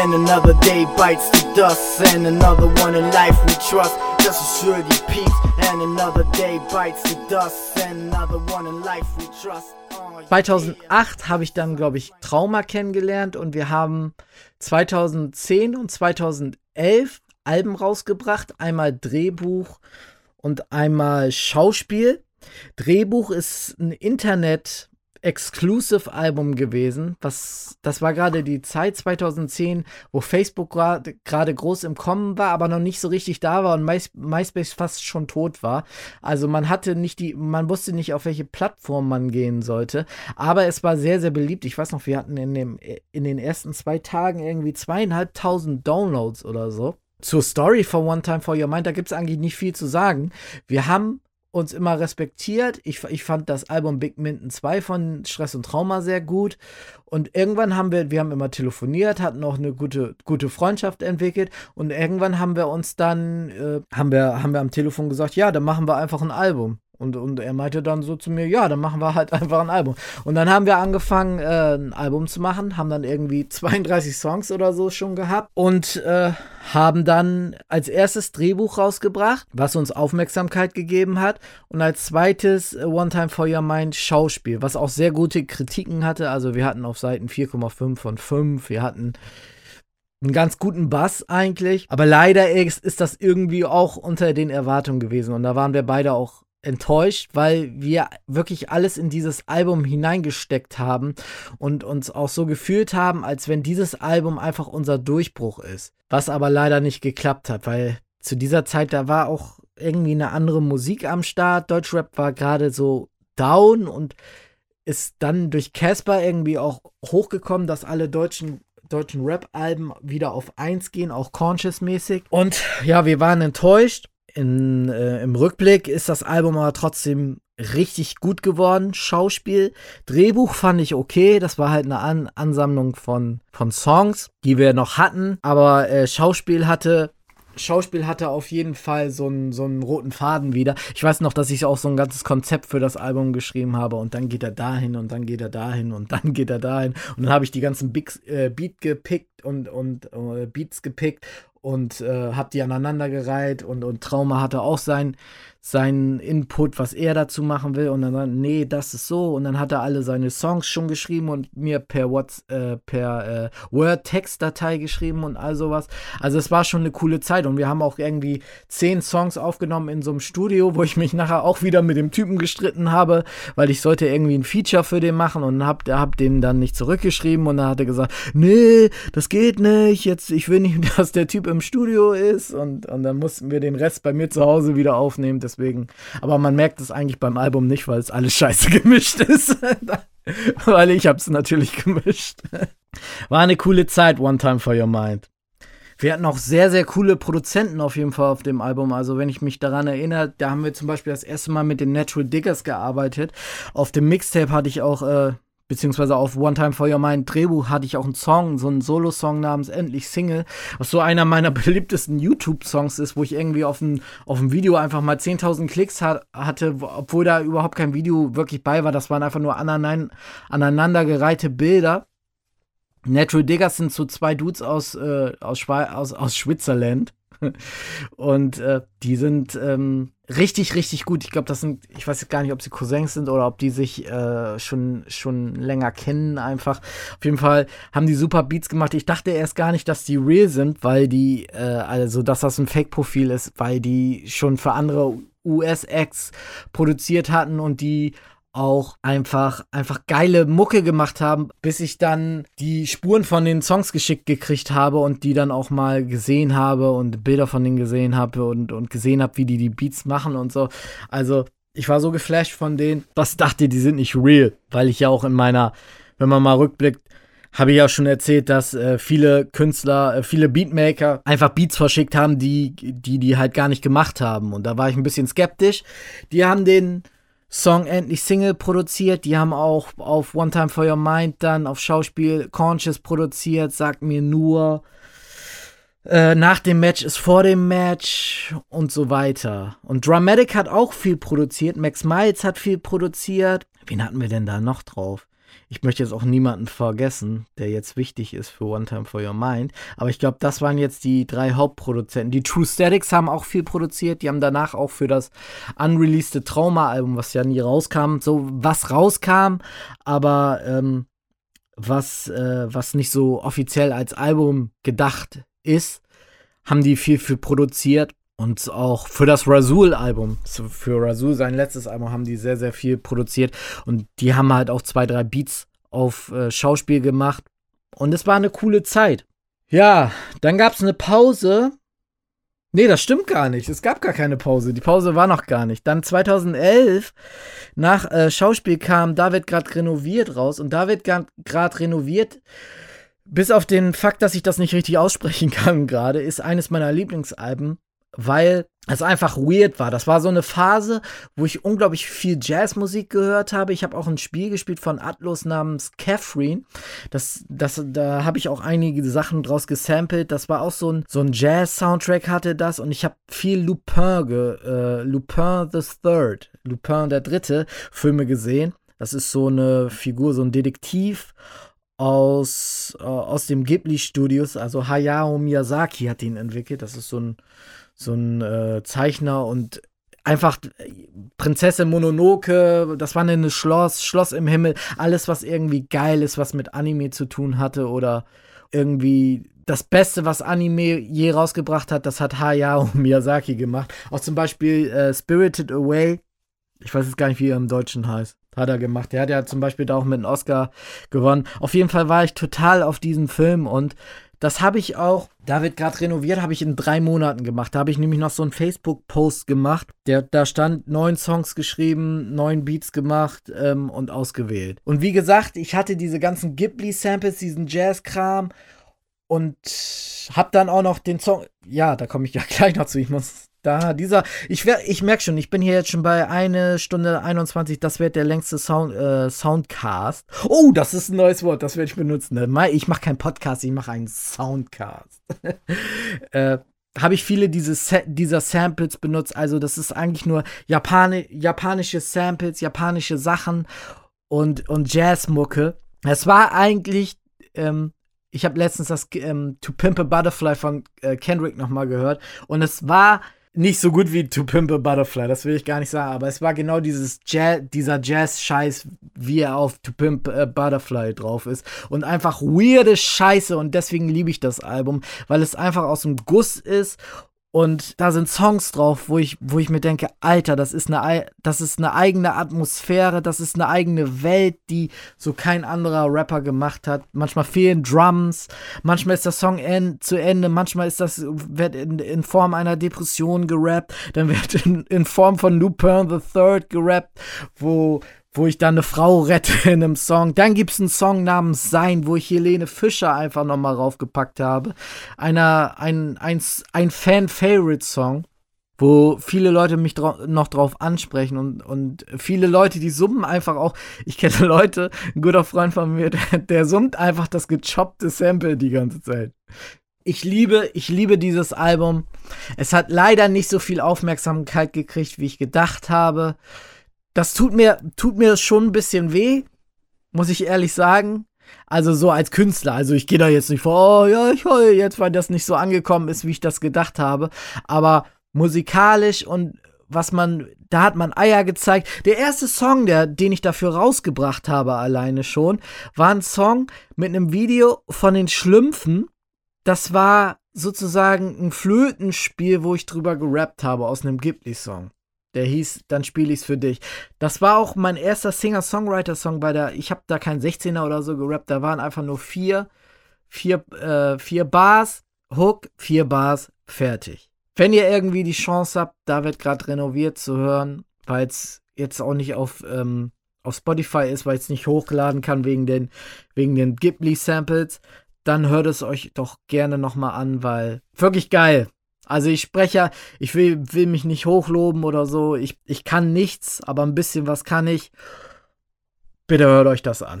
And another day bites the dust, and another one in life we trust. Das ist für die Peeps. And another day bites the dust, and another one in life we trust. 2008 habe ich dann, glaube ich, Trauma kennengelernt und wir haben 2010 und 2011 Alben rausgebracht. Einmal Drehbuch und einmal Schauspiel. Drehbuch ist ein Internet Exclusive Album gewesen. Was, das war gerade die Zeit 2010, wo Facebook gerade groß im Kommen war, aber noch nicht so richtig da war und My MySpace fast schon tot war. Also man hatte nicht die, man wusste nicht, auf welche Plattform man gehen sollte. Aber es war sehr, sehr beliebt. Ich weiß noch, wir hatten in, dem, in den ersten zwei Tagen irgendwie zweieinhalbtausend Downloads oder so. Zur Story for One Time for Your Mind, da gibt es eigentlich nicht viel zu sagen. Wir haben uns immer respektiert. Ich, ich fand das Album Big Minton 2 von Stress und Trauma sehr gut. Und irgendwann haben wir, wir haben immer telefoniert, hatten auch eine gute, gute Freundschaft entwickelt. Und irgendwann haben wir uns dann, äh, haben, wir, haben wir am Telefon gesagt, ja, dann machen wir einfach ein Album. Und, und er meinte dann so zu mir, ja, dann machen wir halt einfach ein Album. Und dann haben wir angefangen, äh, ein Album zu machen, haben dann irgendwie [laughs] 32 Songs oder so schon gehabt und äh, haben dann als erstes Drehbuch rausgebracht, was uns Aufmerksamkeit gegeben hat. Und als zweites äh, One Time for Your Mind Schauspiel, was auch sehr gute Kritiken hatte. Also wir hatten auf Seiten 4,5 von 5, wir hatten einen ganz guten Bass eigentlich. Aber leider ist, ist das irgendwie auch unter den Erwartungen gewesen. Und da waren wir beide auch enttäuscht, weil wir wirklich alles in dieses Album hineingesteckt haben und uns auch so gefühlt haben, als wenn dieses Album einfach unser Durchbruch ist. Was aber leider nicht geklappt hat, weil zu dieser Zeit, da war auch irgendwie eine andere Musik am Start. Deutschrap war gerade so down und ist dann durch Casper irgendwie auch hochgekommen, dass alle deutschen deutschen Rap-Alben wieder auf 1 gehen, auch conscious-mäßig. Und ja, wir waren enttäuscht in, äh, Im Rückblick ist das Album aber trotzdem richtig gut geworden. Schauspiel, Drehbuch fand ich okay. Das war halt eine An Ansammlung von, von Songs, die wir noch hatten. Aber äh, Schauspiel hatte Schauspiel hatte auf jeden Fall so einen, so einen roten Faden wieder. Ich weiß noch, dass ich auch so ein ganzes Konzept für das Album geschrieben habe und dann geht er dahin und dann geht er dahin und dann geht er dahin und dann habe ich die ganzen Big, äh, Beat gepickt und, und äh, Beats gepickt und äh, habe die aneinandergereiht und, und Trauma hatte auch sein, seinen Input, was er dazu machen will. Und dann, nee, das ist so. Und dann hat er alle seine Songs schon geschrieben und mir per What's, äh, per äh, Word-Text-Datei geschrieben und all sowas. Also es war schon eine coole Zeit. Und wir haben auch irgendwie zehn Songs aufgenommen in so einem Studio, wo ich mich nachher auch wieder mit dem Typen gestritten habe, weil ich sollte irgendwie ein Feature für den machen und hab, hab dem dann nicht zurückgeschrieben. Und dann hat er gesagt, nee, das geht nicht, jetzt, ich will nicht, [laughs] dass der Typ im Studio ist. Und, und dann mussten wir den Rest bei mir zu Hause wieder aufnehmen. Das deswegen. Aber man merkt es eigentlich beim Album nicht, weil es alles scheiße [laughs] gemischt ist. weil ich habe es natürlich gemischt. War eine coole Zeit, One Time for Your Mind. Wir hatten auch sehr, sehr coole Produzenten auf jeden Fall auf dem Album. Also, wenn ich mich daran erinnere, da haben wir zum Beispiel das erste Mal mit den Natural Diggers gearbeitet. Auf dem Mixtape hatte ich auch äh, beziehungsweise auf One Time for Your Mind Drehbuch hatte ich auch einen Song, so einen Solo-Song namens Endlich Single, was so einer meiner [laughs] beliebtesten YouTube-Songs ist, wo ich irgendwie auf ein, auf ein Video einfach mal 10.000 Klicks hat, hatte, obwohl da überhaupt kein Video wirklich bei war. Das waren einfach nur aneinander, aneinandergereihte Bilder. Natural Diggers sind so zwei Dudes aus, äh, aus, aus, aus Schwitzerland. Und äh, die sind ähm, richtig, richtig gut. Ich glaube, das sind, ich weiß gar nicht, ob sie Cousins sind oder ob die sich äh, schon, schon länger kennen einfach. Auf jeden Fall haben die super Beats gemacht. Ich dachte erst gar nicht, dass die real sind, weil die, äh, also dass das ein Fake-Profil ist, weil die schon für andere US-Acts produziert hatten und die auch einfach, einfach geile Mucke gemacht haben, bis ich dann die Spuren von den Songs geschickt gekriegt habe und die dann auch mal gesehen habe und Bilder von denen gesehen habe und, und gesehen habe, wie die die Beats machen und so. Also, ich war so geflasht von denen, was dachte, die sind nicht real, weil ich ja auch in meiner, wenn man mal rückblickt, habe ich ja schon erzählt, dass äh, viele Künstler, äh, viele Beatmaker einfach Beats verschickt haben, die, die die halt gar nicht gemacht haben. Und da war ich ein bisschen skeptisch. Die haben den Song endlich Single produziert. Die haben auch auf One Time for Your Mind dann auf Schauspiel Conscious produziert. Sagt mir nur, äh, nach dem Match ist vor dem Match und so weiter. Und Dramatic hat auch viel produziert. Max Miles hat viel produziert. Wen hatten wir denn da noch drauf? Ich möchte jetzt auch niemanden vergessen, der jetzt wichtig ist für One Time for Your Mind. Aber ich glaube, das waren jetzt die drei Hauptproduzenten. Die True Statics haben auch viel produziert. Die haben danach auch für das unreleased Trauma-Album, was ja nie rauskam, so was rauskam, aber ähm, was, äh, was nicht so offiziell als Album gedacht ist, haben die viel für produziert. Und auch für das Razul-Album, für Razul sein letztes Album, haben die sehr, sehr viel produziert. Und die haben halt auch zwei, drei Beats auf äh, Schauspiel gemacht. Und es war eine coole Zeit. Ja, dann gab es eine Pause. Nee, das stimmt gar nicht. Es gab gar keine Pause. Die Pause war noch gar nicht. Dann 2011 nach äh, Schauspiel kam Da wird gerade renoviert raus. Und da wird gerade renoviert. Bis auf den Fakt, dass ich das nicht richtig aussprechen [laughs] kann gerade, ist eines meiner Lieblingsalben weil es einfach weird war. Das war so eine Phase, wo ich unglaublich viel Jazzmusik gehört habe. Ich habe auch ein Spiel gespielt von Atlas namens Catherine. Das, das, da habe ich auch einige Sachen draus gesampelt. Das war auch so ein, so ein Jazz-Soundtrack hatte das und ich habe viel Lupin, ge, äh, Lupin the Third, Lupin der Dritte Filme gesehen. Das ist so eine Figur, so ein Detektiv aus, äh, aus dem Ghibli-Studios. Also Hayao Miyazaki hat ihn entwickelt. Das ist so ein so ein äh, Zeichner und einfach Prinzessin Mononoke, das war ein Schloss, Schloss im Himmel, alles, was irgendwie geil ist, was mit Anime zu tun hatte oder irgendwie das Beste, was Anime je rausgebracht hat, das hat Hayao [laughs] Miyazaki gemacht. Auch zum Beispiel äh, Spirited Away, ich weiß jetzt gar nicht, wie er im Deutschen heißt, hat er gemacht. Der hat ja zum Beispiel da auch mit einem Oscar gewonnen. Auf jeden Fall war ich total auf diesen Film und das habe ich auch, da wird gerade renoviert, habe ich in drei Monaten gemacht. Da habe ich nämlich noch so einen Facebook-Post gemacht. Der, da stand neun Songs geschrieben, neun Beats gemacht ähm, und ausgewählt. Und wie gesagt, ich hatte diese ganzen Ghibli-Samples, diesen Jazz-Kram und habe dann auch noch den Song. Ja, da komme ich ja [laughs] gleich noch zu. Ich muss da, dieser, ich, ich merke schon, ich bin hier jetzt schon bei eine Stunde 21, das wird der längste Sound, äh, Soundcast. Oh, das ist ein neues Wort, das werde ich benutzen. Ne? Ich mache keinen Podcast, ich mache einen Soundcast. [laughs] äh, habe ich viele diese Sa dieser Samples benutzt. Also, das ist eigentlich nur Japani japanische Samples, japanische Sachen und, und Jazzmucke. Es war eigentlich, ähm, ich habe letztens das ähm, To Pimp a Butterfly von äh, Kendrick nochmal gehört und es war nicht so gut wie To Pimp a Butterfly, das will ich gar nicht sagen, aber es war genau dieses Jazz, dieser Jazz-Scheiß, wie er auf To Pimp a Butterfly drauf ist. Und einfach weirde Scheiße und deswegen liebe ich das Album, weil es einfach aus dem Guss ist und da sind Songs drauf, wo ich, wo ich mir denke, Alter, das ist, eine, das ist eine eigene Atmosphäre, das ist eine eigene Welt, die so kein anderer Rapper gemacht hat. Manchmal fehlen Drums, manchmal ist der Song end, zu Ende, manchmal ist das, wird in, in Form einer Depression gerappt, dann wird in, in Form von Lupin the Third gerappt, wo wo ich dann eine Frau rette in einem Song. Dann gibt es einen Song namens Sein, wo ich Helene Fischer einfach nochmal raufgepackt habe. Einer, ein, ein, ein Fan-Favorite-Song, wo viele Leute mich dra noch drauf ansprechen und, und viele Leute, die summen einfach auch. Ich kenne [laughs] Leute, ein guter Freund von mir, der, der summt einfach das gechoppte Sample die ganze Zeit. Ich liebe, ich liebe dieses Album. Es hat leider nicht so viel Aufmerksamkeit gekriegt, wie ich gedacht habe das tut mir, tut mir schon ein bisschen weh, muss ich ehrlich sagen. Also so als Künstler. Also ich gehe da jetzt nicht vor, oh ja, ich heule jetzt, weil das nicht so angekommen ist, wie ich das gedacht habe. Aber musikalisch und was man, da hat man Eier gezeigt. Der erste Song, der, den ich dafür rausgebracht habe, alleine schon, war ein Song mit einem Video von den Schlümpfen. Das war sozusagen ein Flötenspiel, wo ich drüber gerappt habe aus einem Ghibli-Song. Der hieß, dann spiele ich's für dich. Das war auch mein erster Singer-Songwriter-Song bei der, ich habe da keinen 16er oder so gerappt, da waren einfach nur vier, vier, äh, vier Bars, Hook, vier Bars, fertig. Wenn ihr irgendwie die Chance habt, da wird gerade renoviert zu hören, weil es jetzt auch nicht auf, ähm, auf Spotify ist, weil es nicht hochladen kann wegen den, wegen den Ghibli-Samples, dann hört es euch doch gerne nochmal an, weil wirklich geil. Also ich spreche ja, ich will, will mich nicht hochloben oder so. Ich, ich kann nichts, aber ein bisschen was kann ich. Bitte hört euch das an.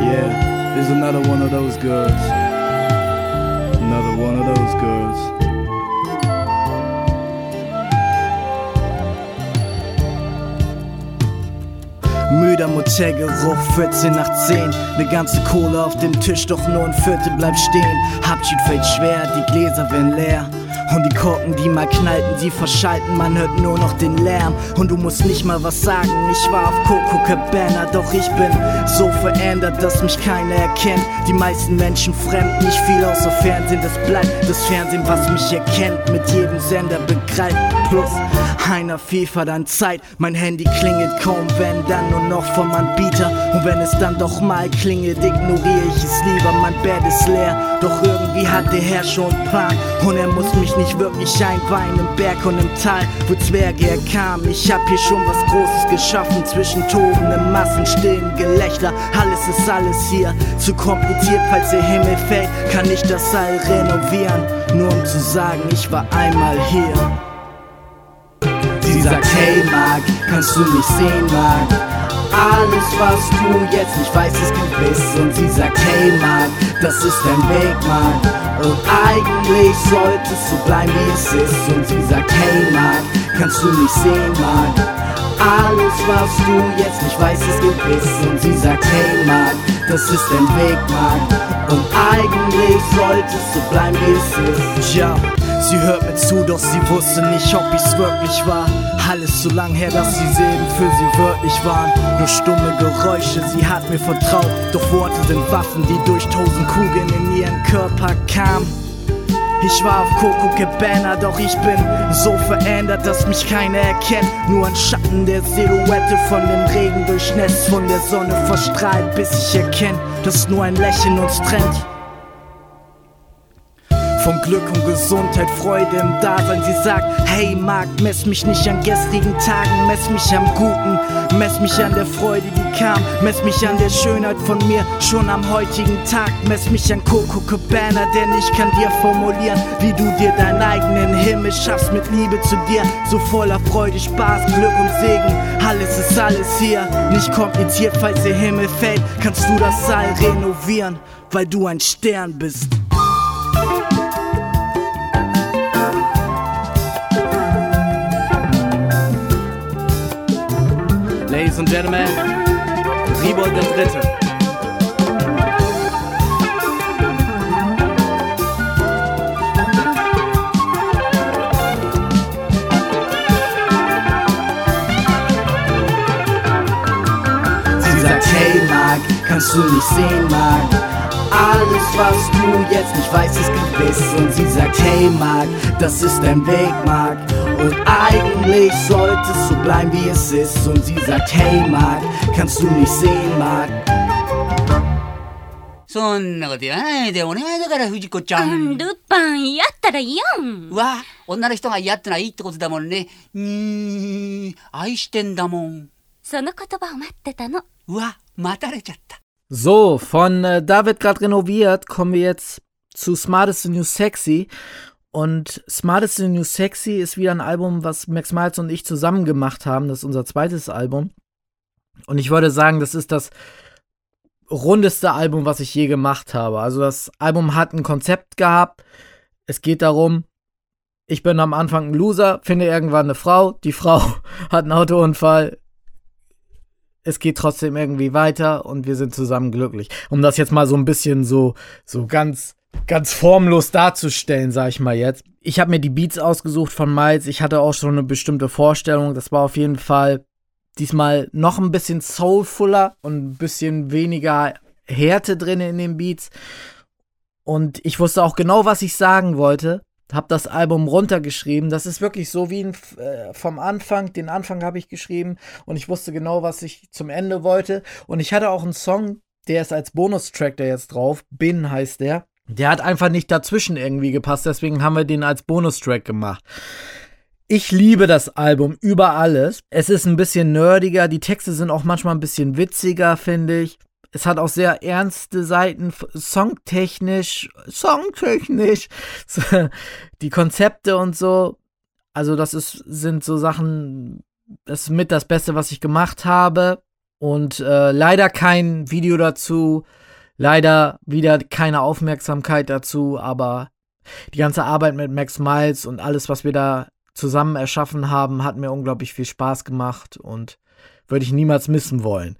Yeah, there's another one of those girls. Another one of those girls. Müder Motelgeruch, 14 nach 10. Ne ganze Kohle auf dem Tisch, doch nur ein Viertel bleibt stehen. Abschied fällt schwer, die Gläser werden leer. Und die Korken, die mal knallten, die verschalten, man hört nur noch den Lärm. Und du musst nicht mal was sagen, ich war auf Coco Cabana, doch ich bin so verändert, dass mich keiner erkennt. Die meisten Menschen fremd, nicht viel außer Fernsehen, das bleibt das Fernsehen, was mich erkennt, mit jedem Sender begreift. Plus Einer dann Zeit, mein Handy klingelt kaum, wenn dann nur noch vom Anbieter. Und wenn es dann doch mal klingelt, ignoriere ich es lieber, mein Bett ist leer. Doch irgendwie hat der Herr schon Plan und er muss mich nicht wirklich einweihen im Berg und im Tal, wo Zwerge er kam. Ich hab hier schon was Großes geschaffen zwischen tobenden Massen, stillen Gelächter. Alles ist alles hier, zu kompliziert, falls der Himmel fällt, kann ich das All renovieren. Nur um zu sagen, ich war einmal hier. Sagt, hey Mark, kannst du mich sehen, Mark? Alles, was du jetzt nicht weißt, ist gewiss. Und sie sagt, hey Mark, das ist dein Weg, Mark. Und eigentlich sollte es so bleiben, wie es ist. Und sie sagt, hey Mark, kannst du mich sehen, Mark? Alles, was du jetzt nicht weißt, ist gewiss. Und sie sagt, hey Mark, das ist dein Weg, Mark. Und eigentlich sollte es so bleiben, wie es ist. Ja. Sie hört mir zu, doch sie wusste nicht, ob ich's wirklich war. Alles so lang her, dass die Silben für sie wörtlich waren. Nur stumme Geräusche, sie hat mir vertraut. Doch Worte sind Waffen, die durch tausend Kugeln in ihren Körper kamen. Ich war auf Coco Cabana, doch ich bin so verändert, dass mich keiner erkennt. Nur ein Schatten der Silhouette von dem Regen durchnässt, von der Sonne verstrahlt, bis ich erkenne, dass nur ein Lächeln uns trennt. Von Glück und Gesundheit, Freude im Dasein. Sie sagt, hey Marc, mess mich nicht an gestrigen Tagen, mess mich am Guten, mess mich an der Freude, kam, mess mich an der Schönheit von mir, schon am heutigen Tag, mess mich an Coco Cabana, denn ich kann dir formulieren, wie du dir deinen eigenen Himmel schaffst mit Liebe zu dir, so voller Freude, Spaß, Glück und Segen, alles ist alles hier, nicht kompliziert, falls der Himmel fällt, kannst du das Saal renovieren, weil du ein Stern bist. Ladies and Gentlemen, Riebold der Dritte. Sie sagt, hey Mark, kannst du nicht sehen, Mark? Alles, was du jetzt nicht weißt, ist gewiss. Und sie sagt, hey Mark, das ist dein Weg, Mark. Und eigentlich sollte es so bleiben, wie es ist. Und sie sagt, hey Mark, kannst du nicht sehen, Mark? そんなこと言わないでお願いだから藤子ちゃうんん。ルパンやったらいいやんうわ、女の人が嫌ってのはいいってことだもんね。うーん、愛してんだもん。その言葉を待ってたのうわ、待たれちゃった。 So, von äh, David gerade renoviert, kommen wir jetzt zu Smartest New Sexy. Und Smartest New Sexy ist wieder ein Album, was Max Miles und ich zusammen gemacht haben. Das ist unser zweites Album. Und ich würde sagen, das ist das rundeste Album, was ich je gemacht habe. Also das Album hat ein Konzept gehabt. Es geht darum, ich bin am Anfang ein Loser, finde irgendwann eine Frau. Die Frau [laughs] hat einen Autounfall. Es geht trotzdem irgendwie weiter und wir sind zusammen glücklich. Um das jetzt mal so ein bisschen so, so ganz, ganz formlos darzustellen, sag ich mal jetzt. Ich habe mir die Beats ausgesucht von Miles. Ich hatte auch schon eine bestimmte Vorstellung. Das war auf jeden Fall diesmal noch ein bisschen soulfuller und ein bisschen weniger Härte drin in den Beats. Und ich wusste auch genau, was ich sagen wollte. Hab das Album runtergeschrieben. Das ist wirklich so wie ein, äh, vom Anfang. Den Anfang habe ich geschrieben und ich wusste genau, was ich zum Ende wollte. Und ich hatte auch einen Song, der ist als Bonustrack da jetzt drauf. Bin heißt der. Der hat einfach nicht dazwischen irgendwie gepasst. Deswegen haben wir den als Bonustrack gemacht. Ich liebe das Album über alles. Es ist ein bisschen nerdiger, die Texte sind auch manchmal ein bisschen witziger, finde ich. Es hat auch sehr ernste Seiten, songtechnisch, songtechnisch, [laughs] die Konzepte und so. Also das ist, sind so Sachen, das ist mit das Beste, was ich gemacht habe. Und äh, leider kein Video dazu, leider wieder keine Aufmerksamkeit dazu, aber die ganze Arbeit mit Max Miles und alles, was wir da zusammen erschaffen haben, hat mir unglaublich viel Spaß gemacht und würde ich niemals missen wollen.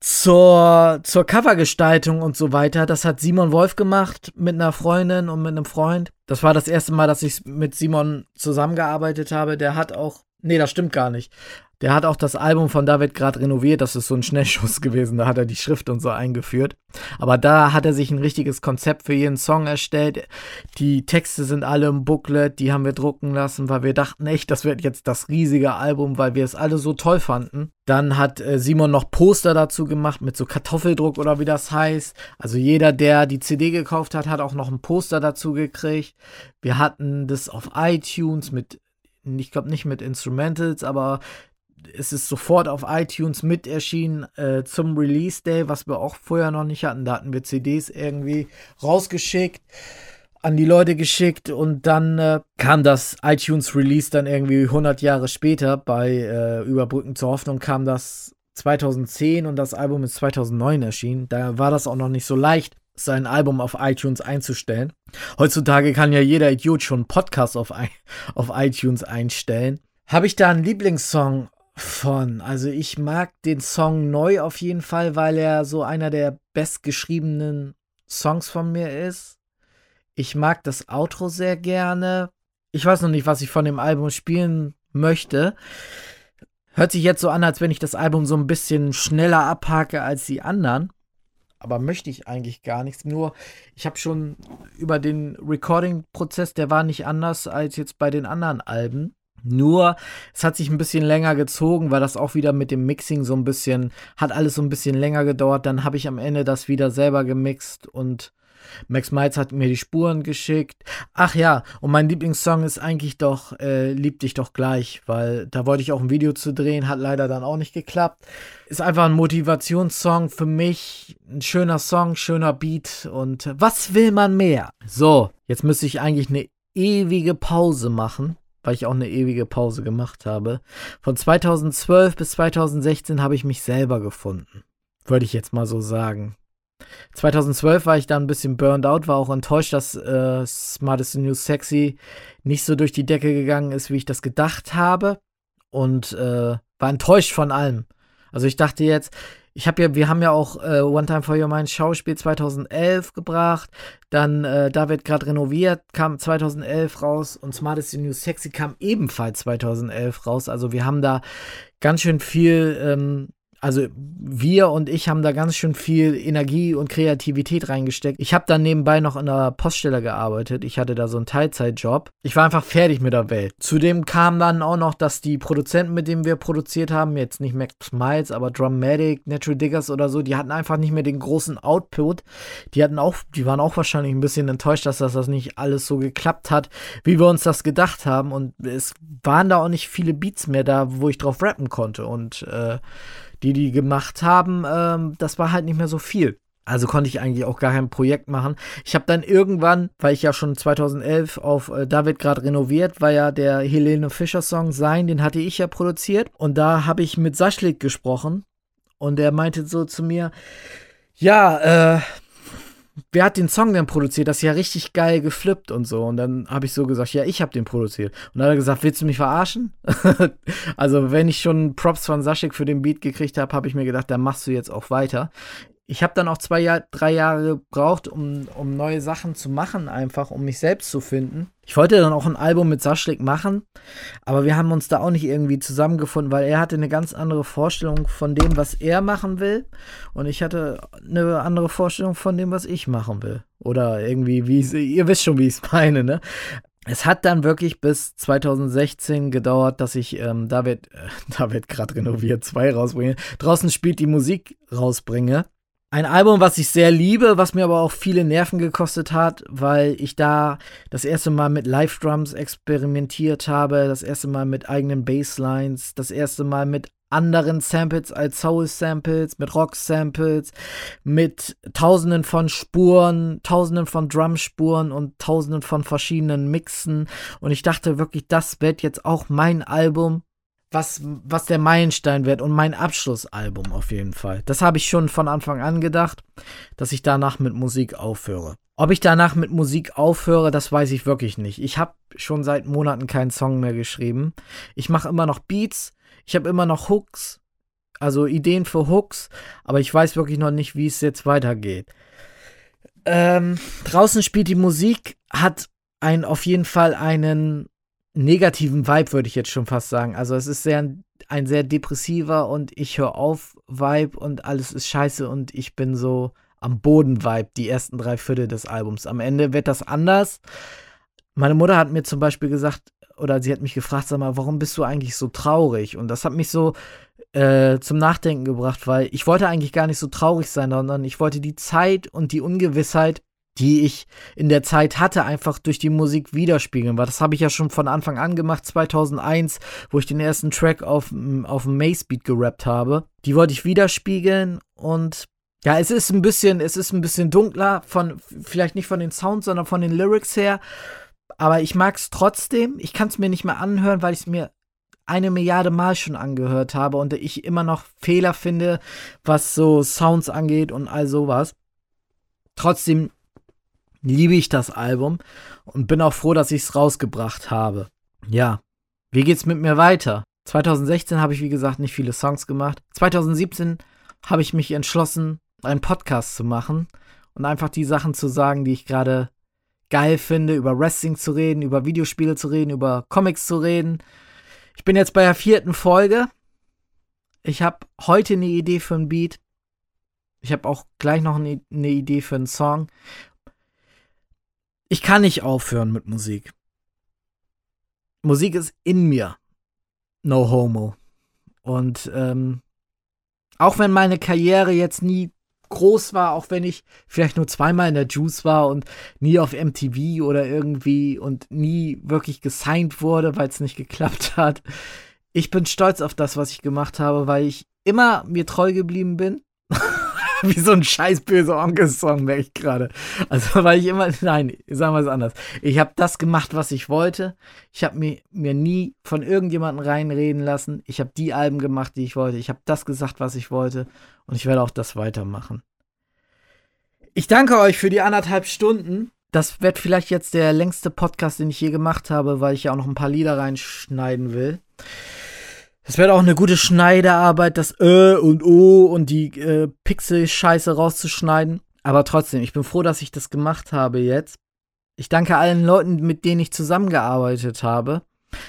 Zur, zur Covergestaltung und so weiter, das hat Simon Wolf gemacht mit einer Freundin und mit einem Freund. Das war das erste Mal, dass ich mit Simon zusammengearbeitet habe. Der hat auch Nee, das stimmt gar nicht. Der hat auch das Album von David gerade renoviert. Das ist so ein Schnellschuss [laughs] gewesen. Da hat er die Schrift und so eingeführt. Aber da hat er sich ein richtiges Konzept für jeden Song erstellt. Die Texte sind alle im Booklet. Die haben wir drucken lassen, weil wir dachten echt, das wird jetzt das riesige Album, weil wir es alle so toll fanden. Dann hat äh, Simon noch Poster dazu gemacht mit so Kartoffeldruck oder wie das heißt. Also jeder, der die CD gekauft hat, hat auch noch ein Poster dazu gekriegt. Wir hatten das auf iTunes mit ich glaube nicht mit Instrumentals, aber es ist sofort auf iTunes mit erschienen äh, zum Release Day, was wir auch vorher noch nicht hatten. Da hatten wir CDs irgendwie rausgeschickt, an die Leute geschickt und dann äh, kam das iTunes Release dann irgendwie 100 Jahre später bei äh, Überbrücken zur Hoffnung kam das 2010 und das Album ist 2009 erschienen. Da war das auch noch nicht so leicht, sein Album auf iTunes einzustellen. Heutzutage kann ja jeder Idiot schon Podcast auf, auf iTunes einstellen. Habe ich da einen Lieblingssong von. Also ich mag den Song neu auf jeden Fall, weil er so einer der bestgeschriebenen Songs von mir ist. Ich mag das Outro sehr gerne. Ich weiß noch nicht, was ich von dem Album spielen möchte. Hört sich jetzt so an, als wenn ich das Album so ein bisschen schneller abhake als die anderen. Aber möchte ich eigentlich gar nichts. Nur, ich habe schon über den Recording-Prozess, der war nicht anders als jetzt bei den anderen Alben. Nur, es hat sich ein bisschen länger gezogen, weil das auch wieder mit dem Mixing so ein bisschen, hat alles so ein bisschen länger gedauert. Dann habe ich am Ende das wieder selber gemixt und Max Miles hat mir die Spuren geschickt. Ach ja, und mein Lieblingssong ist eigentlich doch äh, Lieb dich doch gleich, weil da wollte ich auch ein Video zu drehen, hat leider dann auch nicht geklappt. Ist einfach ein Motivationssong für mich, ein schöner Song, schöner Beat und was will man mehr? So, jetzt müsste ich eigentlich eine ewige Pause machen weil ich auch eine ewige Pause gemacht habe. Von 2012 bis 2016 habe ich mich selber gefunden. Würde ich jetzt mal so sagen. 2012 war ich da ein bisschen burned out, war auch enttäuscht, dass äh, Smartest New Sexy nicht so durch die Decke gegangen ist, wie ich das gedacht habe. Und äh, war enttäuscht von allem. Also ich dachte jetzt, ich habe ja, wir haben ja auch äh, One Time for Your Mind Schauspiel 2011 gebracht. Dann, äh, da wird gerade renoviert, kam 2011 raus. Und Smartest New Sexy kam ebenfalls 2011 raus. Also wir haben da ganz schön viel ähm, also wir und ich haben da ganz schön viel Energie und Kreativität reingesteckt. Ich habe dann nebenbei noch in der Poststelle gearbeitet. Ich hatte da so einen Teilzeitjob. Ich war einfach fertig mit der Welt. Zudem kam dann auch noch, dass die Produzenten, mit denen wir produziert haben, jetzt nicht Max Miles, aber Drummatic, Natural Diggers oder so, die hatten einfach nicht mehr den großen Output. Die hatten auch, die waren auch wahrscheinlich ein bisschen enttäuscht, dass das, das nicht alles so geklappt hat, wie wir uns das gedacht haben. Und es waren da auch nicht viele Beats mehr da, wo ich drauf rappen konnte. Und äh, die die gemacht haben, ähm, das war halt nicht mehr so viel. Also konnte ich eigentlich auch gar kein Projekt machen. Ich habe dann irgendwann, weil ich ja schon 2011 auf äh, David gerade renoviert, war ja der Helene Fischer Song Sein, den hatte ich ja produziert. Und da habe ich mit Saschlik gesprochen. Und er meinte so zu mir, ja, äh, wer hat den Song denn produziert? Das ist ja richtig geil geflippt und so. Und dann habe ich so gesagt, ja, ich habe den produziert. Und dann hat er gesagt, willst du mich verarschen? [laughs] also, wenn ich schon Props von Saschik für den Beat gekriegt habe, habe ich mir gedacht, dann machst du jetzt auch weiter. Ich habe dann auch zwei, drei Jahre gebraucht, um, um neue Sachen zu machen, einfach, um mich selbst zu finden. Ich wollte dann auch ein Album mit Saschlik machen, aber wir haben uns da auch nicht irgendwie zusammengefunden, weil er hatte eine ganz andere Vorstellung von dem, was er machen will. Und ich hatte eine andere Vorstellung von dem, was ich machen will. Oder irgendwie, wie ihr wisst schon, wie ich es meine, ne? Es hat dann wirklich bis 2016 gedauert, dass ich ähm, da äh, [laughs] da gerade renoviert, zwei rausbringe. Draußen spielt die Musik rausbringe. Ein Album, was ich sehr liebe, was mir aber auch viele Nerven gekostet hat, weil ich da das erste Mal mit Live-Drums experimentiert habe, das erste Mal mit eigenen Basslines, das erste Mal mit anderen Samples als Soul-Samples, mit Rock-Samples, mit tausenden von Spuren, tausenden von Drum-Spuren und tausenden von verschiedenen Mixen. Und ich dachte wirklich, das wird jetzt auch mein Album was, was der Meilenstein wird und mein Abschlussalbum auf jeden Fall. Das habe ich schon von Anfang an gedacht, dass ich danach mit Musik aufhöre. Ob ich danach mit Musik aufhöre, das weiß ich wirklich nicht. Ich habe schon seit Monaten keinen Song mehr geschrieben. Ich mache immer noch Beats, ich habe immer noch Hooks, also Ideen für Hooks, aber ich weiß wirklich noch nicht, wie es jetzt weitergeht. Ähm, draußen spielt die Musik, hat ein, auf jeden Fall einen negativen Vibe, würde ich jetzt schon fast sagen. Also es ist sehr ein sehr depressiver und ich höre auf Vibe und alles ist scheiße und ich bin so am Boden Vibe, die ersten drei Viertel des Albums. Am Ende wird das anders. Meine Mutter hat mir zum Beispiel gesagt, oder sie hat mich gefragt, sag mal, warum bist du eigentlich so traurig? Und das hat mich so äh, zum Nachdenken gebracht, weil ich wollte eigentlich gar nicht so traurig sein, sondern ich wollte die Zeit und die Ungewissheit die ich in der Zeit hatte, einfach durch die Musik widerspiegeln. Weil das habe ich ja schon von Anfang an gemacht, 2001, wo ich den ersten Track auf, auf dem Mace-Beat gerappt habe. Die wollte ich widerspiegeln und ja, es ist ein bisschen, es ist ein bisschen dunkler, von, vielleicht nicht von den Sounds, sondern von den Lyrics her. Aber ich mag es trotzdem. Ich kann es mir nicht mehr anhören, weil ich es mir eine Milliarde Mal schon angehört habe und ich immer noch Fehler finde, was so Sounds angeht und all sowas. Trotzdem liebe ich das Album und bin auch froh, dass ich es rausgebracht habe. Ja, wie geht's mit mir weiter? 2016 habe ich, wie gesagt, nicht viele Songs gemacht. 2017 habe ich mich entschlossen, einen Podcast zu machen und einfach die Sachen zu sagen, die ich gerade geil finde, über Wrestling zu reden, über Videospiele zu reden, über Comics zu reden. Ich bin jetzt bei der vierten Folge. Ich habe heute eine Idee für ein Beat. Ich habe auch gleich noch eine, eine Idee für einen Song ich kann nicht aufhören mit Musik. Musik ist in mir. No homo. Und ähm, auch wenn meine Karriere jetzt nie groß war, auch wenn ich vielleicht nur zweimal in der Juice war und nie auf MTV oder irgendwie und nie wirklich gesigned wurde, weil es nicht geklappt hat. Ich bin stolz auf das, was ich gemacht habe, weil ich immer mir treu geblieben bin [laughs] wie so ein scheiß böser Onkel-Song, merke ich gerade. Also, weil ich immer, nein, sagen wir es anders. Ich habe das gemacht, was ich wollte. Ich habe mir, mir nie von irgendjemandem reinreden lassen. Ich habe die Alben gemacht, die ich wollte. Ich habe das gesagt, was ich wollte. Und ich werde auch das weitermachen. Ich danke euch für die anderthalb Stunden. Das wird vielleicht jetzt der längste Podcast, den ich je gemacht habe, weil ich ja auch noch ein paar Lieder reinschneiden will. Es wird auch eine gute Schneidearbeit, das Ö und O und die äh, Pixel-Scheiße rauszuschneiden. Aber trotzdem, ich bin froh, dass ich das gemacht habe jetzt. Ich danke allen Leuten, mit denen ich zusammengearbeitet habe.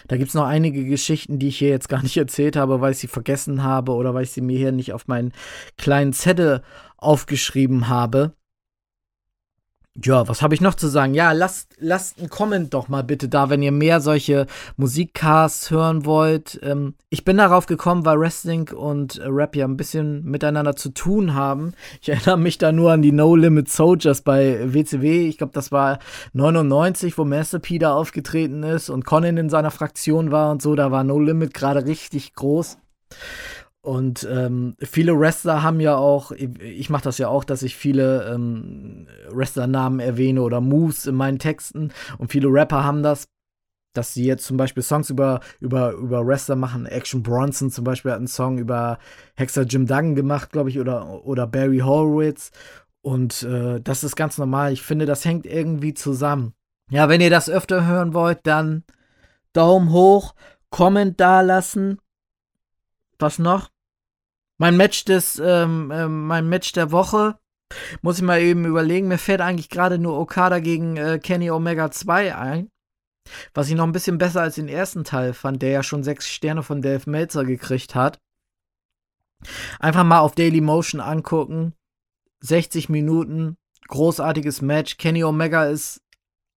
Da gibt es noch einige Geschichten, die ich hier jetzt gar nicht [laughs] erzählt habe, weil ich sie vergessen habe oder weil ich sie mir hier nicht auf meinen kleinen Zettel aufgeschrieben habe. Ja, was habe ich noch zu sagen? Ja, lasst, lasst einen Comment doch mal bitte da, wenn ihr mehr solche Musikcasts hören wollt. Ähm, ich bin darauf gekommen, weil Wrestling und Rap ja ein bisschen miteinander zu tun haben. Ich erinnere mich da nur an die No Limit Soldiers bei WCW. Ich glaube, das war 99, wo Master P da aufgetreten ist und Conan in seiner Fraktion war und so. Da war No Limit gerade richtig groß. Und ähm, viele Wrestler haben ja auch, ich mache das ja auch, dass ich viele ähm, Wrestler-Namen erwähne oder Moves in meinen Texten. Und viele Rapper haben das, dass sie jetzt zum Beispiel Songs über, über, über Wrestler machen. Action Bronson zum Beispiel hat einen Song über Hexer Jim Duggan gemacht, glaube ich, oder, oder Barry Horowitz. Und äh, das ist ganz normal. Ich finde, das hängt irgendwie zusammen. Ja, wenn ihr das öfter hören wollt, dann Daumen hoch, Comment da lassen was noch? Mein Match des, ähm, äh, mein Match der Woche. Muss ich mal eben überlegen. Mir fällt eigentlich gerade nur Okada gegen äh, Kenny Omega 2 ein. Was ich noch ein bisschen besser als den ersten Teil fand, der ja schon sechs Sterne von Dave Meltzer gekriegt hat. Einfach mal auf Daily Motion angucken. 60 Minuten, großartiges Match. Kenny Omega ist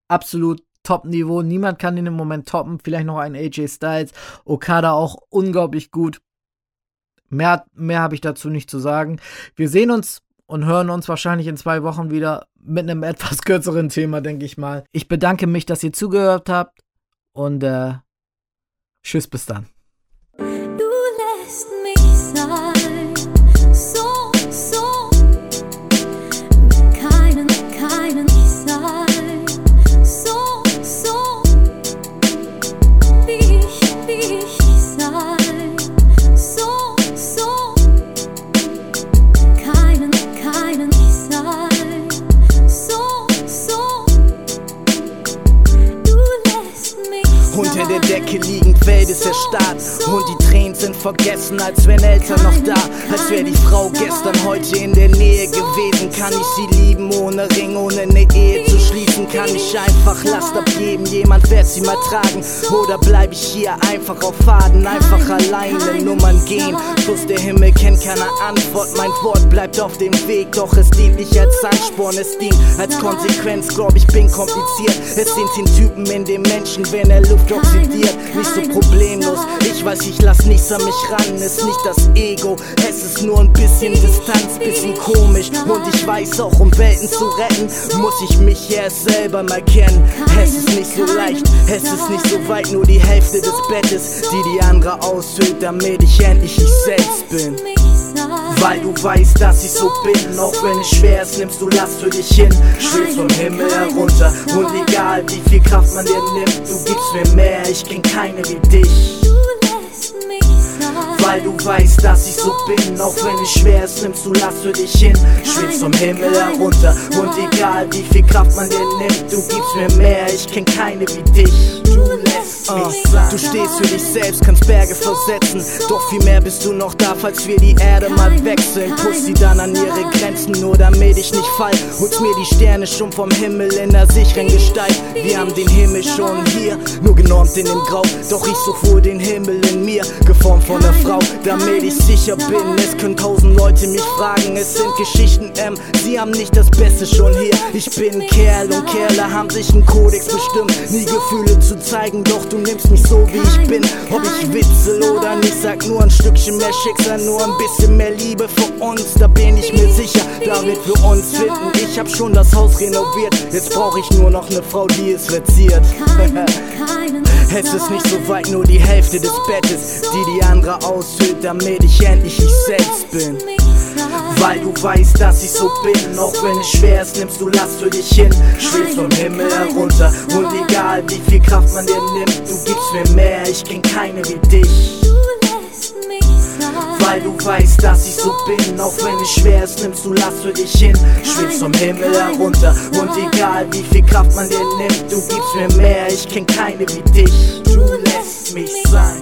absolut Top-Niveau. Niemand kann ihn im Moment toppen. Vielleicht noch ein AJ Styles. Okada auch unglaublich gut. Mehr, mehr habe ich dazu nicht zu sagen. Wir sehen uns und hören uns wahrscheinlich in zwei Wochen wieder mit einem [laughs] etwas kürzeren Thema, denke ich mal. Ich bedanke mich, dass ihr zugehört habt und äh, tschüss bis dann. Decke vergessen, als wenn Eltern noch da. Als wäre die Frau gestern heute in der Nähe gewesen. Kann ich sie lieben ohne Ring, ohne eine Ehe zu schließen? Kann ich einfach Last abgeben, jemand wird sie mal tragen? Oder bleib ich hier einfach auf Faden, einfach alleine Nummern gehen? Plus der Himmel kennt keine Antwort, mein Wort bleibt auf dem Weg, doch es dient nicht als Ansporn, es dient als Konsequenz. Glaub ich bin kompliziert, es sind den Typen in dem Menschen, wenn er Luft oxidiert. Nicht so problemlos, ich weiß, ich lass nichts an mich ran, ist nicht das Ego, es ist nur ein bisschen Distanz, bisschen komisch. Und ich weiß auch, um Welten zu retten, muss ich mich erst selber mal kennen. Es ist nicht so leicht, es ist nicht so weit, nur die Hälfte des Bettes, die die andere aushöhlt, damit ich endlich ich selbst bin. Weil du weißt, dass ich so bin, auch wenn es schwer ist, nimmst du Last für dich hin. Schwebst vom Himmel herunter und egal wie viel Kraft man dir nimmt, du gibst mir mehr, ich kenn keine wie dich. Weil du weißt, dass ich so bin, auch wenn es schwer ist, nimmst du Last für dich hin. Schwebst vom Himmel herunter und egal wie viel Kraft man dir nimmt, du gibst mir mehr, ich kenn keine wie dich. Du lässt mich sein. Du stehst für dich selbst, kannst Berge versetzen, doch viel mehr bist du noch da, falls wir die Erde mal wechseln. Push sie dann an ihre Grenzen, nur damit ich nicht fall. Holst mir die Sterne schon vom Himmel in der sicheren Gestalt. Wir haben den Himmel schon hier, nur genormt in dem Grau. Doch ich such wohl den Himmel in mir, geformt von der Frau, damit ich sicher bin. Es können tausend Leute mich fragen, es sind Geschichten, M. Sie haben nicht das Beste schon hier. Ich bin Kerl und Kerle haben sich einen Kodex bestimmt, nie Gefühle zu zeigen, doch du nimmst mich so wie ich bin. Ob ich witzel oder nicht, sag nur ein Stückchen mehr Schicksal, nur ein bisschen mehr Liebe für uns, da bin ich mir sicher, damit wir uns finden. Ich hab schon das Haus renoviert, jetzt brauch ich nur noch ne Frau, die es verziert. [laughs] Es ist nicht so weit, nur die Hälfte des Bettes, die die andere aushöhlt, damit ich endlich ich selbst bin. Weil du weißt, dass ich so bin, auch wenn es schwer ist, nimmst du Last für dich hin. Schwebst vom Himmel herunter und egal wie viel Kraft man dir nimmt, du gibst mir mehr, ich kenn keine wie dich. Weil du weißt, dass ich so bin, auch wenn es schwer ist, nimmst du Last für dich hin. Schwebst vom Himmel herunter und egal wie viel Kraft man dir nimmt, du gibst mir mehr, ich kenn keine wie dich. Du lässt mich sein.